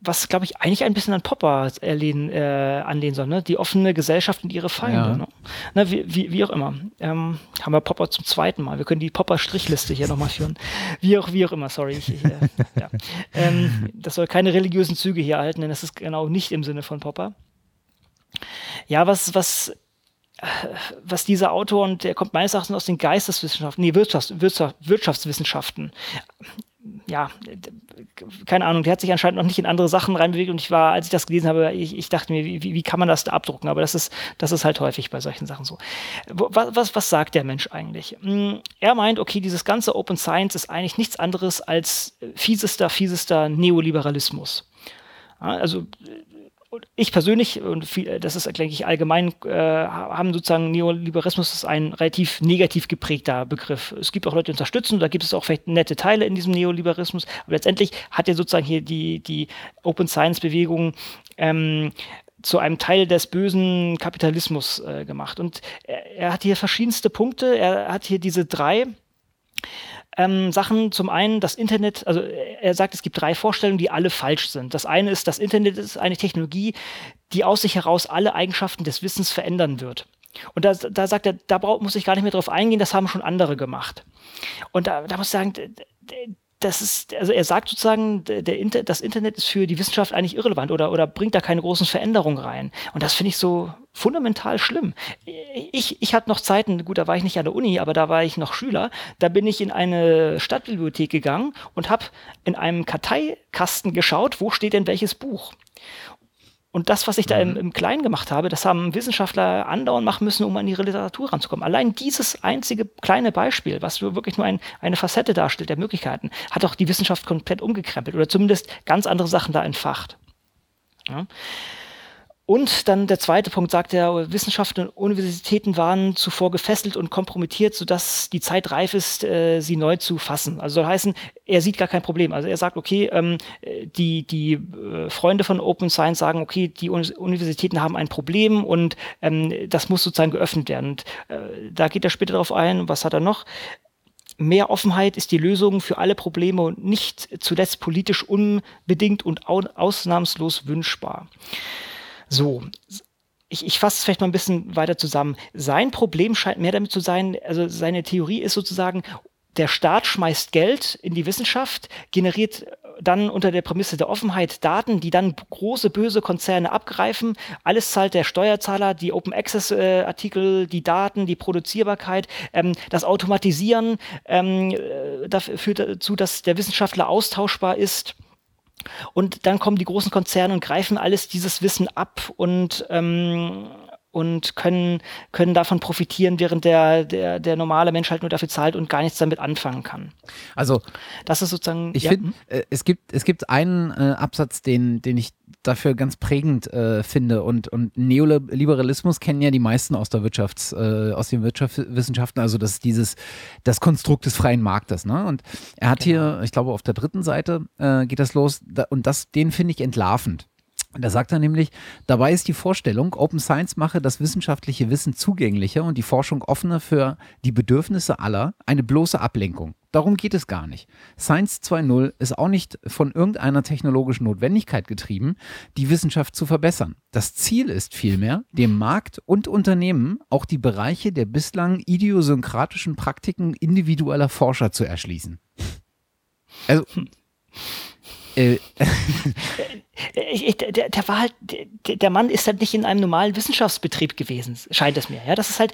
was, glaube ich, eigentlich ein bisschen an Popper erlehnen, äh, anlehnen soll, ne? Die offene Gesellschaft und ihre Feinde. Ja. Ne? Na, wie, wie, wie auch immer. Ähm, haben wir Popper zum zweiten Mal. Wir können die Popper-Strichliste hier nochmal führen. Wie auch, wie auch immer, sorry. Ich, äh, (laughs) ja. ähm, das soll keine religiösen Züge hier erhalten, denn das ist genau nicht im Sinne von Popper. Ja, was, was was dieser Autor, und der kommt meines Erachtens aus den Geisteswissenschaften, nee, Wirtschafts, Wirtschafts, Wirtschaftswissenschaften, ja, keine Ahnung, der hat sich anscheinend noch nicht in andere Sachen reinbewegt und ich war, als ich das gelesen habe, ich, ich dachte mir, wie, wie kann man das da abdrucken? Aber das ist, das ist halt häufig bei solchen Sachen so. Was, was, was sagt der Mensch eigentlich? Hm, er meint, okay, dieses ganze Open Science ist eigentlich nichts anderes als fiesester, fiesester Neoliberalismus. Also ich persönlich, und viel, das ist, denke ich, allgemein, äh, haben sozusagen Neoliberalismus ist ein relativ negativ geprägter Begriff. Es gibt auch Leute, die unterstützen, da gibt es auch vielleicht nette Teile in diesem Neoliberalismus, aber letztendlich hat er sozusagen hier die, die Open Science Bewegung ähm, zu einem Teil des bösen Kapitalismus äh, gemacht. Und er, er hat hier verschiedenste Punkte. Er hat hier diese drei ähm, Sachen. Zum einen das Internet, also er sagt, es gibt drei Vorstellungen, die alle falsch sind. Das eine ist, das Internet ist eine Technologie, die aus sich heraus alle Eigenschaften des Wissens verändern wird. Und da, da sagt er, da muss ich gar nicht mehr drauf eingehen, das haben schon andere gemacht. Und da, da muss ich sagen, das ist, also er sagt sozusagen, der Inter, das Internet ist für die Wissenschaft eigentlich irrelevant oder, oder bringt da keine großen Veränderungen rein. Und das finde ich so fundamental schlimm. Ich, ich hatte noch Zeiten, gut, da war ich nicht an der Uni, aber da war ich noch Schüler, da bin ich in eine Stadtbibliothek gegangen und habe in einem Karteikasten geschaut, wo steht denn welches Buch. Und das, was ich da im, mhm. im Kleinen gemacht habe, das haben Wissenschaftler andauernd machen müssen, um an ihre Literatur ranzukommen. Allein dieses einzige kleine Beispiel, was wirklich nur ein, eine Facette darstellt der Möglichkeiten, hat auch die Wissenschaft komplett umgekrempelt oder zumindest ganz andere Sachen da entfacht. Ja. Und dann der zweite Punkt sagt er, Wissenschaft und Universitäten waren zuvor gefesselt und kompromittiert, sodass die Zeit reif ist, äh, sie neu zu fassen. Also soll heißen, er sieht gar kein Problem. Also er sagt, okay, ähm, die, die äh, Freunde von Open Science sagen, okay, die Universitäten haben ein Problem und ähm, das muss sozusagen geöffnet werden. Und äh, da geht er später darauf ein. Was hat er noch? Mehr Offenheit ist die Lösung für alle Probleme und nicht zuletzt politisch unbedingt und ausnahmslos wünschbar. So, ich, ich fasse es vielleicht mal ein bisschen weiter zusammen. Sein Problem scheint mehr damit zu sein, also seine Theorie ist sozusagen, der Staat schmeißt Geld in die Wissenschaft, generiert dann unter der Prämisse der Offenheit Daten, die dann große böse Konzerne abgreifen. Alles zahlt der Steuerzahler, die Open Access äh, Artikel, die Daten, die Produzierbarkeit, ähm, das Automatisieren ähm, äh, dafür führt dazu, dass der Wissenschaftler austauschbar ist. Und dann kommen die großen Konzerne und greifen alles dieses Wissen ab und ähm, und können, können davon profitieren, während der, der, der normale Mensch halt nur dafür zahlt und gar nichts damit anfangen kann. Also, das ist sozusagen. Ich ja. finde, äh, es, gibt, es gibt einen äh, Absatz, den, den ich dafür ganz prägend äh, finde. Und, und Neoliberalismus kennen ja die meisten aus der Wirtschafts, äh, aus den Wirtschaftswissenschaften, also das dieses, das Konstrukt des freien Marktes. Ne? Und er hat genau. hier, ich glaube, auf der dritten Seite äh, geht das los, da, und das, den finde ich entlarvend. Da sagt er nämlich, dabei ist die Vorstellung, Open Science mache das wissenschaftliche Wissen zugänglicher und die Forschung offener für die Bedürfnisse aller, eine bloße Ablenkung. Darum geht es gar nicht. Science 2.0 ist auch nicht von irgendeiner technologischen Notwendigkeit getrieben, die Wissenschaft zu verbessern. Das Ziel ist vielmehr, dem Markt und Unternehmen auch die Bereiche der bislang idiosynkratischen Praktiken individueller Forscher zu erschließen. Also, äh, ich, ich, der, der, war halt, der, der, Mann ist halt nicht in einem normalen Wissenschaftsbetrieb gewesen, scheint es mir. Ja, das ist halt,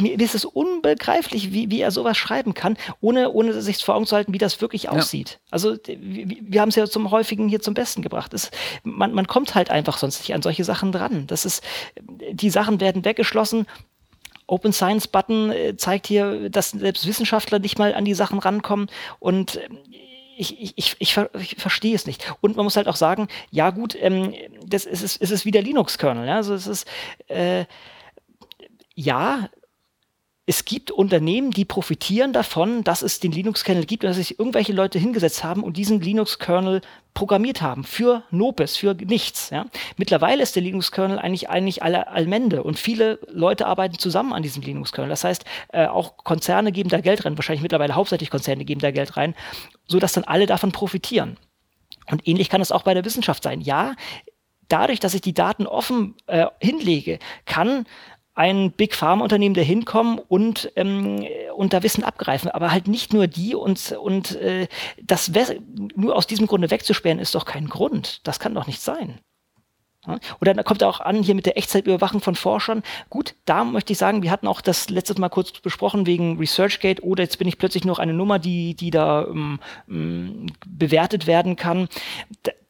mir ist es unbegreiflich, wie, wie er sowas schreiben kann, ohne, ohne sich vor Augen zu halten, wie das wirklich aussieht. Ja. Also, wir, wir haben es ja zum häufigen hier zum Besten gebracht. Das, man, man kommt halt einfach sonst nicht an solche Sachen dran. Das ist, die Sachen werden weggeschlossen, Open Science Button äh, zeigt hier, dass selbst Wissenschaftler nicht mal an die Sachen rankommen und ich, ich, ich, ich, verstehe es nicht. Und man muss halt auch sagen, ja gut, ähm, das ist, es ist wie der Linux-Kernel. Ja? Also es ist, äh, ja, es gibt Unternehmen, die profitieren davon, dass es den Linux-Kernel gibt und dass sich irgendwelche Leute hingesetzt haben und diesen Linux-Kernel programmiert haben für Nopes, für nichts. Ja. Mittlerweile ist der Linux-Kernel eigentlich eigentlich alle Allmende und viele Leute arbeiten zusammen an diesem Linux-Kernel. Das heißt, äh, auch Konzerne geben da Geld rein, wahrscheinlich mittlerweile hauptsächlich Konzerne geben da Geld rein, sodass dann alle davon profitieren. Und ähnlich kann es auch bei der Wissenschaft sein. Ja, dadurch, dass ich die Daten offen äh, hinlege, kann ein Big Pharma Unternehmen da hinkommen und, ähm, und da Wissen abgreifen. Aber halt nicht nur die und, und äh, das nur aus diesem Grunde wegzusperren, ist doch kein Grund. Das kann doch nicht sein. Ja? Oder dann kommt auch an hier mit der Echtzeitüberwachung von Forschern. Gut, da möchte ich sagen, wir hatten auch das letztes Mal kurz besprochen wegen ResearchGate oder jetzt bin ich plötzlich noch eine Nummer, die, die da ähm, ähm bewertet werden kann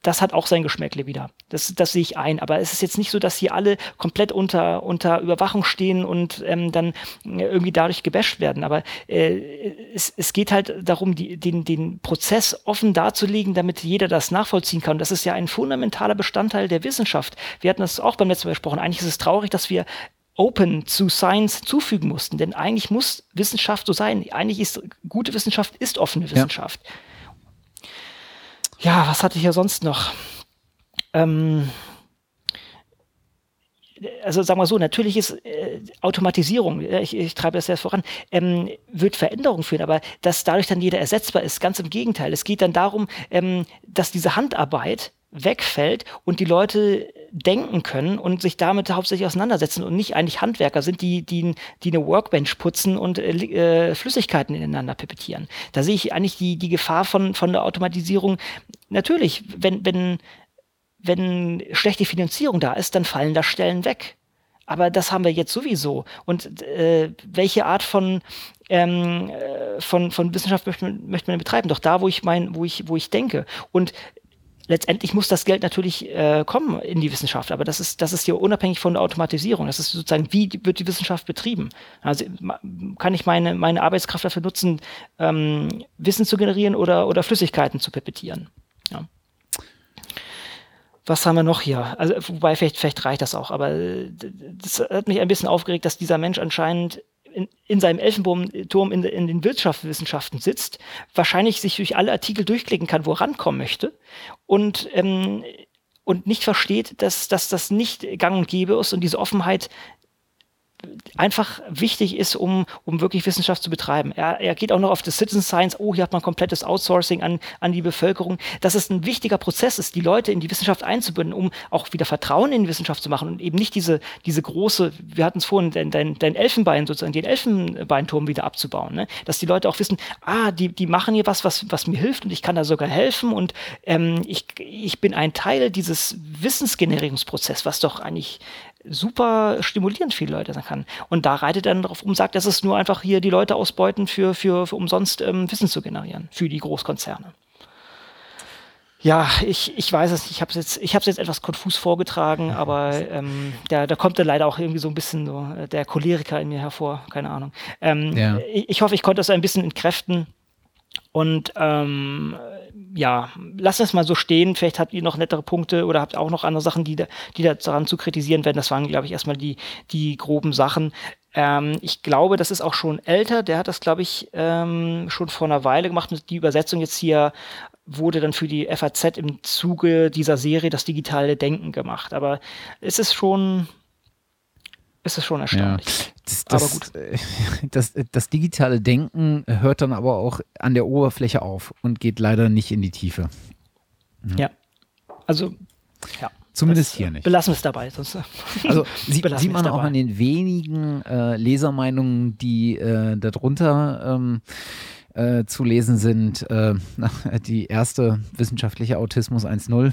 das hat auch sein Geschmäckle wieder. Das, das sehe ich ein. Aber es ist jetzt nicht so, dass sie alle komplett unter, unter Überwachung stehen und ähm, dann irgendwie dadurch gebasht werden. Aber äh, es, es geht halt darum, die, den, den Prozess offen darzulegen, damit jeder das nachvollziehen kann. Und das ist ja ein fundamentaler Bestandteil der Wissenschaft. Wir hatten das auch beim letzten Mal besprochen. Eigentlich ist es traurig, dass wir Open zu Science zufügen mussten. Denn eigentlich muss Wissenschaft so sein. Eigentlich ist gute Wissenschaft ist offene Wissenschaft. Ja. Ja, was hatte ich hier sonst noch? Ähm, also sagen wir so, natürlich ist äh, Automatisierung, ich, ich, treibe das ja voran, ähm, wird Veränderungen führen, aber dass dadurch dann jeder ersetzbar ist, ganz im Gegenteil. Es geht dann darum, ähm, dass diese Handarbeit wegfällt und die Leute denken können und sich damit hauptsächlich auseinandersetzen und nicht eigentlich Handwerker sind, die, die, die eine Workbench putzen und äh, äh, Flüssigkeiten ineinander pipettieren. Da sehe ich eigentlich die, die Gefahr von, von der Automatisierung. Natürlich, wenn, wenn, wenn schlechte Finanzierung da ist, dann fallen da Stellen weg. Aber das haben wir jetzt sowieso. Und äh, welche Art von, ähm, äh, von, von Wissenschaft möchte man, möchte man betreiben? Doch da, wo ich mein, wo ich, wo ich denke. Und letztendlich muss das Geld natürlich äh, kommen in die Wissenschaft, aber das ist, das ist ja unabhängig von der Automatisierung. Das ist sozusagen, wie wird die Wissenschaft betrieben? Also kann ich meine, meine Arbeitskraft dafür nutzen, ähm, Wissen zu generieren oder, oder Flüssigkeiten zu pepetieren? Ja. Was haben wir noch hier? Also, wobei, vielleicht, vielleicht reicht das auch, aber äh, das hat mich ein bisschen aufgeregt, dass dieser Mensch anscheinend in, in seinem Elfenturm in, in, den Wirtschaftswissenschaften sitzt, wahrscheinlich sich durch alle Artikel durchklicken kann, wo er rankommen möchte und, ähm, und nicht versteht, dass, dass das nicht gang und gäbe ist und diese Offenheit einfach wichtig ist, um, um wirklich Wissenschaft zu betreiben. Er, er geht auch noch auf das Citizen Science, oh, hier hat man komplettes Outsourcing an, an die Bevölkerung. Dass es ein wichtiger Prozess ist, die Leute in die Wissenschaft einzubinden, um auch wieder Vertrauen in die Wissenschaft zu machen und eben nicht diese, diese große, wir hatten es vorhin, dein, dein, dein Elfenbein sozusagen, den Elfenbeinturm wieder abzubauen. Ne? Dass die Leute auch wissen, ah, die, die machen hier was, was, was mir hilft und ich kann da sogar helfen und ähm, ich, ich bin ein Teil dieses Wissensgenerierungsprozesses, was doch eigentlich super stimulierend für die Leute sein kann. Und da reitet er dann darauf um, sagt, dass es nur einfach hier die Leute ausbeuten, für, für, für umsonst ähm, Wissen zu generieren, für die Großkonzerne. Ja, ich, ich weiß es nicht. Ich habe es jetzt, ich jetzt etwas konfus vorgetragen, aber ähm, da, da kommt dann leider auch irgendwie so ein bisschen so äh, der Choleriker in mir hervor. Keine Ahnung. Ähm, ja. ich, ich hoffe, ich konnte das ein bisschen entkräften. Und ähm, ja, lasst es mal so stehen. Vielleicht habt ihr noch nettere Punkte oder habt auch noch andere Sachen, die, da, die daran zu kritisieren werden. Das waren, glaube ich, erstmal die, die groben Sachen. Ähm, ich glaube, das ist auch schon älter. Der hat das, glaube ich, ähm, schon vor einer Weile gemacht. Und die Übersetzung jetzt hier wurde dann für die FAZ im Zuge dieser Serie das digitale Denken gemacht. Aber es ist schon, ist es schon erstaunlich. Ja, das, das, aber gut. Äh, (laughs) das, das, digitale Denken hört dann aber auch an der Oberfläche auf und geht leider nicht in die Tiefe. Ja. ja. Also, ja. Zumindest hier nicht. Belassen wir es dabei. Sonst, (laughs) also sie, sieht man auch an den wenigen äh, Lesermeinungen, die äh, darunter ähm, äh, zu lesen sind. Äh, (laughs) die erste wissenschaftliche Autismus 1.0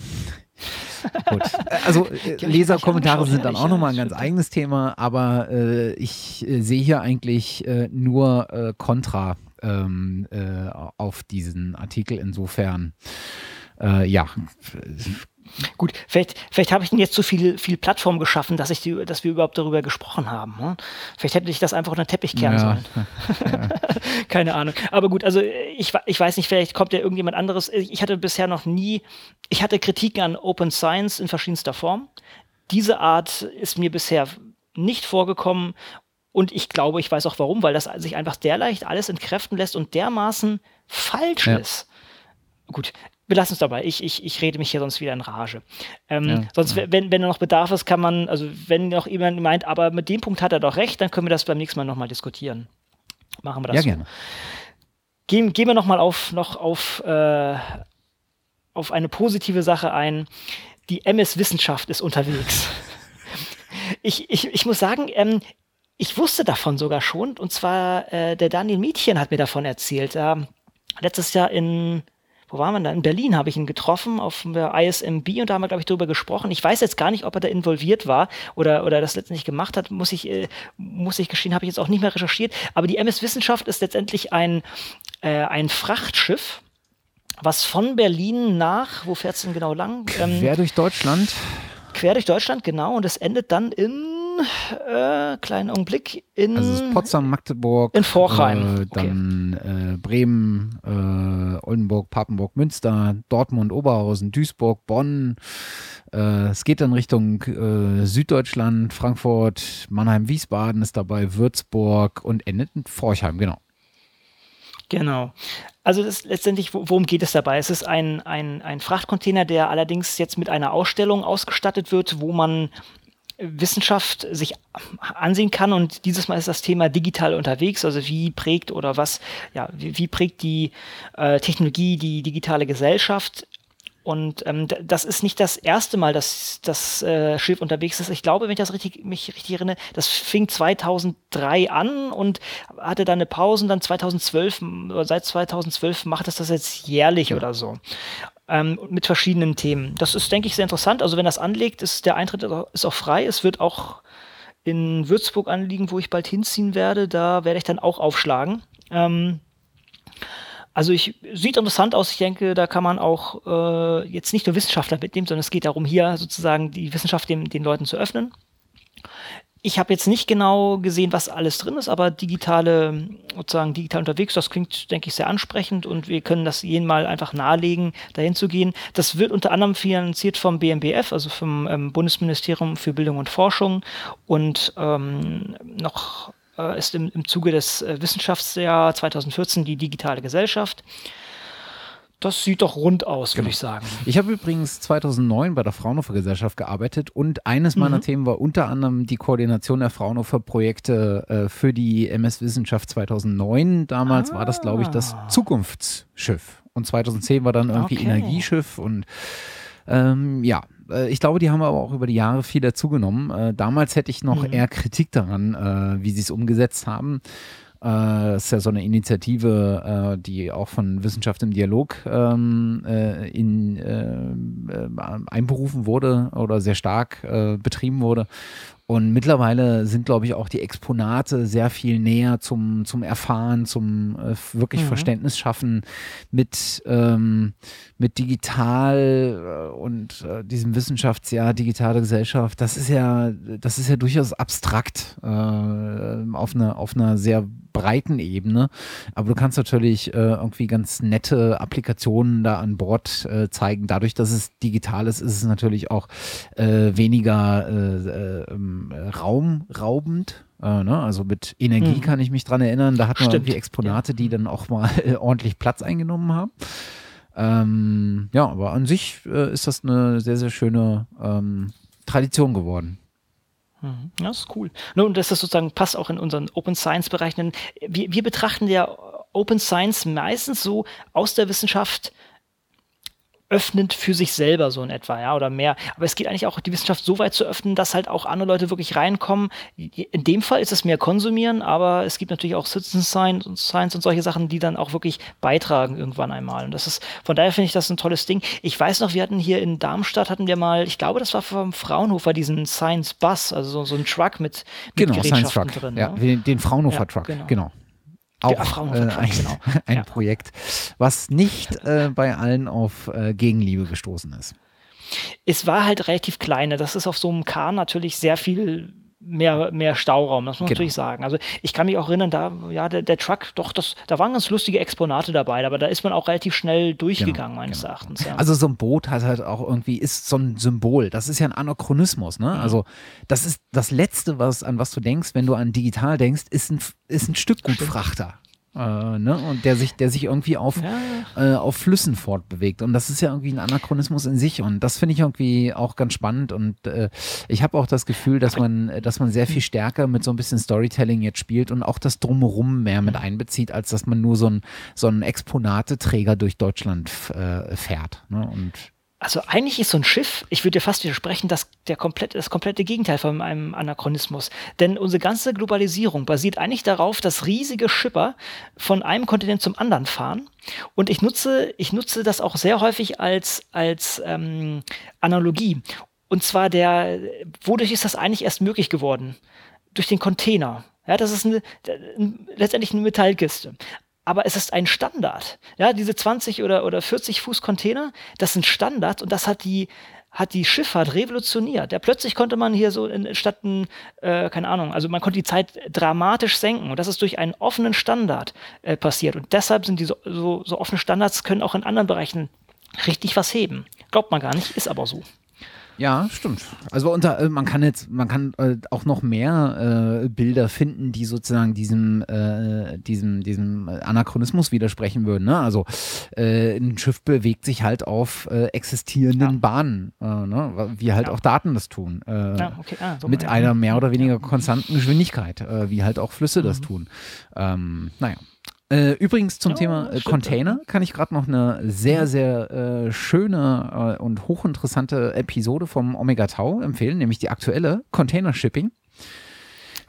(laughs) Gut. Also äh, Leserkommentare sind dann auch nochmal ein ganz eigenes Thema, aber äh, ich äh, sehe hier eigentlich äh, nur äh, Kontra ähm, äh, auf diesen Artikel. Insofern, ja, Gut, vielleicht, vielleicht habe ich jetzt zu viel, viel Plattform geschaffen, dass, ich die, dass wir überhaupt darüber gesprochen haben. Ne? Vielleicht hätte ich das einfach unter den Teppich kehren ja. sollen. Ja. (laughs) (laughs) Keine Ahnung. Aber gut, also ich, ich weiß nicht, vielleicht kommt ja irgendjemand anderes. Ich hatte bisher noch nie, ich hatte Kritiken an Open Science in verschiedenster Form. Diese Art ist mir bisher nicht vorgekommen und ich glaube, ich weiß auch warum, weil das sich einfach derleicht alles entkräften lässt und dermaßen falsch ja. ist. Gut, wir lassen es dabei. Ich, ich, ich rede mich hier sonst wieder in Rage. Ähm, ja, sonst, ja. wenn, wenn noch Bedarf ist, kann man, also wenn noch jemand meint, aber mit dem Punkt hat er doch recht, dann können wir das beim nächsten Mal nochmal diskutieren. Machen wir das. Ja, so. gerne. Gehen, gehen wir nochmal auf, noch auf, äh, auf eine positive Sache ein. Die MS-Wissenschaft ist unterwegs. (laughs) ich, ich, ich muss sagen, ähm, ich wusste davon sogar schon, und zwar äh, der Daniel Mädchen hat mir davon erzählt. Äh, letztes Jahr in wo waren wir da? In Berlin habe ich ihn getroffen auf der ISMB und da haben wir, glaube ich, darüber gesprochen. Ich weiß jetzt gar nicht, ob er da involviert war oder, oder das letztendlich gemacht hat, muss ich, äh, muss ich gestehen, habe ich jetzt auch nicht mehr recherchiert. Aber die MS Wissenschaft ist letztendlich ein, äh, ein Frachtschiff, was von Berlin nach, wo fährt es denn genau lang? Ähm, quer durch Deutschland. Quer durch Deutschland, genau. Und es endet dann in äh, kleinen Augenblick, in. Also Potsdam, Magdeburg. In Vorheim. Äh, dann okay. äh, Bremen, äh, Oldenburg, Papenburg, Münster, Dortmund, Oberhausen, Duisburg, Bonn. Äh, es geht dann Richtung äh, Süddeutschland, Frankfurt, Mannheim, Wiesbaden ist dabei, Würzburg und endet in Forchheim, genau. Genau. Also das letztendlich, worum geht es dabei? Es ist ein, ein, ein Frachtcontainer, der allerdings jetzt mit einer Ausstellung ausgestattet wird, wo man Wissenschaft sich ansehen kann. Und dieses Mal ist das Thema digital unterwegs. Also wie prägt oder was, ja, wie, wie prägt die äh, Technologie die digitale Gesellschaft? Und ähm, das ist nicht das erste Mal, dass das äh, Schiff unterwegs ist. Ich glaube, wenn ich das richtig, mich richtig erinnere, das fing 2003 an und hatte dann eine Pause und dann 2012, oder seit 2012 macht es das jetzt jährlich ja. oder so ähm, mit verschiedenen Themen. Das ist, denke ich, sehr interessant. Also wenn das anlegt, ist der Eintritt ist auch frei. Es wird auch in Würzburg anliegen, wo ich bald hinziehen werde. Da werde ich dann auch aufschlagen. Ähm, Also ich sieht interessant aus. Ich denke, da kann man auch äh, jetzt nicht nur Wissenschaftler mitnehmen, sondern es geht darum, hier sozusagen die Wissenschaft den, den Leuten zu öffnen. Ich habe jetzt nicht genau gesehen, was alles drin ist, aber digitale, sozusagen digital unterwegs, das klingt, denke ich, sehr ansprechend und wir können das jeden Mal einfach nahelegen, dahin zu gehen. Das wird unter anderem finanziert vom BMBF, also vom ähm, Bundesministerium für Bildung und Forschung und ähm, noch äh, ist im, im Zuge des äh, Wissenschaftsjahr 2014 die digitale Gesellschaft. Das sieht doch rund aus, würde genau. ich sagen. Ich habe übrigens 2009 bei der Fraunhofer Gesellschaft gearbeitet und eines meiner mhm. Themen war unter anderem die Koordination der Fraunhofer Projekte äh, für die MS Wissenschaft 2009. Damals ah. war das, glaube ich, das ah. Zukunftsschiff und 2010 war dann irgendwie okay. Energieschiff und ähm, ja, äh, ich glaube, die haben aber auch über die Jahre viel dazugenommen. Äh, damals hätte ich noch mhm. eher Kritik daran, äh, wie sie es umgesetzt haben. Äh, ist ja so eine Initiative, äh, die auch von Wissenschaft im Dialog ähm, äh, in, äh, einberufen wurde oder sehr stark äh, betrieben wurde. Und mittlerweile sind, glaube ich, auch die Exponate sehr viel näher zum, zum Erfahren, zum äh, wirklich mhm. Verständnis schaffen mit, ähm, mit digital äh, und äh, diesem Wissenschaftsjahr digitale Gesellschaft. Das ist ja, das ist ja durchaus abstrakt äh, auf, einer, auf einer sehr breiten Ebene. Aber du kannst natürlich äh, irgendwie ganz nette Applikationen da an Bord äh, zeigen. Dadurch, dass es digital ist, ist es natürlich auch weniger ähm, äh, raumraubend. Äh, ne? Also mit Energie mhm. kann ich mich dran erinnern. Da hatten wir irgendwie Exponate, die dann auch mal äh, ordentlich Platz eingenommen haben. Ähm, ja, aber an sich äh, ist das eine sehr, sehr schöne ähm, Tradition geworden. Mhm. Ja, das ist cool. Und das ist sozusagen passt auch in unseren Open Science Bereich. Wir, wir betrachten ja Open Science meistens so aus der Wissenschaft öffnend für sich selber so in etwa, ja, oder mehr. Aber es geht eigentlich auch, die Wissenschaft so weit zu öffnen, dass halt auch andere Leute wirklich reinkommen. In dem Fall ist es mehr konsumieren, aber es gibt natürlich auch Citizen Science und Science und solche Sachen, die dann auch wirklich beitragen irgendwann einmal. Und das ist, von daher finde ich das ein tolles Ding. Ich weiß noch, wir hatten hier in Darmstadt hatten wir mal, ich glaube, das war vom Fraunhofer, diesen Science Bus, also so, so ein Truck mit, mit genau, Science Truck. drin. Ja, ja. Den, Fraunhofer ja, Truck, genau. genau auch äh, ein, genau. (laughs) ein ja. Projekt, was nicht äh, bei allen auf äh, Gegenliebe gestoßen ist. Es war halt relativ kleine. Das ist auf so einem Kahn natürlich sehr viel mehr, mehr Stauraum, das muss man genau. natürlich sagen. Also ich kann mich auch erinnern, da, ja, der, der Truck, doch, das, da waren ganz lustige Exponate dabei, aber da ist man auch relativ schnell durchgegangen, genau, meines genau. Erachtens. Ja. Also so ein Boot hat halt auch irgendwie, ist so ein Symbol. Das ist ja ein Anachronismus, ne? Mhm. Also das ist das Letzte, was, an was du denkst, wenn du an digital denkst, ist ein, ist ein Stückgutfrachter. Äh, ne? Und der sich, der sich irgendwie auf, ja. äh, auf Flüssen fortbewegt. Und das ist ja irgendwie ein Anachronismus in sich. Und das finde ich irgendwie auch ganz spannend. Und äh, ich habe auch das Gefühl, dass man, dass man sehr viel stärker mit so ein bisschen Storytelling jetzt spielt und auch das Drumherum mehr mit einbezieht, als dass man nur so ein, so ein Exponateträger durch Deutschland äh, fährt. Ne? Und also eigentlich ist so ein Schiff, ich würde dir fast widersprechen, das, der komplett, das komplette Gegenteil von einem Anachronismus. Denn unsere ganze Globalisierung basiert eigentlich darauf, dass riesige Schipper von einem Kontinent zum anderen fahren. Und ich nutze, ich nutze das auch sehr häufig als, als ähm, Analogie. Und zwar der, wodurch ist das eigentlich erst möglich geworden? Durch den Container. Ja, das ist eine, letztendlich eine Metallkiste aber es ist ein Standard. Ja, diese 20 oder, oder 40 Fuß Container, das sind Standards und das hat die, hat die Schifffahrt revolutioniert. Ja, plötzlich konnte man hier so in, statt äh, keine Ahnung, also man konnte die Zeit dramatisch senken und das ist durch einen offenen Standard äh, passiert. Und deshalb sind diese so, so offene Standards können auch in anderen Bereichen richtig was heben. Glaubt man gar nicht, ist aber so. Ja, stimmt. Also unter, äh, man kann jetzt, man kann äh, auch noch mehr äh, Bilder finden, die sozusagen diesem, äh, diesem, diesem Anachronismus widersprechen würden. Ne? Also äh, ein Schiff bewegt sich halt auf äh, existierenden ja. Bahnen, ne? wie halt ja. auch Daten das tun. Ja, okay. ah, so mit einer mehr oder weniger konstanten Geschwindigkeit, wie halt auch Flüsse mhm. das tun. Ähm, naja. Äh, übrigens zum oh, Thema äh, Container kann ich gerade noch eine sehr, mhm. sehr äh, schöne äh, und hochinteressante Episode vom Omega Tau empfehlen, nämlich die aktuelle Container Shipping.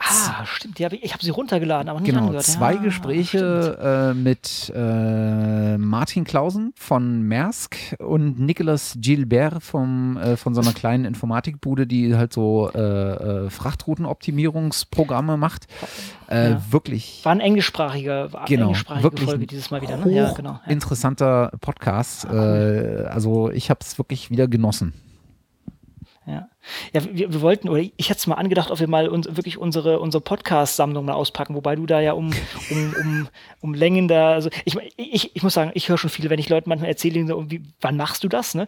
Ah, stimmt. Die hab ich ich habe sie runtergeladen, aber nicht Genau, angehört. zwei ja, Gespräche äh, mit äh, Martin Klausen von Maersk und Nicolas Gilbert vom, äh, von so einer kleinen Informatikbude, die halt so äh, äh, Frachtroutenoptimierungsprogramme macht. Äh, Ja. Wirklich War ein englischsprachiger, war Genau, englischsprachige wirklich Folge dieses Mal wieder. Ne? Ja, genau. Interessanter Podcast. Äh, also ich habe es wirklich wieder genossen. Ja, ja wir, wir wollten, oder ich hätte es mal angedacht, ob wir mal uns, wirklich unsere, unsere Podcast-Sammlung mal auspacken, wobei du da ja um, um, um, um Längen da, also ich, ich, ich muss sagen, ich höre schon viel, wenn ich Leuten manchmal erzähle, wie, wann machst du das? Ne?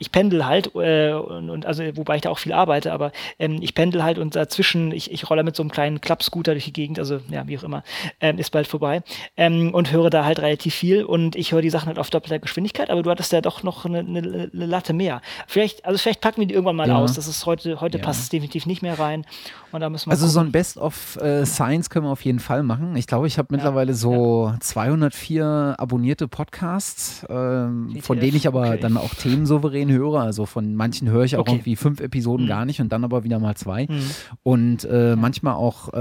Ich pendel halt, äh, und, und also wobei ich da auch viel arbeite, aber ähm, ich pendel halt und dazwischen, ich, ich rolle mit so einem kleinen Klappscooter durch die Gegend, also ja, wie auch immer, ähm, ist bald vorbei ähm, und höre da halt relativ viel und ich höre die Sachen halt auf doppelter Geschwindigkeit, aber du hattest ja doch noch eine, eine, eine Latte mehr. Vielleicht, also vielleicht packen wir die irgendwann mal Ja. aus. Das ist heute, heute Ja. passt es definitiv nicht mehr rein und da müssen wir Also so gucken. ein Best of äh, Science können wir auf jeden Fall machen. Ich glaube, ich habe mittlerweile so 204 abonnierte Podcasts, ähm, von denen ich aber okay. dann auch themensouverän höre. Also von manchen höre ich auch Okay. irgendwie fünf Episoden gar nicht und dann aber wieder mal zwei. Mhm. Und äh, manchmal auch äh,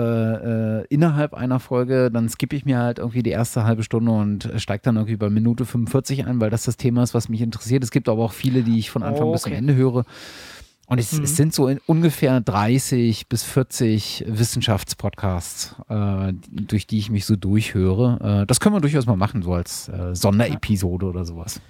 äh, innerhalb einer Folge, dann skippe ich mir halt irgendwie die erste halbe Stunde und äh, steige dann irgendwie bei Minute 45 ein, weil das das Thema ist, was mich interessiert. Es gibt aber auch viele, die ich von Anfang Oh, bis zum okay. Ende höre. Und es, Mhm. es sind so ungefähr 30 bis 40 Wissenschaftspodcasts, äh, durch die ich mich so durchhöre. Äh, das können wir durchaus mal machen, so als äh, Sonderepisode oder sowas.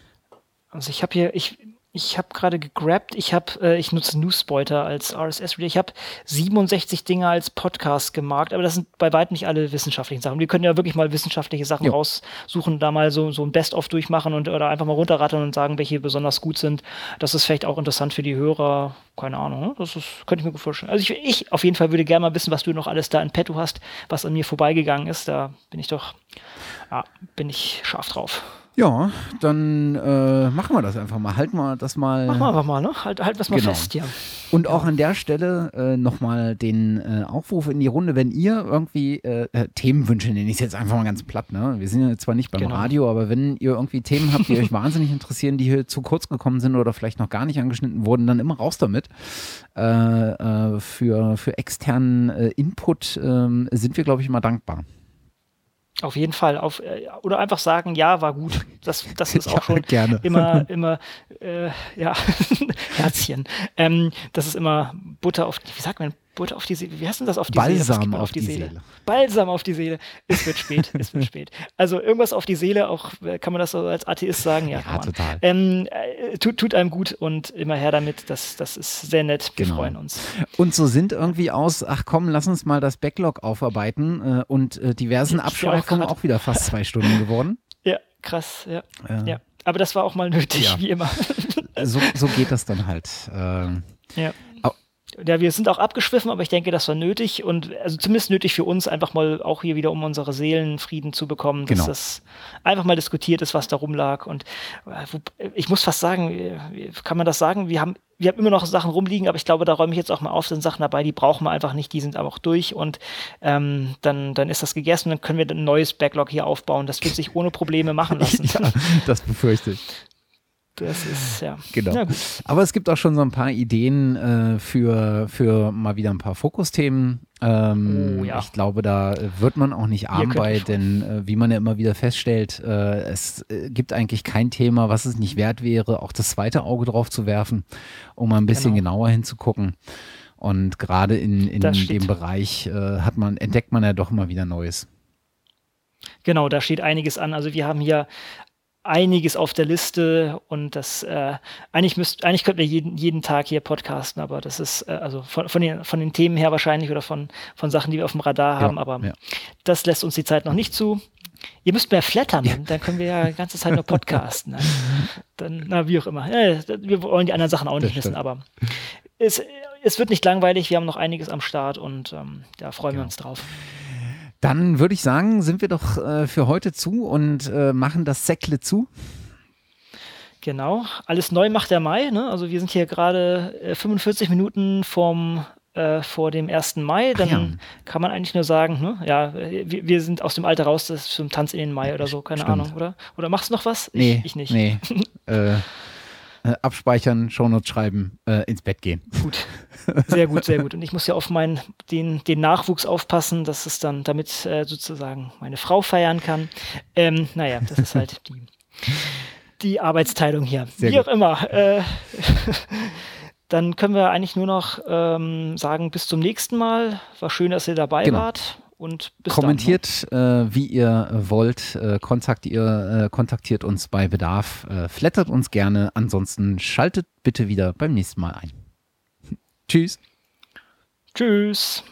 Also ich habe hier, ich, ich habe gerade gegrabt, ich habe, äh, ich nutze Newspoiter als RSS-Reader. Ich habe 67 Dinge als Podcast gemarkt, aber das sind bei weitem nicht alle wissenschaftlichen Sachen. Wir können ja wirklich mal wissenschaftliche Sachen Jo. raussuchen, da mal so, so ein Best-of durchmachen und oder einfach mal runterrattern und sagen, welche besonders gut sind. Das ist vielleicht auch interessant für die Hörer. Keine Ahnung, ne? das ist, könnte ich mir gut vorstellen. Also ich, ich auf jeden Fall würde gerne mal wissen, was du noch alles da in petto hast, was an mir vorbeigegangen ist. Da bin ich doch, ja, bin ich scharf drauf. Ja, dann äh, machen wir das einfach mal. Halten wir das mal. Machen wir einfach mal, ne? Halt, halt was mal Genau. fest hier. Und auch an der Stelle äh, nochmal den äh, Aufruf in die Runde, wenn ihr irgendwie äh, äh, Themenwünsche, nenne ich es jetzt einfach mal ganz platt, ne? Wir sind ja zwar nicht beim Genau. Radio, aber wenn ihr irgendwie Themen habt, die euch (laughs) wahnsinnig interessieren, die hier zu kurz gekommen sind oder vielleicht noch gar nicht angeschnitten wurden, dann immer raus damit. Äh, äh, für, für externen Input ähm, sind wir, glaube ich, immer dankbar. Auf jeden Fall. Auf, äh, oder einfach sagen, ja, war gut. Das, das ist (laughs) Ja, auch schon gerne. (laughs) immer, (laughs) immer, äh, ja, Herzchen. Ähm, das ist immer Butter auf, wie sagt man, Butter auf die Seele. Wie heißt denn das auf die Seele? Balsam gibt man auf die Seele. Balsam auf die Seele. Es wird spät, es wird spät. Also irgendwas auf die Seele, auch äh, kann man das so als Atheist sagen? Ja, Ja, total. Ähm, äh, tut, tut einem gut und immer her damit. Das, das ist sehr nett. Wir Genau. freuen uns. Und so sind irgendwie aus, ach komm, lass uns mal das Backlog aufarbeiten äh, und äh, diversen seh auch wieder fast zwei Stunden geworden. (laughs) Ja, krass, ja. Äh, ja. Aber das war auch mal nötig, Ja. wie immer. so, so geht das dann halt. (laughs) Ähm, Ja. Ja, wir sind auch abgeschwiffen, aber ich denke, das war nötig und also zumindest nötig für uns, einfach mal auch hier wieder, um unsere Seelenfrieden zu bekommen, dass Genau. das einfach mal diskutiert ist, was da rumlag. Und äh, ich muss fast sagen, äh, kann man das sagen? Wir haben, wir haben immer noch Sachen rumliegen, aber ich glaube, da räume ich jetzt auch mal auf, sind Sachen dabei, die brauchen wir einfach nicht, die sind aber auch durch und ähm, dann, dann ist das gegessen, dann können wir ein neues Backlog hier aufbauen. Das wird sich ohne Probleme machen (laughs) lassen. ja, das befürchte ich. Das ist, ja. Genau. Ja, gut. Aber es gibt auch schon so ein paar Ideen äh, für, für mal wieder ein paar Fokusthemen. Ähm, Oh, ja. Ich glaube, da wird man auch nicht arm bei, denn äh, wie man ja immer wieder feststellt, äh, es äh, gibt eigentlich kein Thema, was es nicht wert wäre, auch das zweite Auge drauf zu werfen, um mal ein bisschen Genau. genauer hinzugucken. Und gerade in, in dem Bereich äh, hat man, entdeckt man ja doch immer wieder Neues. Genau, da steht einiges an. Also wir haben hier einiges auf der Liste und das äh, eigentlich müsst, eigentlich könnten wir jeden, jeden Tag hier podcasten, aber das ist äh, also von, von, den, von den Themen her wahrscheinlich oder von, von Sachen, die wir auf dem Radar haben, aber ja. das lässt uns die Zeit noch nicht zu. Ihr müsst mehr flattern, dann können wir ja die ganze Zeit nur podcasten. Ne? Dann, na, wie auch immer. Ja, wir wollen die anderen Sachen auch nicht wissen, aber es, es wird nicht langweilig, wir haben noch einiges am Start und ähm, da freuen wir Genau. uns drauf. Dann würde ich sagen, sind wir doch äh, für heute zu und äh, machen das Säckle zu. Genau, alles neu macht der Mai. Ne? Also wir sind hier gerade äh, 45 Minuten vom, äh, vor dem 1. Mai. Dann ja. kann man eigentlich nur sagen, ne? ja, wir, wir sind aus dem Alter raus, das ist zum Tanz in den Mai oder so, keine Stimmt. Ahnung, oder? Oder machst du noch was? Ich, Nee, ich nicht. Nee. (laughs) äh, abspeichern, Shownotes schreiben, äh, ins Bett gehen. Gut. Sehr gut, sehr gut. Und ich muss ja auf meinen, den, den Nachwuchs aufpassen, dass es dann, damit äh, sozusagen meine Frau feiern kann. Ähm, naja, das ist halt die, die Arbeitsteilung hier. Sehr Wie gut. auch immer. Äh, (laughs) dann können wir eigentlich nur noch ähm, sagen, bis zum nächsten Mal. War schön, dass ihr dabei genau. wart. Und bis Kommentiert, dann, ne? äh, wie ihr wollt. Äh, kontaktiert, äh, kontaktiert uns bei Bedarf. Äh, flattert uns gerne. Ansonsten schaltet bitte wieder beim nächsten Mal ein. (laughs) Tschüss. Tschüss.